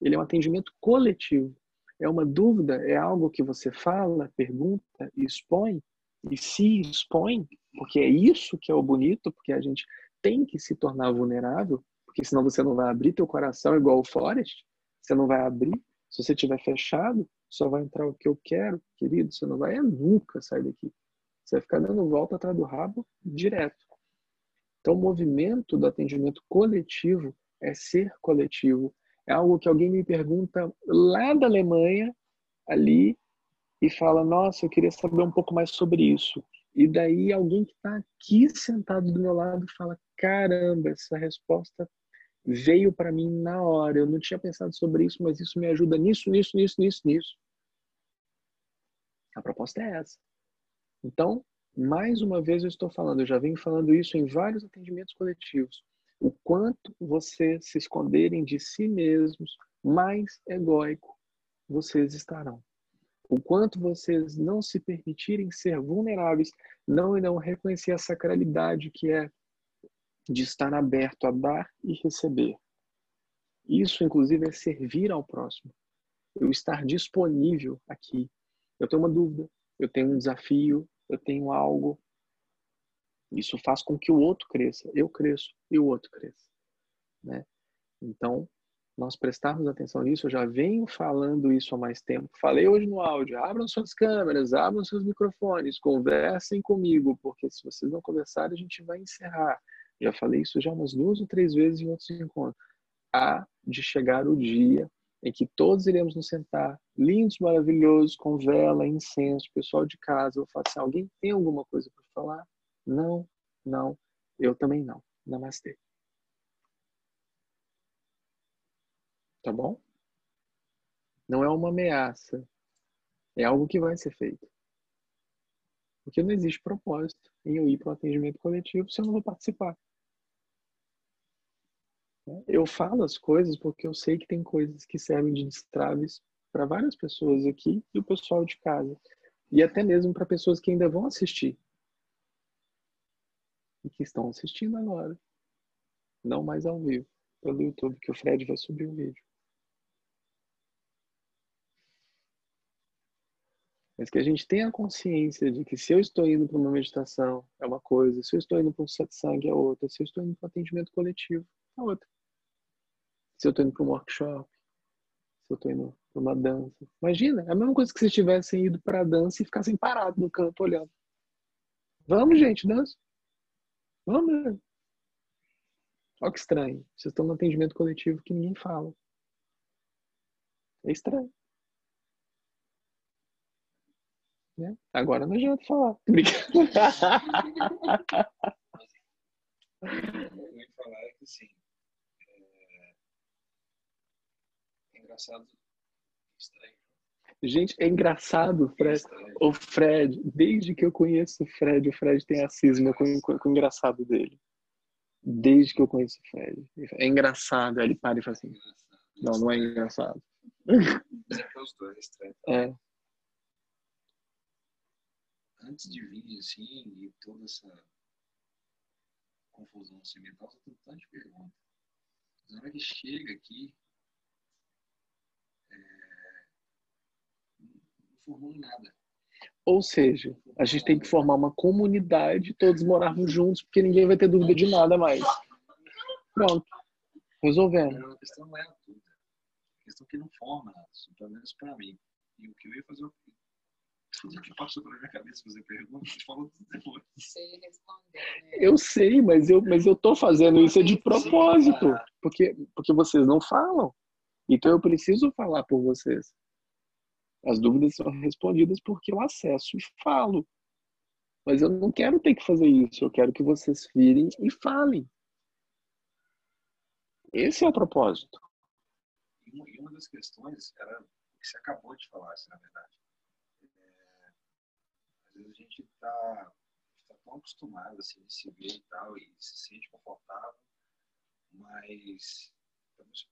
Ele é um atendimento coletivo. É uma dúvida, é algo que você fala, pergunta, expõe e se expõe, porque é isso que é o bonito, porque a gente tem que se tornar vulnerável, porque senão você não vai abrir teu coração igual o Forest, você não vai abrir. Se você tiver fechado, só vai entrar o que eu quero, querido, você não vai nunca sair daqui. Você vai ficar dando volta atrás do rabo direto. Então, o movimento do atendimento coletivo é ser coletivo. É algo que alguém me pergunta lá da Alemanha, ali, e fala: Nossa, eu queria saber um pouco mais sobre isso. E daí alguém que está aqui sentado do meu lado fala: caramba, essa resposta veio para mim na hora. Eu não tinha pensado sobre isso, mas isso me ajuda nisso, nisso, nisso, nisso, nisso. A proposta é essa. Então, mais uma vez eu estou falando, eu já venho falando isso em vários atendimentos coletivos. O quanto vocês se esconderem de si mesmos, mais egóico vocês estarão o quanto vocês não se permitirem ser vulneráveis, não irão reconhecer a sacralidade que é de estar aberto a dar e receber. Isso, inclusive, é servir ao próximo. Eu estar disponível aqui. Eu tenho uma dúvida, eu tenho um desafio, eu tenho algo. Isso faz com que o outro cresça. Eu cresço e o outro cresça. Né? Então, nós prestarmos atenção nisso, eu já venho falando isso há mais tempo. Falei hoje no áudio, abram suas câmeras, abram seus microfones, conversem comigo, porque se vocês não conversarem, a gente vai encerrar. Já falei isso já umas duas ou três vezes em outros encontros. Há de chegar o dia em que todos iremos nos sentar, lindos, maravilhosos, com vela, incenso, pessoal de casa. Eu falar assim: alguém tem alguma coisa para falar? Não, não, eu também não. Namastê. Tá bom? Não é uma ameaça. É algo que vai ser feito. Porque não existe propósito em eu ir para o atendimento coletivo se eu não vou participar. Eu falo as coisas porque eu sei que tem coisas que servem de destraves para várias pessoas aqui e o pessoal de casa. E até mesmo para pessoas que ainda vão assistir. E que estão assistindo agora. Não mais ao vivo, pelo YouTube, que o Fred vai subir o vídeo. Mas que a gente tenha consciência de que se eu estou indo para uma meditação é uma coisa, se eu estou indo para um satsang é outra, se eu estou indo para um atendimento coletivo é outra se eu estou indo para um workshop, se eu estou indo para uma dança. Imagina, é a mesma coisa que se tivessem ido para a dança e ficassem parados no canto olhando. Vamos, gente, dança. Vamos. Olha que estranho. Vocês estão no atendimento coletivo que ninguém fala. É estranho. Né? Agora não adianta falar. Ia falar é que assim, engraçado. Estranho. Gente, é engraçado, Fred. O Fred, desde que eu conheço o Fred, o Fred tem a cisma com, com, com o engraçado dele. Desde que eu conheço o Fred. É engraçado. Aí ele para e fala assim: Não, não é engraçado. Dois, estranho. É. Antes de vir assim, e toda essa confusão assim, mental, eu tenho tanta pergunta. Na hora que chega aqui, formou em nada. Ou seja, a gente tem que formar uma comunidade, todos morarmos juntos, porque ninguém vai ter dúvida de nada mais. Pronto. Resolvendo. A questão não é a dúvida. A questão é que não forma nada, pelo menos para mim. E o que eu ia fazer, tudo que passou pela minha cabeça fazer perguntas, você falou tudo depois. Sei responder. Né? Eu sei, mas eu, mas eu tô fazendo isso de propósito. Porque, porque vocês não falam. Então eu preciso falar por vocês. As dúvidas são respondidas porque eu acesso e falo. Mas eu não quero ter que fazer isso. Eu quero que vocês virem e falem. Esse é o propósito. E uma das questões era o que você acabou de falar, assim, na verdade. É, às vezes a gente está tá tão acostumado assim, a se ver e tal, e se sente confortável, mas,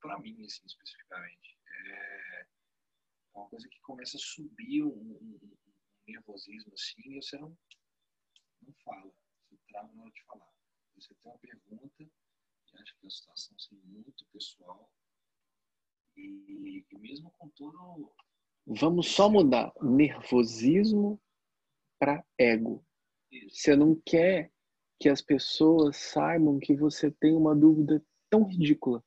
para mim, assim, especificamente, é uma coisa que começa a subir um, um, um nervosismo assim e você não, não fala. Você trava na hora de falar. Você tem uma pergunta e acha que a situação assim, muito pessoal e, e mesmo com todo. Vamos só mudar nervosismo para ego. Isso. Você não quer que as pessoas saibam que você tem uma dúvida tão ridícula.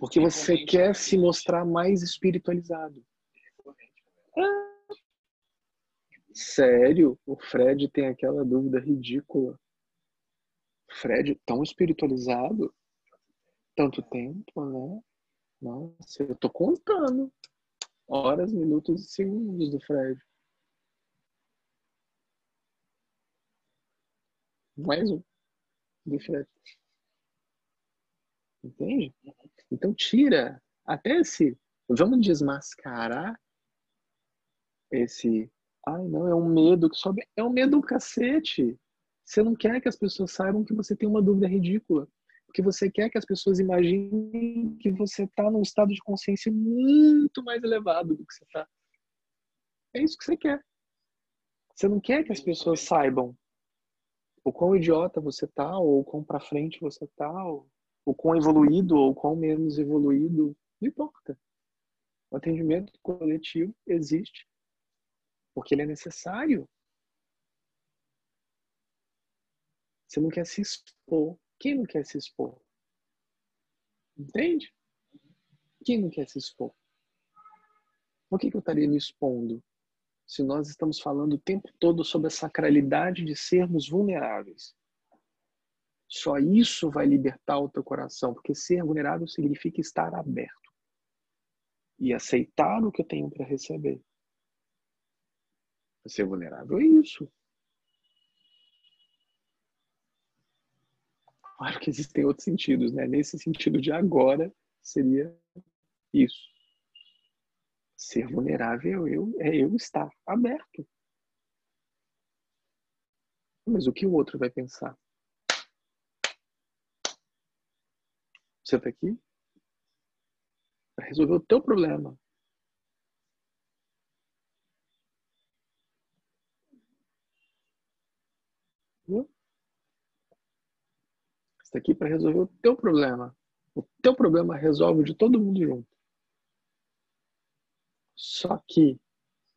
Porque você quer se mostrar mais espiritualizado. Ah, sério? O Fred tem aquela dúvida ridícula. Fred tão espiritualizado? Tanto tempo, né? Nossa, eu tô contando. Horas, minutos e segundos do Fred. Mais um do Fred. Entende? Então tira até esse. Vamos desmascarar esse. Ai, não, é um medo que sobe. É um medo do cacete. Você não quer que as pessoas saibam que você tem uma dúvida ridícula. Porque você quer que as pessoas imaginem que você está num estado de consciência muito mais elevado do que você está. É isso que você quer. Você não quer que as pessoas saibam o quão idiota você tá, ou o quão pra frente você tá, ou o quão evoluído ou quão menos evoluído, não importa. O atendimento coletivo existe porque ele é necessário. Você não quer se expor. Quem não quer se expor? Entende? Quem não quer se expor? Por que, que eu estaria me expondo se nós estamos falando o tempo todo sobre a sacralidade de sermos vulneráveis? Só isso vai libertar o teu coração, porque ser vulnerável significa estar aberto e aceitar o que eu tenho para receber. Ser vulnerável é isso. Claro que existem outros sentidos, né? Nesse sentido de agora seria isso. Ser vulnerável eu, é eu estar aberto. Mas o que o outro vai pensar? Você está aqui para resolver o teu problema. Você está aqui para resolver o teu problema. O teu problema resolve de todo mundo junto. Só que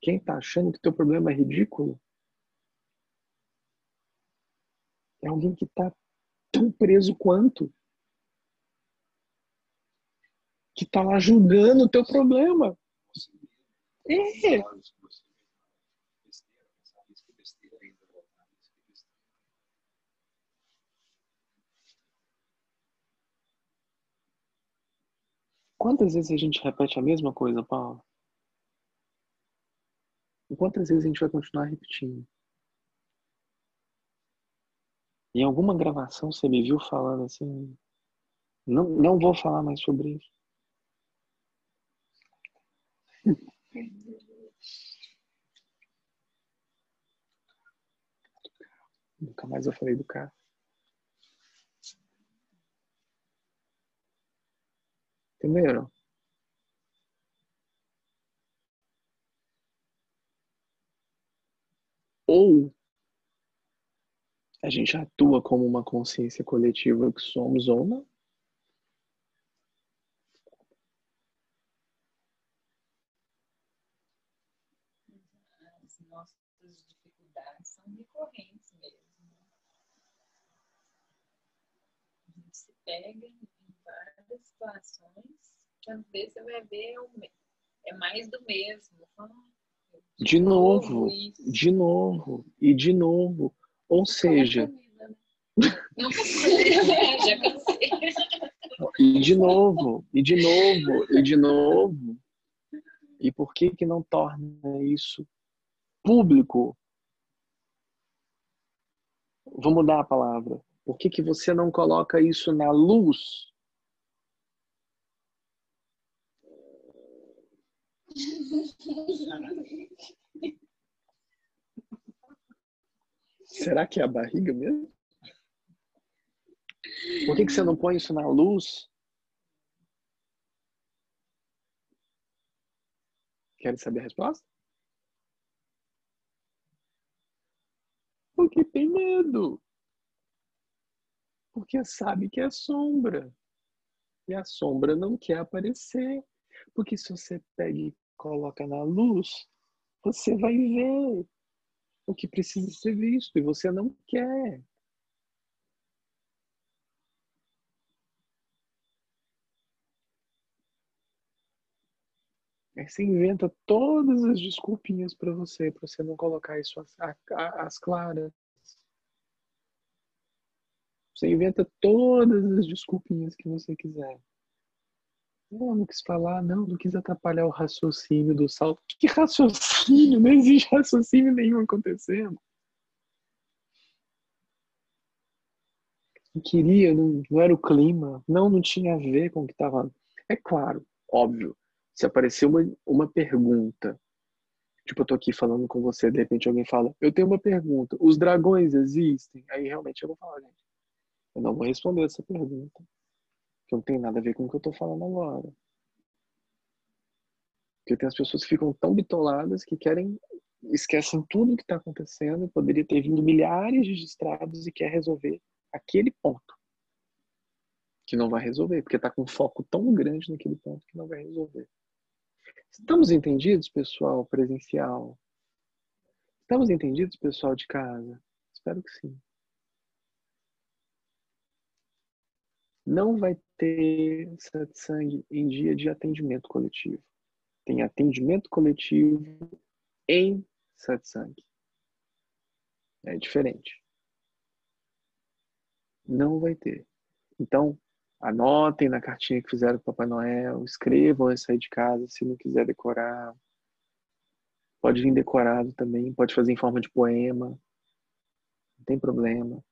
quem está achando que teu problema é ridículo é alguém que está tão preso quanto. Que está lá julgando o teu problema. É. Quantas vezes a gente repete a mesma coisa, Paulo? Quantas vezes a gente vai continuar repetindo? Em alguma gravação você me viu falando assim, não, não vou falar mais sobre isso. Nunca mais eu falei do carro. Entenderam? Ou a gente atua como uma consciência coletiva que somos ou não. As nossas dificuldades são recorrentes mesmo. A gente se pega em várias situações que às vezes você vai ver é mais do mesmo. Ah, De novo, isso. de novo e de novo. Ou seja, Nunca né? Já cansei. e de novo, e de novo, e de novo. E por que que não torna isso público? Vou mudar a palavra. Por que que você não coloca isso na luz? Será que é a barriga mesmo? Por que, que você não põe isso na luz? Querem saber a resposta? Porque tem medo. Porque sabe que é sombra. E a sombra não quer aparecer. Porque se você pega e coloca na luz, você vai ver o que precisa ser visto e você não quer. Aí você inventa todas as desculpinhas para você, para você não colocar isso às claras. Você inventa todas as desculpinhas que você quiser. Não, não quis falar, não, não quis atrapalhar o raciocínio do salto. Que raciocínio? Não existe raciocínio nenhum acontecendo. Não queria, não, não era o clima, não, não tinha a ver com o que estava. É claro, óbvio, se aparecer uma, uma pergunta, tipo, eu tô aqui falando com você, de repente alguém fala, eu tenho uma pergunta, os dragões existem? Aí realmente eu vou falar, gente, eu não vou responder essa pergunta, que não tem nada a ver com o que eu tô falando agora. Porque tem as pessoas que ficam tão bitoladas que querem, esquecem tudo o que está acontecendo, poderia ter vindo milhares de distratos e quer resolver aquele ponto. Que não vai resolver, porque está com um foco tão grande naquele ponto que não vai resolver. Estamos entendidos, pessoal presencial? Estamos entendidos, pessoal de casa? Espero que sim. Não vai ter satsang em dia de atendimento coletivo. Tem atendimento coletivo em satsang. É diferente. Não vai ter. Então, anotem na cartinha que fizeram o Papai Noel, escrevam antes de sair de casa, se não quiser decorar. Pode vir decorado também, pode fazer em forma de poema. Não tem problema.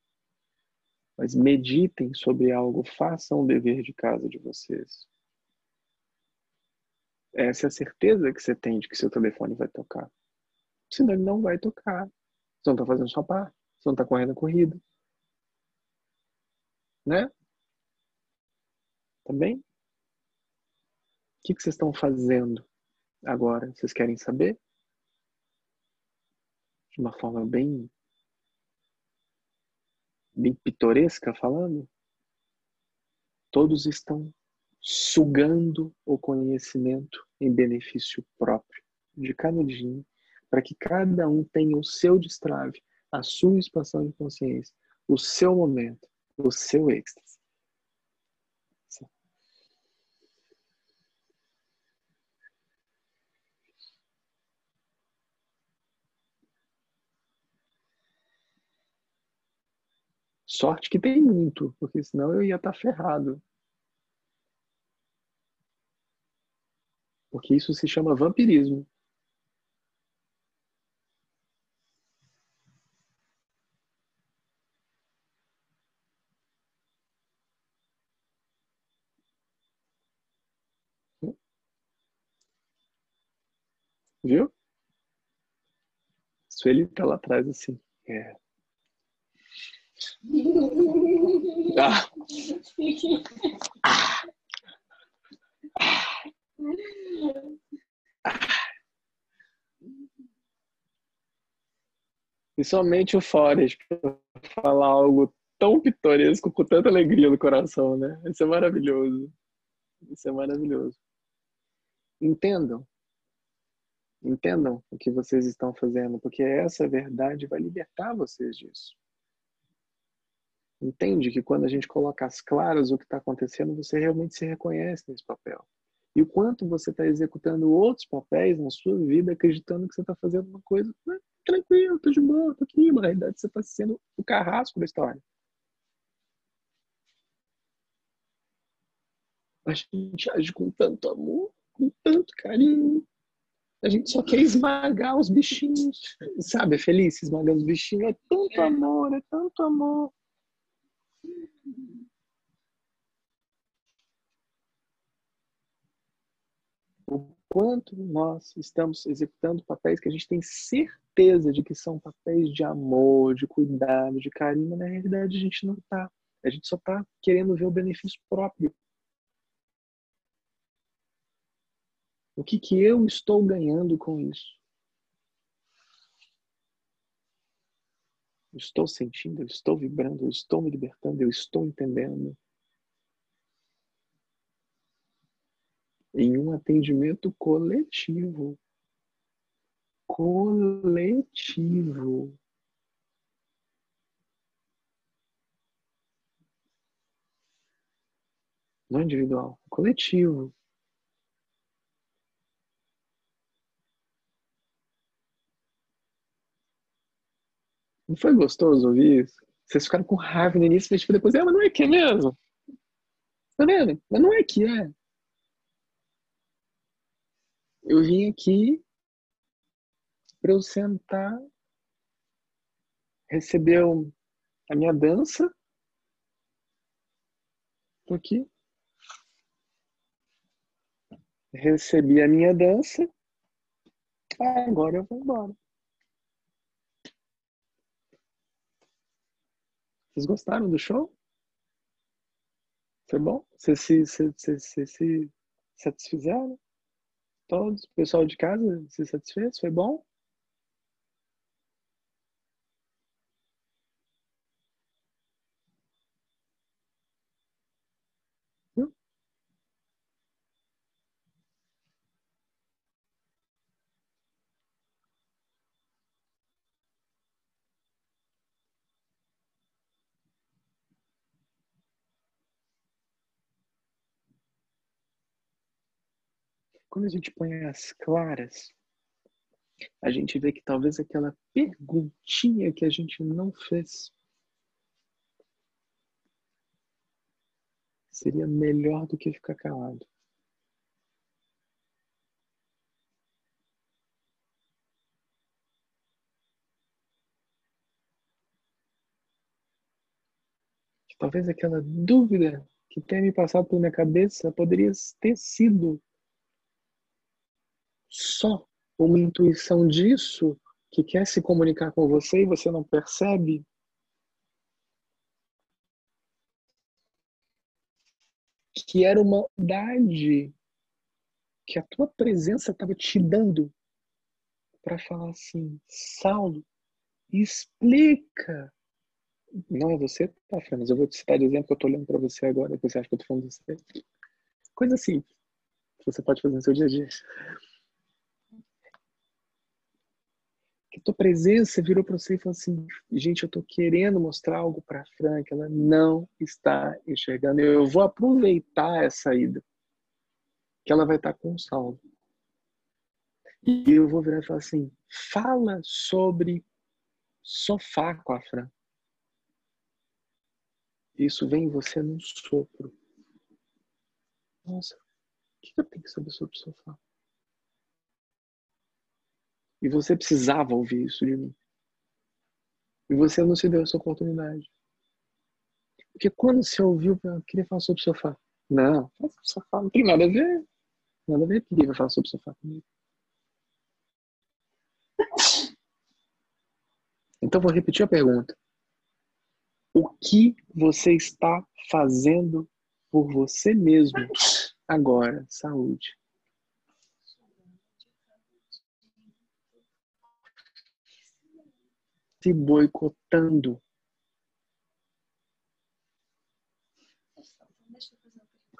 Mas meditem sobre algo, façam o dever de casa de vocês. Essa é a certeza que você tem de que seu telefone vai tocar. Senão ele não vai tocar. Você não está fazendo sua parte. Você não está correndo a corrida. Né? Tá o que, que vocês estão fazendo agora? Vocês querem saber? De uma forma bem, bem pitoresca falando? Todos estão sugando o conhecimento em benefício próprio de cada dia, para que cada um tenha o seu destrave, a sua expansão de consciência, o seu momento, o seu êxtase. Sorte que tem muito, porque senão eu ia estar ferrado. Porque isso se chama vampirismo. Viu? Sueli tá lá atrás assim. É. E somente o Forest para falar algo tão pitoresco com tanta alegria no coração, né? Isso é maravilhoso. Isso é maravilhoso. Entendam. Entendam o que vocês estão fazendo, porque essa verdade vai libertar vocês disso. Entende que quando a gente coloca as claras o que está acontecendo, você realmente se reconhece nesse papel e o quanto você está executando outros papéis na sua vida, acreditando que você está fazendo uma coisa né, tranquilo, tô de boa, tô aqui, mas na realidade você está sendo o carrasco da história. A gente age com tanto amor, com tanto carinho. A gente só quer esmagar os bichinhos. Sabe, é feliz esmagar os bichinhos. É tanto amor, é tanto amor. O quanto nós estamos executando papéis que a gente tem certeza de que são papéis de amor, de cuidado, de carinho, na realidade a gente não está. A gente só está querendo ver o benefício próprio. O que, que eu estou ganhando com isso? Eu estou sentindo, eu estou vibrando, eu estou me libertando, eu estou entendendo. em um atendimento coletivo. Coletivo. Não individual, coletivo. Não foi gostoso ouvir isso? Vocês ficaram com raiva no início, mas depois, é, mas não é que é mesmo. Tá vendo? Mas não é que é. Eu vim aqui para eu sentar, receber a minha dança. Tô aqui. Recebi a minha dança. Agora eu vou embora. Vocês gostaram do show? Foi bom? Vocês se, se, se, se, se satisfizeram? Todos? Pessoal de casa, se satisfez? Foi bom? Quando a gente põe as claras, a gente vê que talvez aquela perguntinha que a gente não fez seria melhor do que ficar calado. Talvez aquela dúvida que tenha me passado pela minha cabeça poderia ter sido só uma intuição disso que quer se comunicar com você e você não percebe. Que era uma idade que a tua presença estava te dando para falar assim, Saulo, explica não é você, tá, Fran, eu vou te citar de exemplo que eu tô olhando para você agora, que você acha que eu tô falando de você. Coisa simples, que você pode fazer no seu dia a dia. Que tua presença virou para você e falou assim: gente, eu tô querendo mostrar algo para Fran que ela não está enxergando. Eu vou aproveitar essa ida, que ela vai estar com o salvo. E eu vou virar e falar assim: fala sobre sofá com a Fran. Isso vem em você num sopro. Nossa, o que eu tenho que saber sobre sofá? E você precisava ouvir isso de mim. E você não se deu essa oportunidade. Porque quando você ouviu, eu queria falar sobre o sofá. Não, fala sobre o sofá, não tem nada a ver. Nada a ver que vai falar sobre o sofá comigo. Então vou repetir a pergunta. O que você está fazendo por você mesmo agora? Saúde. Se boicotando.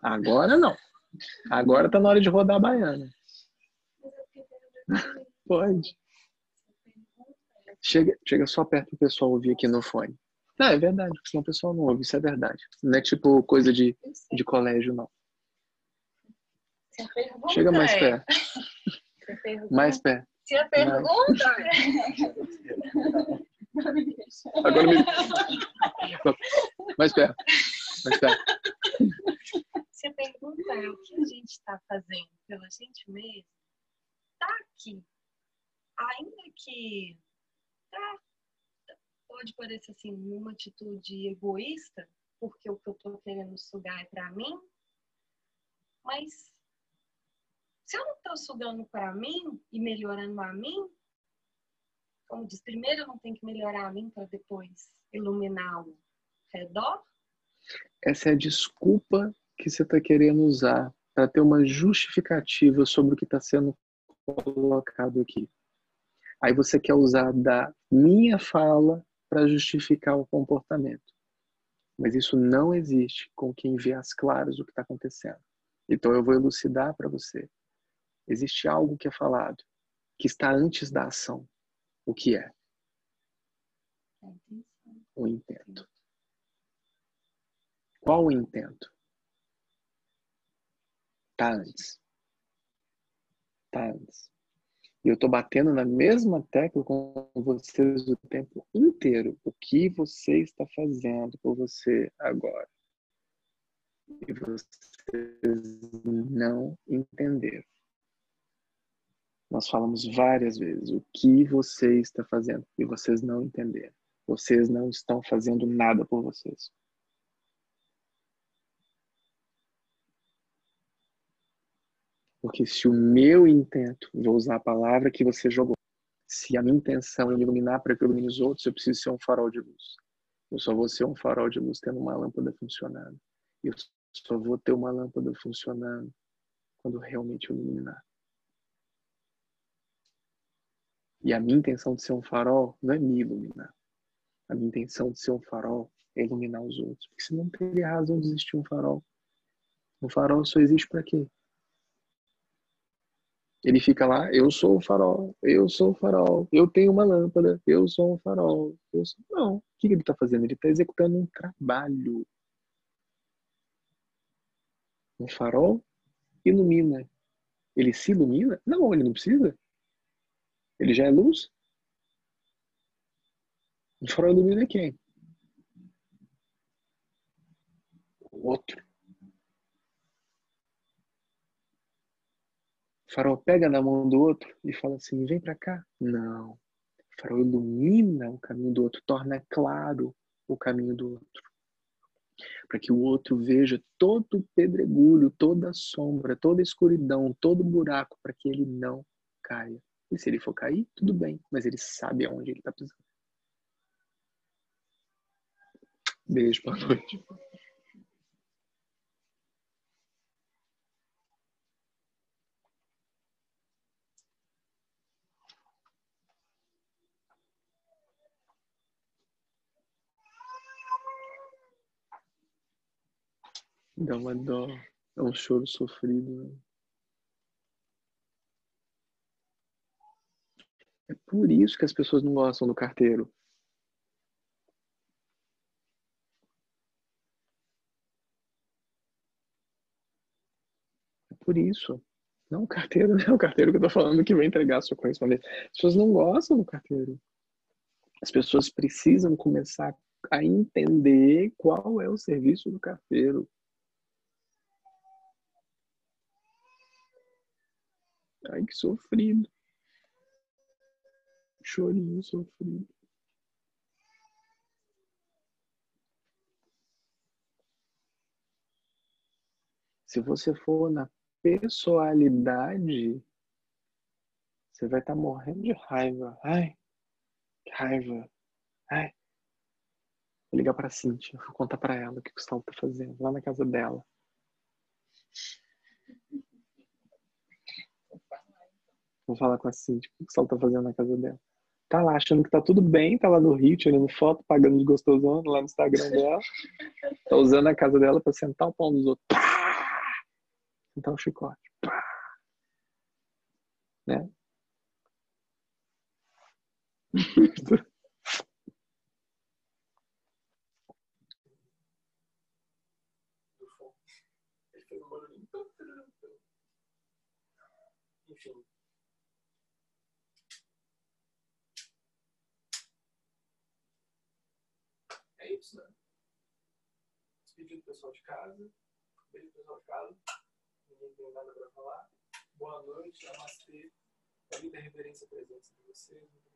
Agora não. Agora tá na hora de rodar a baiana. Pode. Chega, chega só perto do pessoal ouvir aqui no fone. Não, é verdade, porque senão o pessoal não ouve, isso é verdade. Não é tipo coisa de, de colégio, não. Chega mais é- perto. Mais perto. Se a pergunta Agora me... Mais perto. Mais perto. Se pergunta é o que a gente está fazendo pela gente mesmo, tá aqui. Ainda que tá, pode parecer assim uma atitude egoísta, porque o que eu estou querendo sugar é para mim, mas se eu não estou sugando para mim e melhorando a mim, como diz, primeiro não tenho que melhorar a mim para depois iluminar o redor. Essa é a desculpa que você está querendo usar para ter uma justificativa sobre o que está sendo colocado aqui. Aí você quer usar da minha fala para justificar o comportamento. Mas isso não existe com quem vê as claras do que está acontecendo. Então eu vou elucidar para você. Existe algo que é falado, que está antes da ação. O que é? O intento. Qual o intento? Está antes. Está antes. E eu estou batendo na mesma tecla com vocês o tempo inteiro. O que você está fazendo por você agora? E vocês não entenderam. Nós falamos várias vezes o que você está fazendo e vocês não entenderam. Vocês não estão fazendo nada por vocês. Porque se o meu intento, vou usar a palavra que você jogou, se a minha intenção é iluminar para que ilumine os outros, eu preciso ser um farol de luz. Eu só vou ser um farol de luz tendo uma lâmpada funcionando. Eu só vou ter uma lâmpada funcionando quando realmente eu iluminar. E a minha intenção de ser um farol não é me iluminar. A minha intenção de ser um farol é iluminar os outros. Porque senão não teria razão de existir um farol. Um farol só existe para quê? Ele fica lá, eu sou o farol, eu sou o farol, eu tenho uma lâmpada, eu sou um farol. Eu sou... Não, o que ele está fazendo? Ele está executando um trabalho. Um farol ilumina. Ele se ilumina? Não, ele não precisa. Ele já é luz? O fora ilumina quem? O outro. O farol pega na mão do outro e fala assim: vem para cá. Não. O farol ilumina o caminho do outro, torna claro o caminho do outro. Para que o outro veja todo pedregulho, toda sombra, toda escuridão, todo buraco, para que ele não caia. E se ele for cair, tudo bem, mas ele sabe aonde ele está pisando. Beijo, boa noite. Dá uma dó. É um choro sofrido. Né? É por isso que as pessoas não gostam do carteiro. É por isso. Não o carteiro, não é o carteiro que eu tô falando que vai entregar sua correspondência. As pessoas não gostam do carteiro. As pessoas precisam começar a entender qual é o serviço do carteiro. Ai, que sofrido. Chorinho sofrido. Se você for na pessoalidade, você vai estar tá morrendo de raiva. Ai, que raiva. Ai. Vou ligar pra Cintia, vou contar pra ela o que o Gustavo tá fazendo lá na casa dela. Vou falar com a Cintia, o que o Gustavo tá fazendo na casa dela. Tá lá achando que tá tudo bem, tá lá no Rio, tirando foto, pagando de gostosão lá no Instagram dela. Tá usando a casa dela pra sentar o pão dos outros. Sentar o chicote. Pá! Né? Enfim. É isso, né? Despedir do pessoal de casa. Beijo pessoal de casa. Ninguém tem nada para falar. Boa noite, namastê. A vida reverência a presença de vocês. Muito.